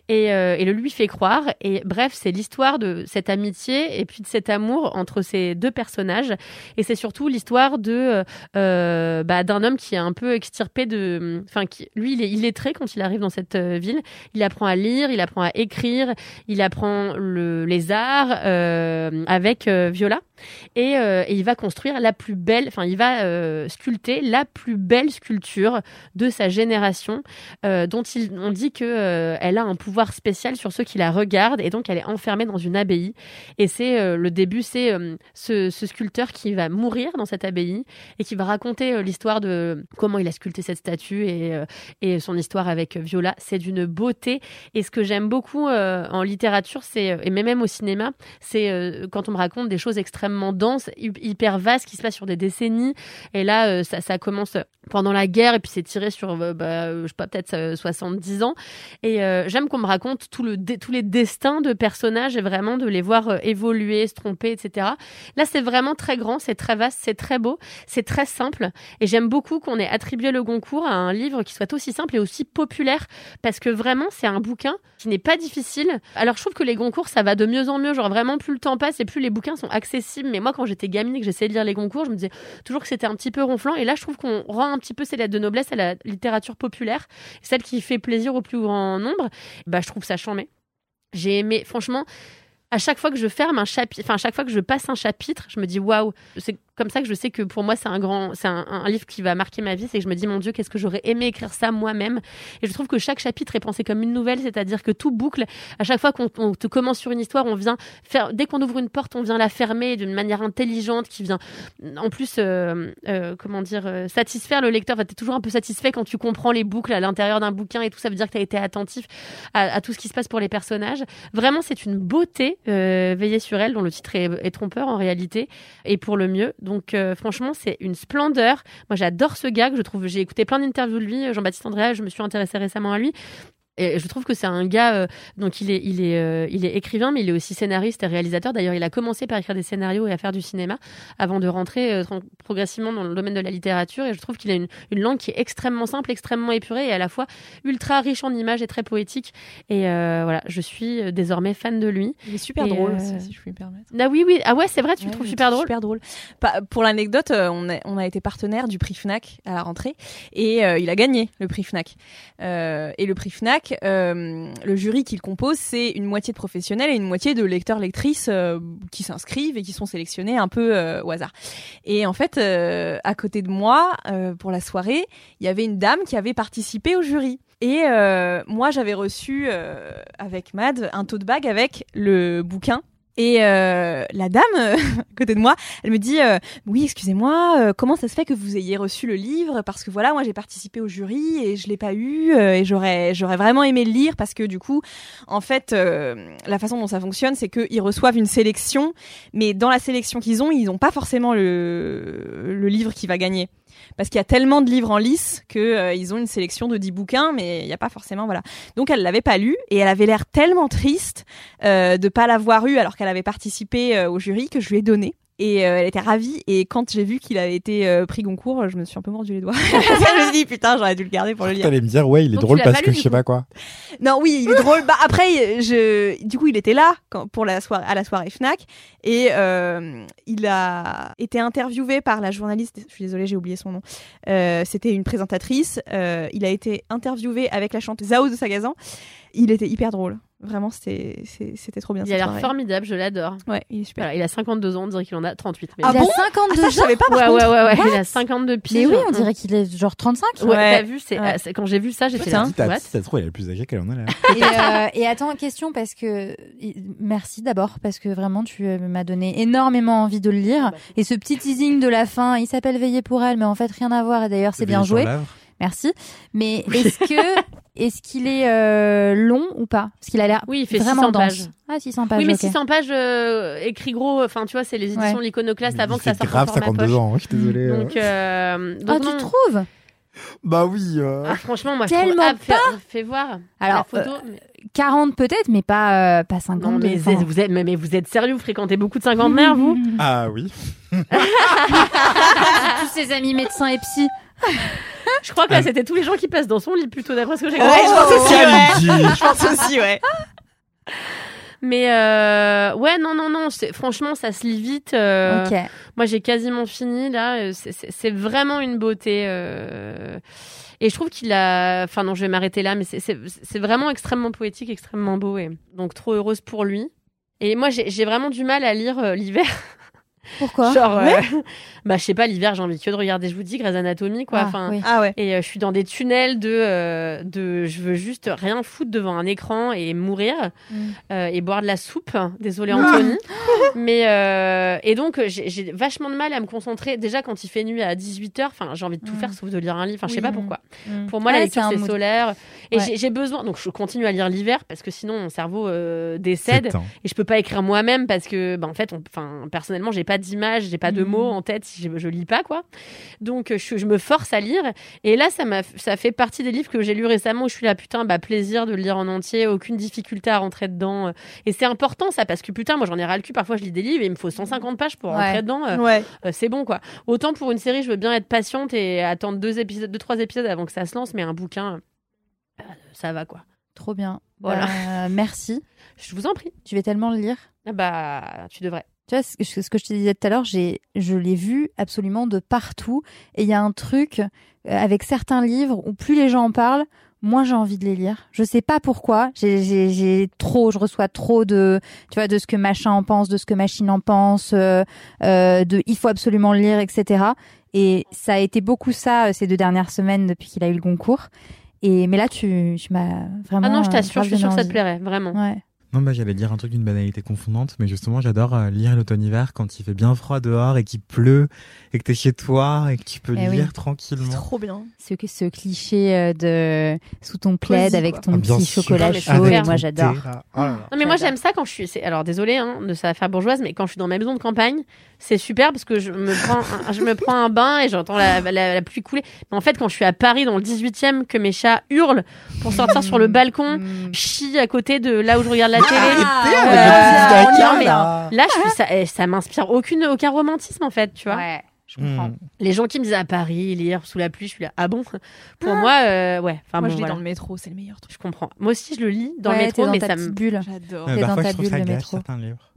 et, euh, et le lui fait croire. Et bref, c'est l'histoire de cette amitié et puis de cet amour entre ces deux personnages, et c'est surtout l'histoire de euh, euh, bah, d'un homme qui est un peu extirpé de, enfin, qui lui, il est illettré quand il arrive dans cette ville. Il apprend à lire, il apprend à écrire, il apprend le, les arts avec euh, Viola et, euh, et il va construire la plus belle, enfin il va euh, sculpter la plus belle sculpture de sa génération, euh, dont on dit que elle a un pouvoir spécial sur ceux qui la regardent et donc elle est enfermée dans une abbaye. Et c'est le début, c'est ce, sculpteur qui va mourir dans cette abbaye et qui va raconter l'histoire de comment il a sculpté cette statue et, son histoire avec Viola. C'est d'une beauté. Et ce que j'aime beaucoup en littérature, c'est et même au cinéma, c'est quand on me raconte des choses extrêmement extrêmement dense, hy- hyper vaste, qui se passe sur des décennies. Et là, euh, ça, ça commence pendant la guerre et puis c'est tiré sur, euh, bah, euh, je sais pas, peut-être euh, 70 ans. Et j'aime qu'on me raconte tout le tous les destins de personnages et vraiment de les voir évoluer, se tromper, etc. Là, c'est vraiment très grand, c'est très vaste, c'est très beau, c'est très simple. Et j'aime beaucoup qu'on ait attribué le Goncourt à un livre qui soit aussi simple et aussi populaire parce que vraiment, c'est un bouquin qui n'est pas difficile. Alors, je trouve que les Goncourt, ça va de mieux en mieux. Genre, vraiment, plus le temps passe et plus les bouquins sont accessibles. Mais moi, quand j'étais gamine et que j'essayais de lire les Goncourt, je me disais toujours que c'était un petit peu ronflant. Et là, je trouve qu'on rend un petit peu ces lettres de noblesse à la littérature populaire, celle qui fait plaisir au plus grand nombre. Bah, je trouve ça chambé. J'ai aimé, franchement, à chaque fois que je ferme un chapitre, enfin, à chaque fois que je passe un chapitre, je me dis waouh, c'est comme ça que je sais que pour moi, c'est un grand, c'est un, livre qui va marquer ma vie. C'est que je me dis, mon Dieu, qu'est-ce que j'aurais aimé écrire ça moi-même? Et je trouve que chaque chapitre est pensé comme une nouvelle, c'est-à-dire que tout boucle. À chaque fois qu'on on te commence sur une histoire, on vient faire, dès qu'on ouvre une porte, on vient la fermer d'une manière intelligente qui vient, en plus, euh, euh, comment dire, euh, satisfaire le lecteur. Enfin, t'es toujours un peu satisfait quand tu comprends les boucles à l'intérieur d'un bouquin et tout. Ça veut dire que t'as été attentif à, tout ce qui se passe pour les personnages. Vraiment, c'est une beauté, Veiller sur elle, dont le titre est, trompeur en réalité, et pour le mieux. Euh, franchement, c'est une splendeur. Moi, j'adore ce gars que je trouve. J'ai écouté plein d'interviews de lui, Jean-Baptiste Andréa. Je me suis intéressée récemment à lui. Et je trouve que c'est un gars, euh, donc il est, il, est, euh, il est écrivain, mais il est aussi scénariste et réalisateur. D'ailleurs, il a commencé par écrire des scénarios et à faire du cinéma avant de rentrer euh, progressivement dans le domaine de la littérature. Et je trouve qu'il a une, une langue qui est extrêmement simple, extrêmement épurée et à la fois ultra riche en images et très poétique. Et voilà, je suis désormais fan de lui. Il est super Et, drôle aussi, si je puis me permettre. Ah oui, oui, ah ouais, c'est vrai, tu le trouves super drôle. Super drôle. Pour l'anecdote, on, a, on a été partenaire du prix Fnac à la rentrée et il a gagné le prix Fnac. Et le prix Fnac, euh, le jury qu'il compose, c'est une moitié de professionnels et une moitié de lecteurs-lectrices euh, qui s'inscrivent et qui sont sélectionnés un peu euh, au hasard. Et en fait, à côté de moi, pour la soirée, il y avait une dame qui avait participé au jury. Et moi, j'avais reçu avec Mad un tote bag avec le bouquin. Et euh, la dame euh, à côté de moi, elle me dit euh, oui, excusez-moi, euh, comment ça se fait que vous ayez reçu le livre? Parce que voilà, moi j'ai participé au jury et je l'ai pas eu euh, et j'aurais j'aurais vraiment aimé le lire parce que du coup, en fait, la façon dont ça fonctionne, c'est qu'ils reçoivent une sélection, mais dans la sélection qu'ils ont, ils n'ont pas forcément le le livre qui va gagner parce qu'il y a tellement de livres en lice que euh, ont une sélection de 10 bouquins mais il n'y a pas forcément voilà. Donc elle l'avait pas lu et elle avait l'air tellement triste euh, de pas l'avoir eu alors qu'elle avait participé euh, au jury que je lui ai donné. Et euh, elle était ravie. Et quand j'ai vu qu'il avait été euh, pris Goncourt, je me suis un peu mordu les doigts. je me suis dit, putain, j'aurais dû le garder pour le lire. T'allais me dire, ouais, il est Donc, drôle parce que je sais coup pas quoi. Non, oui, il est drôle. Bah après, je, du coup, il était là quand, pour la soirée, à la soirée Fnac, et euh, il a été interviewé par la journaliste. Je suis désolée, j'ai oublié son nom. Euh, C'était une présentatrice. Euh, il a été interviewé avec la chanteuse Zao de Sagazan. Il était hyper drôle. Vraiment, c'était trop bien. Il a l'air formidable, je l'adore. Ouais, il est super. Voilà, il a 52 ans, on dirait qu'il en a 38. Mais Ah il bon a 52 Ah, ça, je savais pas. par ouais, ouais, ouais, ouais, il a 52 piges. Mais oui, on dirait qu'il est genre 35. Ouais, Ouais. t'as vu, c'est, Ouais. ah, quand j'ai vu ça, j'étais Putain. là. Si t'as- trouve, il est plus âgé qu'elle en a là. Et, euh, et attends, question parce que merci d'abord parce que vraiment tu euh, m'as donné énormément envie de le lire. Et ce petit teasing de la fin, il s'appelle Veiller pour elle, mais en fait rien à voir. Et d'ailleurs c'est bien joué. Merci. Mais est-ce que est-ce qu'il est euh, long ou pas? Parce qu'il a l'air Oui, il fait vraiment 600 dense. pages. Ah 600 pages. Oui, mais ok. 600 pages euh, écrit gros, enfin tu vois, c'est les éditions Ouais. de l'Iconoclaste avant que ça sorte grave en format 52 poche. ans, hein, je suis désolé. euh. Donc, euh, Ah donc tu non. trouves? Bah oui. euh. Ah, franchement, moi je Tellement trouve. Ah, fais, fais voir Alors, la photo. mais- 40 peut-être, mais pas euh, pas 50. non, mais enfin. vous êtes, mais, mais vous êtes sérieux, vous fréquentez beaucoup de cinquantenaires, vous? Ah oui. tous ses amis médecins et psy. Je crois que là, Ah. c'était tous les gens qui passent dans son lit plutôt, d'après ce que j'ai Ouais, compris. je pense aussi, ouais. Je pense aussi, ouais. Mais euh, ouais, non, non, non, franchement, ça se lit vite. euh, Ok. Moi, j'ai quasiment fini là. euh, c'est- vraiment une beauté. euh, Et je trouve qu'il a. Enfin, non, je vais m'arrêter là, mais c'est- vraiment extrêmement poétique, extrêmement beau. Et donc, trop heureuse pour lui. Et moi, j'ai j'ai vraiment du mal à lire euh, l'hiver. Pourquoi Genre, euh, bah, je sais pas, l'hiver, j'ai envie que de regarder, je vous dis, Grey's Anatomy, quoi. Ah, Enfin, oui. Ah ouais. et euh, je suis dans des tunnels de, euh, de je veux juste rien foutre devant un écran et mourir Mm. euh, et boire de la soupe. Désolée Anthony. Mais euh, et donc j'ai vachement de mal à me concentrer. Déjà quand il fait nuit à 18h, enfin j'ai envie de tout Mm. faire sauf de lire un livre. Enfin je sais Oui. pas pourquoi. Mm. Pour moi la Ouais, lecture c'est solaire et Ouais. j'ai- besoin donc je continue à lire l'hiver parce que sinon mon cerveau euh, décède et je peux pas écrire moi-même parce que bah, en fait on- enfin personnellement j'ai pas d'images, j'ai pas de mots en tête si je, je lis pas quoi. Donc euh, je, je me force à lire et là ça m'a ça fait partie des livres que j'ai lus récemment où je suis là putain bah plaisir de le lire en entier, aucune difficulté à rentrer dedans euh. et c'est important ça parce que putain moi j'en ai ras le cul parfois je lis des livres et il me faut 150 pages pour Ouais. rentrer dedans. euh, Ouais. euh, c'est bon quoi. Autant pour une série, je veux bien être patiente et attendre deux épisodes, deux trois épisodes avant que ça se lance, mais un bouquin, euh, ça va quoi. Trop bien. Voilà. Bah, merci. Je vous en prie. Tu vais tellement le lire. Ah bah, tu devrais. Tu vois, ce que, je te disais tout à l'heure, je l'ai vu absolument de partout. Et il y a un truc euh, avec certains livres où plus les gens en parlent, moins j'ai envie de les lire. Je sais pas pourquoi. J'ai, trop, je reçois trop de, tu vois, de ce que machin en pense, de ce que machine en pense, euh, euh, de il faut absolument le lire, etc. Et ça a été beaucoup ça ces deux dernières semaines depuis qu'il a eu le concours. Et mais là, tu, tu m'as vraiment. Ah non, je t'assure, je suis sûre que ça te plairait, vraiment. Ouais. Non, bah, j'allais dire un truc d'une banalité confondante, mais justement, j'adore euh, lire l'automne-hiver quand il fait bien froid dehors et qu'il pleut et que t'es chez toi et que tu peux Eh oui. lire tranquillement. Trop bien. Ce, ce cliché euh, de sous ton plaid avec ton Ah, petit sûr. chocolat mais chaud, et moi j'adore. Oh là. Non mais moi j'aime ça quand je suis. c'est- Alors désolé hein, de ça faire bourgeoise, mais quand je suis dans ma maison de campagne, c'est super parce que je me prends, un, je me prends un bain et j'entends la, la, la pluie couler. Mais en fait, quand je suis à Paris dans le 18e, que mes chats hurlent pour sortir sur le balcon, Mm. chient à côté de là où je regarde la télé. Euh, non, le mais là. Là, je suis ça, ça m'inspire aucune aucun romantisme en fait, tu vois. Ouais, je comprends. Hmm. Les gens qui me disent à Paris lire sous la pluie, je suis là. Ah bon? Pour moi, euh, ouais. Enfin Moi, bon, je lis voilà. dans le métro, c'est le meilleur truc. Je comprends. Moi aussi, je le lis dans Ouais, le métro, dans mais ta ça me. bulle. J'adore. Euh, T'es dans ta bulle gâche métro. certains livres.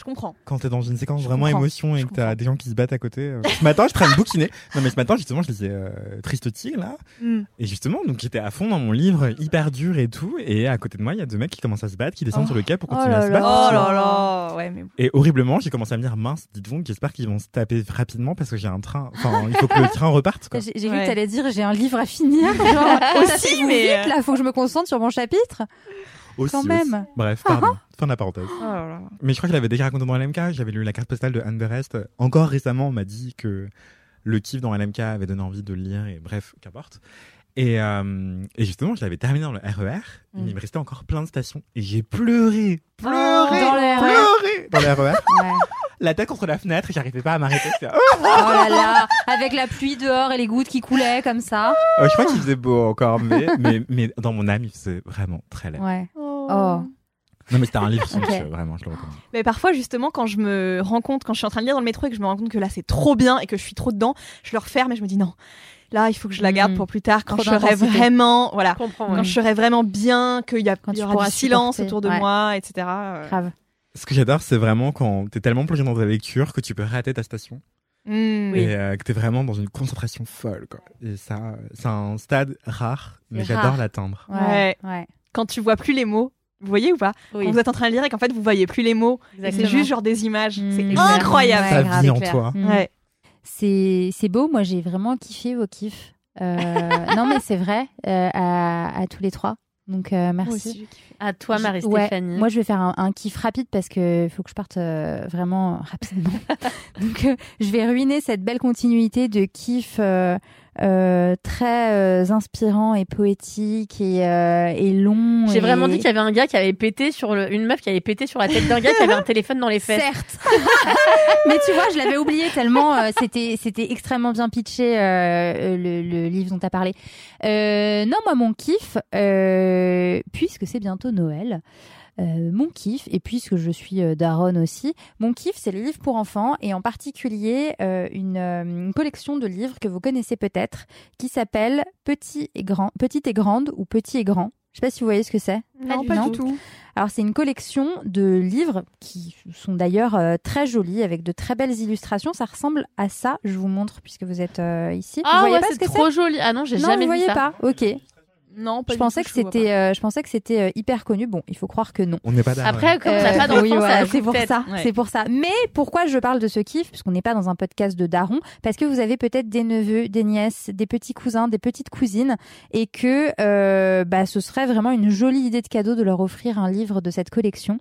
Je comprends. Quand t'es dans une séquence Je vraiment comprends. émotion et Je que t'as des gens qui se battent à côté. euh. Ce matin, je traîne bouquiner. Non, mais ce matin, justement, je lisais euh, Triste Tigre, là. Mm. Et justement, donc j'étais à fond dans mon livre, hyper dur et tout. Et à côté de moi, il y a deux mecs qui commencent à se battre, qui descendent Oh. sur le quai pour Oh continuer là à se battre. Oh là là. Ouais, mais Et horriblement, j'ai commencé à me dire, mince, dites donc, j'espère qu'ils vont se taper rapidement parce que j'ai un train. Enfin, il faut que le train reparte, quoi. J'ai cru Ouais. que t'allais dire j'ai un livre à finir. Genre, Aussi, mais, vite, euh, là, faut que je me concentre sur mon chapitre. Aussi, quand aussi. même. Bref, pardon. fin de la parenthèse. Oh là là. Mais je crois qu'il avait déjà raconté dans LMK. J'avais lu la carte postale de Anne Berest. Encore récemment, on m'a dit que le kiff dans LMK avait donné envie de le lire. Et bref, qu'importe. Et, euh, et justement, je l'avais terminé dans le RER. Mm. Il me restait encore plein de stations. Et j'ai pleuré. Pleuré. Dans le RER. pleuré. Dans le RER. Ouais. La tête contre la fenêtre et j'arrivais pas à m'arrêter. Oh là là, avec la pluie dehors et les gouttes qui coulaient comme ça. Euh, je crois qu'il faisait beau encore, mais, mais, mais dans mon âme, il faisait vraiment très laid. Ouais. Oh. Oh. Non, mais c'était un livre Ok. somptueux, vraiment, je le recommande. Mais parfois, justement, quand je me rends compte, quand je suis en train de lire dans le métro et que je me rends compte que là, c'est trop bien et que je suis trop dedans, je le referme et je me dis non. Là, il faut que je la garde Mm. pour plus tard quand Trop je serai vraiment, voilà, comprends. quand ouais. je serai vraiment bien, qu'il y, a, Quand il y aura du silence supporter. autour de Ouais. moi, etc. euh. Grave. Ce que j'adore, c'est vraiment quand t'es tellement plongé dans ta lecture que tu peux rater ta station. Mm. Et euh, que t'es vraiment dans une concentration folle, quoi. Et ça, c'est un stade rare, mais j'adore l'atteindre. Ouais. ouais. Quand tu vois plus les mots, vous voyez ou pas Oui, Quand vous êtes en train de lire et qu'en fait vous voyez plus les mots, c'est juste genre des images, c'est Exactement. incroyable. Ouais, Ça grave, vit c'est en clair. toi. Ouais. C'est c'est beau, moi j'ai vraiment kiffé vos kiffs. Euh, non mais c'est vrai, euh, à, à tous les trois. Donc euh, merci. aussi. À toi, Marie-Stéphanie. ouais, moi, je vais faire un, un kiff rapide parce que faut que je parte euh, vraiment rapidement. Donc, euh, je vais ruiner cette belle continuité de kiff euh, euh, très euh, inspirant et poétique et, euh, et long. J'ai et- vraiment dit qu'il y avait un gars qui avait pété sur le... une meuf qui avait pété sur la tête d'un gars qui avait un téléphone dans les fesses. Certes. Mais tu vois, je l'avais oublié tellement euh, c'était c'était extrêmement bien pitché euh, le, le livre dont tu as parlé. Euh, non, moi mon kiff euh, puisque c'est bientôt Noël. Euh, mon kiff, et puisque je suis euh, daronne aussi, mon kiff, c'est les livres pour enfants, et en particulier euh, une, euh, une collection de livres que vous connaissez peut-être, qui s'appelle Petit et Grand, Petite et Grande ou Petit et Grand. Je sais pas si vous voyez ce que c'est. Non, pas du tout. Alors c'est une collection de livres qui sont d'ailleurs euh, très jolis avec de très belles illustrations. Ça ressemble à ça. Je vous montre puisque vous êtes euh, ici. vous Ah voyez ouais, pas ce c'est trop joli. Ah non, j'ai Non, jamais vous vu voyez ça. pas. Ok. Non, pas Je du pensais tout, que je c'était, euh, je pensais que c'était euh, hyper connu. Bon, il faut croire que non. On n'est pas d'accord. Après, comme on n'a Euh, pas d'enfant, oui, c'est pour ça. Ouais. C'est pour ça. Mais pourquoi je parle de ce kiff? Puisqu'on n'est pas dans un podcast de daron. Parce que vous avez peut-être des neveux, des nièces, des petits cousins, des petites cousines, et que euh, bah, ce serait vraiment une jolie idée de cadeau de leur offrir un livre de cette collection.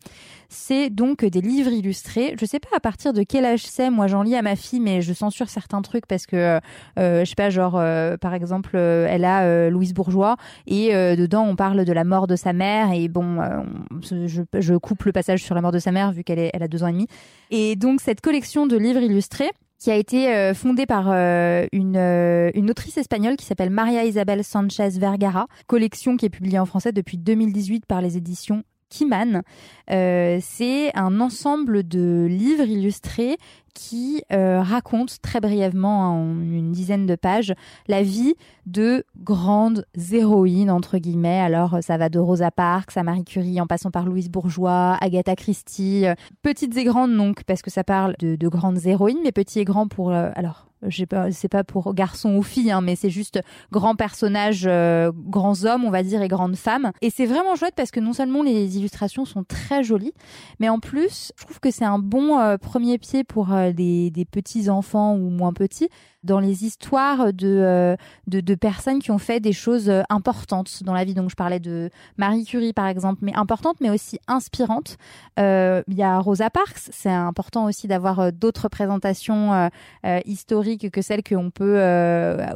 C'est donc des livres illustrés. Je sais pas à partir de quel âge c'est. Moi, j'en lis à ma fille, mais je censure certains trucs parce que, euh, je sais pas, genre, euh, par exemple, euh, elle a euh, Louise Bourgeois et euh, dedans on parle de la mort de sa mère et bon, euh, on- je, coupe le passage sur la mort de sa mère vu qu'elle a deux ans et demi. Et donc cette collection de livres illustrés qui a été euh, fondée par euh, une, euh, une autrice espagnole qui s'appelle Maria Isabel Sanchez Vergara, collection qui est publiée en français depuis 2018 par les éditions Kiman. Euh, c'est un ensemble de livres illustrés qui euh, racontent très brièvement, en une dizaine de pages, la vie de grandes héroïnes, entre guillemets. Alors, ça va de Rosa Parks à Marie Curie, en passant par Louise Bourgeois, Agatha Christie. euh, Petites et grandes, donc, parce que ça parle de, de grandes héroïnes, mais petits et grands pour... alors, je sais pas, c'est pas pour garçons ou filles, hein, mais c'est juste grands personnages, euh, grands hommes, on va dire, et grandes femmes. Et c'est vraiment chouette parce que non seulement les illustrations sont très jolies, mais en plus, je trouve que c'est un bon euh, premier pied pour euh, des, des petits enfants ou moins petits dans les histoires de, euh, de, de personnes qui ont fait des choses euh, importantes dans la vie. Donc, je parlais de Marie Curie, par exemple, mais importante, mais aussi inspirante. Euh, Il y a Rosa Parks. C'est important aussi d'avoir d'autres représentations euh, historiques que celles qu'on peut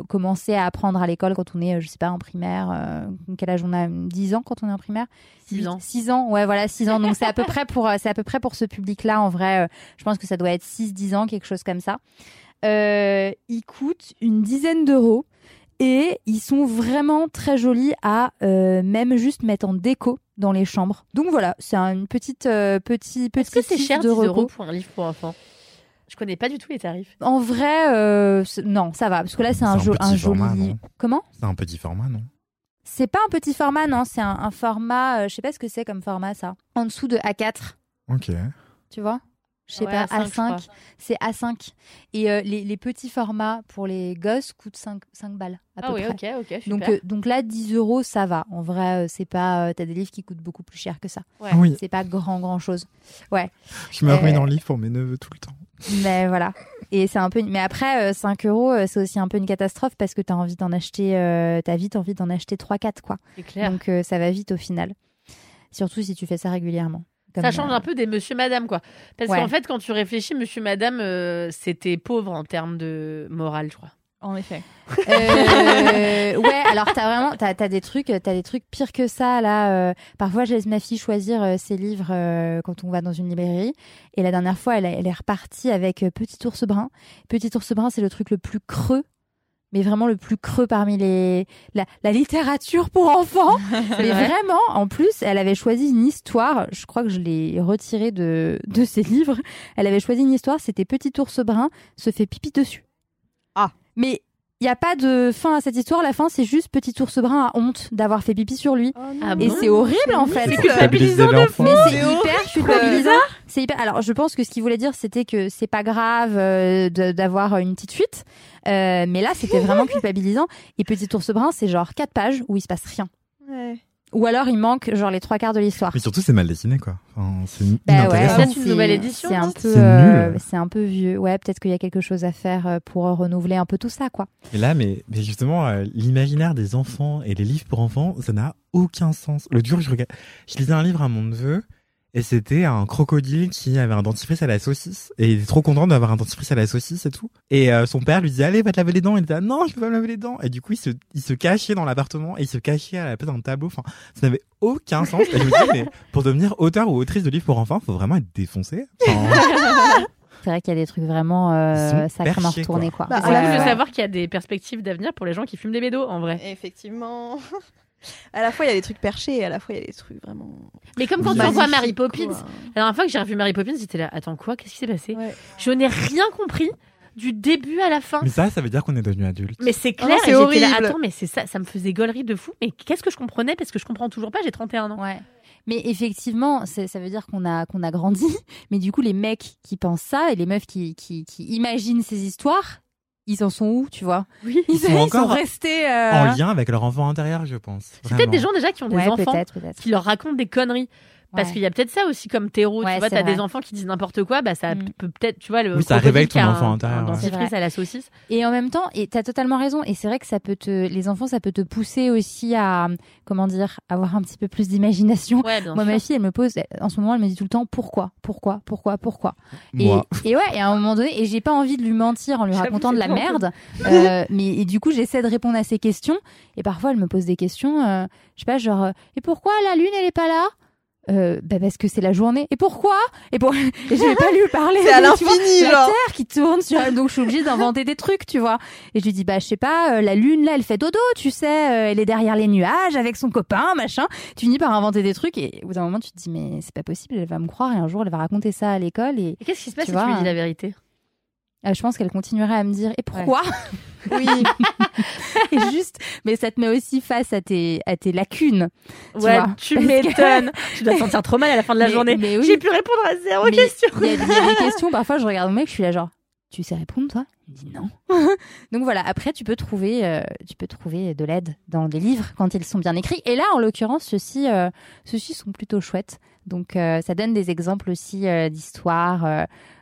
commencer à apprendre à l'école quand on est, je sais pas, en primaire. quel âge on a? 10 ans quand on est en primaire? 6 ans. 6 ans, ouais, voilà, 6 ans. Donc, c'est à peu près pour, c'est à peu près pour ce public-là, en vrai. je pense que ça doit être 6-10 ans, quelque chose comme ça. Euh, ils coûtent une dizaine d'euros et ils sont vraiment très jolis à euh, même juste mettre en déco dans les chambres. Donc voilà, c'est une petite euh, petit petit Est-ce que c'est cher de 10 reco. euros pour un livre pour enfants? Je connais pas du tout les tarifs. En vrai, euh, non, ça va parce que là c'est un, C'est un jo- petit un joli. format, non? Comment? C'est un petit format, non? C'est pas un petit format, non, c'est un, un format. euh, je sais pas ce que c'est comme format ça. En dessous de A4, Ok. tu vois? Je sais Ouais, pas, A5, je crois. A5, c'est A5. Et euh, les, les petits formats pour les gosses coûtent 5, 5 balles à Ah peu oui, près. ok, ok, super. Donc, euh, donc là, 10 euros, ça va. En vrai, euh, c'est pas. euh, T'as des livres qui coûtent beaucoup plus cher que ça. Ouais. Oui. C'est pas grand, grand chose. Ouais. Je me Euh, remets dans le livre pour mes neveux tout le temps. Mais voilà. Et c'est un peu. Mais après, euh, 5 euros, euh, c'est aussi un peu une catastrophe parce que t'as envie d'en acheter. euh, T'as vite envie d'en acheter 3-4, quoi. C'est clair. Donc euh, ça va vite au final. Surtout si tu fais ça régulièrement. Comme, ça change euh, un peu des Monsieur Madame, quoi. Parce Ouais. qu'en fait, quand tu réfléchis, Monsieur Madame, euh, c'était pauvre en termes de morale, je crois. En effet. Euh, ouais, alors t'as vraiment, t'as as des trucs, t'as des trucs pires que ça là. euh, parfois, je laisse ma fille choisir euh, ses livres quand on va dans une librairie. Et la dernière fois, elle, elle est repartie avec Petit ours brun. Petit ours brun, c'est le truc le plus creux, mais vraiment le plus creux parmi les la, la littérature pour enfants. mais vrai. vraiment, en plus, elle avait choisi une histoire. Je crois que je l'ai retirée de de ses livres. Elle avait choisi une histoire. C'était Petit ours brun se fait pipi dessus. Ah. Mais il n'y a pas de fin à cette histoire. La fin, c'est juste Petit ours brun a honte d'avoir fait pipi sur lui. Ah Et bon c'est horrible en fait. C'est culpabiliser l'enfant. Mais c'est C'est hyper culpabilisant. C'est hyper. Alors, je pense que ce qu'il voulait dire, c'était que c'est pas grave euh, de- d'avoir une petite fuite. Euh, mais là, c'était vraiment culpabilisant. Et Petit ours brun, c'est genre quatre pages où il se passe rien. Ouais. Ou alors, il manque genre les trois quarts de l'histoire. Mais surtout, c'est mal dessiné, quoi. Enfin, c'est Bah ouais. Peut-être une c'est- nouvelle édition, C'est un non peu, C'est euh, c'est un peu vieux. Ouais, peut-être qu'il y a quelque chose à faire euh, pour renouveler un peu tout ça, quoi. Et là, mais, mais justement, euh, l'imaginaire des enfants et les livres pour enfants, ça n'a aucun sens. Le jour, je regarde, je lisais un livre à mon neveu, et c'était un crocodile qui avait un dentifrice à la saucisse, et il était trop content d'avoir un dentifrice à la saucisse et tout. Et euh, son père lui disait, allez, va te laver les dents. Il était, ah, non, je peux pas me laver les dents. Et du coup, il se, il se cachait dans l'appartement, et il se cachait à la place d'un tableau. Enfin, ça n'avait aucun sens. Et je me disais, mais pour devenir auteur ou autrice de livres pour enfants, faut vraiment être défoncé. Enfin, C'est vrai qu'il y a des trucs vraiment euh, sacrément perchés, retournés, quoi. Bah, C'est Ouais, cool de ouais. savoir qu'il y a des perspectives d'avenir pour les gens qui fument des bédos, en vrai. Effectivement. À la fois, il y a des trucs perchés et à la fois, il y a des trucs vraiment. Mais comme quand tu revois Mary Poppins, quoi. la dernière fois que j'ai revu Mary Poppins, j'étais là, attends quoi, qu'est-ce qui s'est passé? Ouais. Je n'ai rien compris du début à la fin. mais ça, ça veut dire qu'on est devenu adulte. Mais c'est Oh non, clair, c'est et j'étais là, horrible. attends, mais c'est ça, ça me faisait gaulerie de fou. Mais qu'est-ce que je comprenais? Parce que je comprends toujours pas, j'ai 31 ans. Ouais. Mais effectivement, ça veut dire qu'on a, qu'on a grandi. Mais du coup, les mecs qui pensent ça et les meufs qui, qui, qui imaginent ces histoires, ils en sont où, tu vois Oui. Ils, sont ils restés. euh, En lien avec leur enfant intérieur, je pense. C'est peut-être des gens déjà qui ont des Ouais, enfants peut-être, peut-être. qui leur racontent des conneries. Parce qu'il y a peut-être ça aussi comme terreau. Ouais, tu vois, t'as des enfants qui disent n'importe quoi, bah ça Mm. peut peut-être, tu vois, le Oui, ça réveille ton un- enfant intérieur, dentifrice C'est vrai. à la saucisse. Et en même temps, et t'as totalement raison. Et c'est vrai que ça peut te, les enfants, ça peut te pousser aussi à, comment dire, avoir un petit peu plus d'imagination. Ouais, Moi, sûr. ma fille, elle me pose, en ce moment, elle me dit tout le temps pourquoi, pourquoi, pourquoi, pourquoi? Et, et ouais, et à un moment donné, et j'ai pas envie de lui mentir en lui racontant de la merde. euh, mais et du coup, j'essaie de répondre à ses questions. Et parfois, elle me pose des questions, euh, je sais pas, genre, euh, et pourquoi la lune, elle est pas là? Euh, bah parce que c'est la journée. Et pourquoi? Et pour... et je vais pas lui parler. C'est à l'infini, La genre. Terre qui tourne sur elle, donc je suis obligée d'inventer des trucs, tu vois. Et je lui dis bah je sais pas, euh, la lune là, elle fait dodo, tu sais, euh, elle est derrière les nuages avec son copain, machin. Tu finis par inventer des trucs et au bout d'un moment tu te dis mais c'est pas possible, elle va me croire et un jour elle va raconter ça à l'école et Et qu'est-ce qui se passe Tu si tu lui dis la vérité? euh, je pense qu'elle continuerait à me dire et pourquoi? Oui. Et juste, mais ça te met aussi face à tes à tes lacunes. Tu Ouais, vois, tu que- m'étonnes. tu dois te sentir trop mal à la fin de la Mais- journée. mais oui. J'ai pu répondre à zéro question. Il y, a il y a des questions, parfois je regarde mon mec, je suis là genre, tu sais répondre toi? Il me dit non. Donc voilà, après tu peux trouver, euh, tu peux trouver de l'aide dans des livres quand ils sont bien écrits. Et là, en l'occurrence, ceux-ci, euh, ceux-ci sont plutôt chouettes. Donc euh, ça donne des exemples aussi euh, d'histoires,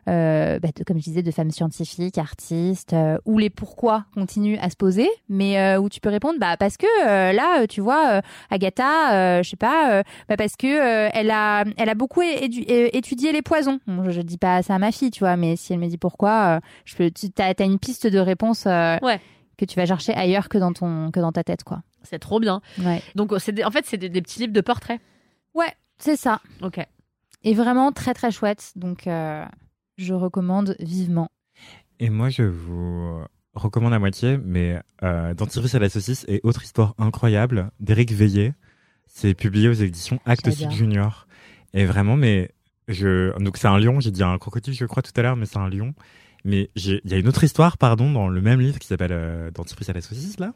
bah, de- comme je disais, de femmes scientifiques, artistes, euh, où les pourquoi continuent à se poser, mais euh, où tu peux répondre, bah parce que euh, là, euh, tu vois, euh, Agatha, euh, je sais pas, euh, bah parce que euh, elle a, elle a beaucoup euh, étudié les poisons. Bon, je, je dis pas ça à ma fille, tu vois, mais si elle me dit pourquoi, euh, je peux, tu as, une piste de réponse euh, Ouais. que tu vas chercher ailleurs que dans ton, que dans ta tête, quoi. C'est trop bien. Ouais, Donc, c'est en fait, c'est des, des petits livres de portraits. ouais, c'est ça. Ok. Et vraiment très très chouette. Donc euh, je recommande vivement. Et moi, je vous recommande à moitié, mais euh, Dentifrice à la saucisse et autre histoire incroyable d'Éric Veillé. C'est publié aux éditions Actes Sud. Junior. Et vraiment, mais je donc c'est un lion. J'ai dit un crocodile, je crois tout à l'heure, mais c'est un lion. Mais il y a une autre histoire, pardon, dans le même livre qui s'appelle euh, Dentifrice à la saucisse là,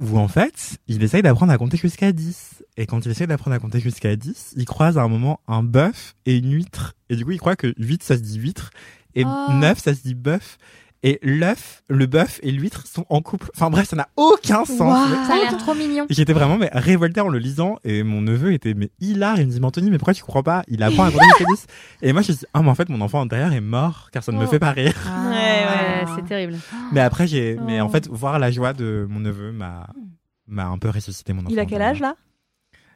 où en fait, il essaye d'apprendre à compter jusqu'à 10. Et quand il essaye d'apprendre à compter jusqu'à 10, il croise à un moment un bœuf et une huître. Et du coup, il croit que 8 ça se dit huître et Oh. 9 ça se dit bœuf. Et l'œuf, le bœuf et l'huître sont en couple. Enfin bref, ça n'a aucun sens. Mais- Ça a l'air trop mignon. J'étais vraiment mais, révolté en le lisant et mon neveu était mais hilar. Il me dit mais Anthony, mais pourquoi tu crois pas? Il apprend à compter jusqu'à 10. Et moi je me suis dit, ah mais en fait mon enfant intérieur est mort car ça ne me Oh. fait pas rire. Ah. Ouais, c'est terrible. Mais après j'ai, mais en Oh. fait voir la joie de mon neveu m'a m'a un peu ressuscité mon enfant. Il a quel âge là?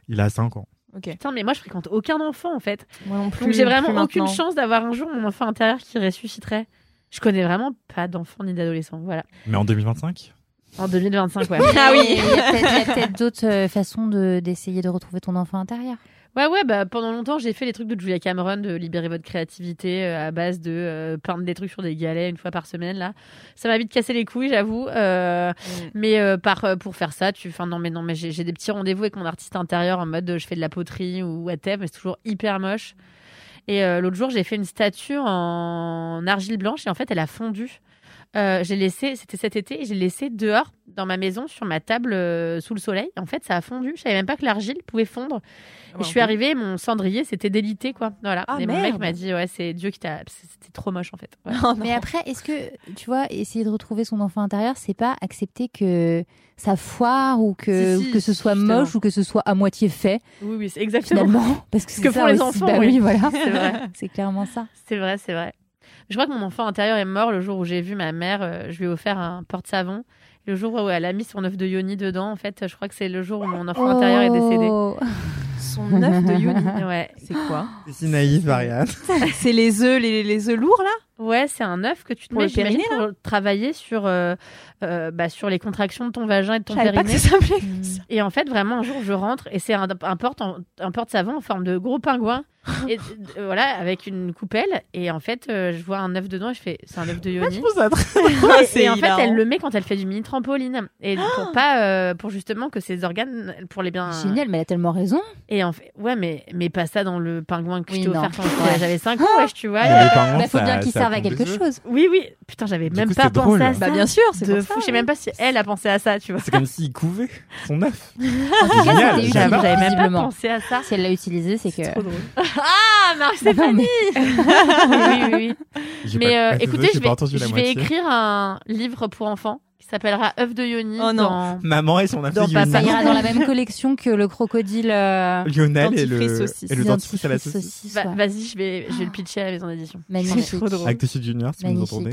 Il a 5 ans. Ok. Putain, mais moi, je fréquente aucun enfant, en fait. Moi non plus. Donc, j'ai vraiment aucune maintenant. chance d'avoir un jour mon enfant intérieur qui ressusciterait. Je connais vraiment pas d'enfant ni d'adolescent. Voilà. Mais en 2025 En 2025, ouais. Ah oui. Il y a peut-être- d'autres euh, façons de- d'essayer de retrouver ton enfant intérieur. Ouais, ouais, bah, pendant longtemps, j'ai fait les trucs de Julia Cameron, de libérer votre créativité euh, à base de euh, peindre des trucs sur des galets une fois par semaine, là. Ça m'a vite cassé les couilles, j'avoue. Euh, Mais euh, par, euh, pour faire ça, tu. Enfin, non, mais non, mais j'ai des petits rendez-vous avec mon artiste intérieur en mode je fais de la poterie ou whatever, mais c'est toujours hyper moche. Et euh, l'autre jour, j'ai fait une statue en argile blanche et en fait, elle a fondu. Euh, j'ai laissé, c'était cet été, et j'ai laissé dehors dans ma maison sur ma table euh, sous le soleil. En fait, ça a fondu. Je savais même pas que l'argile pouvait fondre. Et je suis arrivée, mon cendrier s'était délité, quoi. Voilà. Ah, et mon mec m'a dit, ouais, c'est Dieu qui t'a. C'était trop moche, en fait. Ouais. Oh, non. Mais après, est-ce que, tu vois, essayer de retrouver son enfant intérieur, c'est pas accepter que ça foire ou que, Si, si, ou que ce soit justement. moche ou que ce soit à moitié fait, Oui, oui, c'est exactement. finalement Parce que Ce c'est que ça font les enfants, Bah oui. oui, voilà. C'est vrai. C'est clairement ça. C'est vrai, c'est vrai. Je crois que mon enfant intérieur est mort le jour où j'ai vu ma mère. euh, je lui ai offert un porte-savon. Le jour où elle a mis son œuf de yoni dedans, en fait, je crois que c'est le jour où mon enfant intérieur est décédé. Oh. Son œuf de Yoni. Ouais. C'est quoi? C'est si naïf, Ariane. C'est les œufs, les, les œufs lourds là? Ouais, c'est un œuf que tu te Pour mets, périnée, pour travailler sur, euh, euh, bah, sur les contractions de ton vagin et de ton pas que périnée. ça s'appelait. Mm. Et en fait, vraiment, un jour, je rentre et c'est un, un en- porte-savon en forme de gros pingouin. et euh, voilà, avec une coupelle. Et en fait, euh, je vois un œuf dedans et je fais, c'est un œuf de Yoni. ça Et- c'est et en fait, elle le met quand elle fait du mini trampoline. Et pour pas, euh, pour justement que ses organes, pour les bien. Génial, mais elle a tellement raison. Et en fait, ouais, mais, mais pas ça dans le pingouin que Oui, je t'ai offert quand Ouais. j'avais 5 ans, wesh, tu vois. Il Bah, faut bien qu'il serve à quelque chose. Oui, oui. Putain, j'avais même coup, pas c'est pensé drôle. à ça. Bah bien sûr, c'est de pour fou. ça. Je sais même pas si elle a pensé à ça, tu vois. C'est comme s'il couvait son œuf. Génial, J'avais même pas pensé à ça. Si elle l'a utilisé, c'est que. Trop drôle. Ah, Marie-Stéphanie oui, oui, oui, oui. J'ai Mais euh, désolé, écoutez, je vais, écrire un livre pour enfants s'appellera œuf de Yoni. Oh non. dans- Maman et son œuf de Papa Ça Yoni. ira dans la même collection que le crocodile. euh, Lionel et le, Dentifrice saucisse. et le dentifrice à la saucisse. saucisse, Va- ouais. Vas-y, je vais, je vais le pitcher à la maison d'édition. Magnifique. trop drôle. Avec Tessie Junior, si vous nous entendez.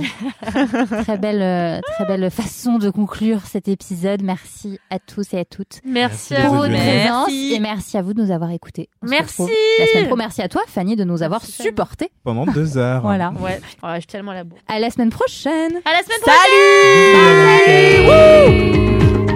Magnifique. très belle, euh, très belle façon de conclure cet épisode. Merci à tous et à toutes Merci, Merci à vous. votre auditrices. présence Merci. et merci à vous de nous avoir écoutés. On Merci. La semaine pro, merci à toi, Fanny, de nous avoir supportés. Pendant deux heures. Voilà. Ouais, je suis tellement la bourre. À la semaine prochaine. À la semaine Salut prochaine. Woo!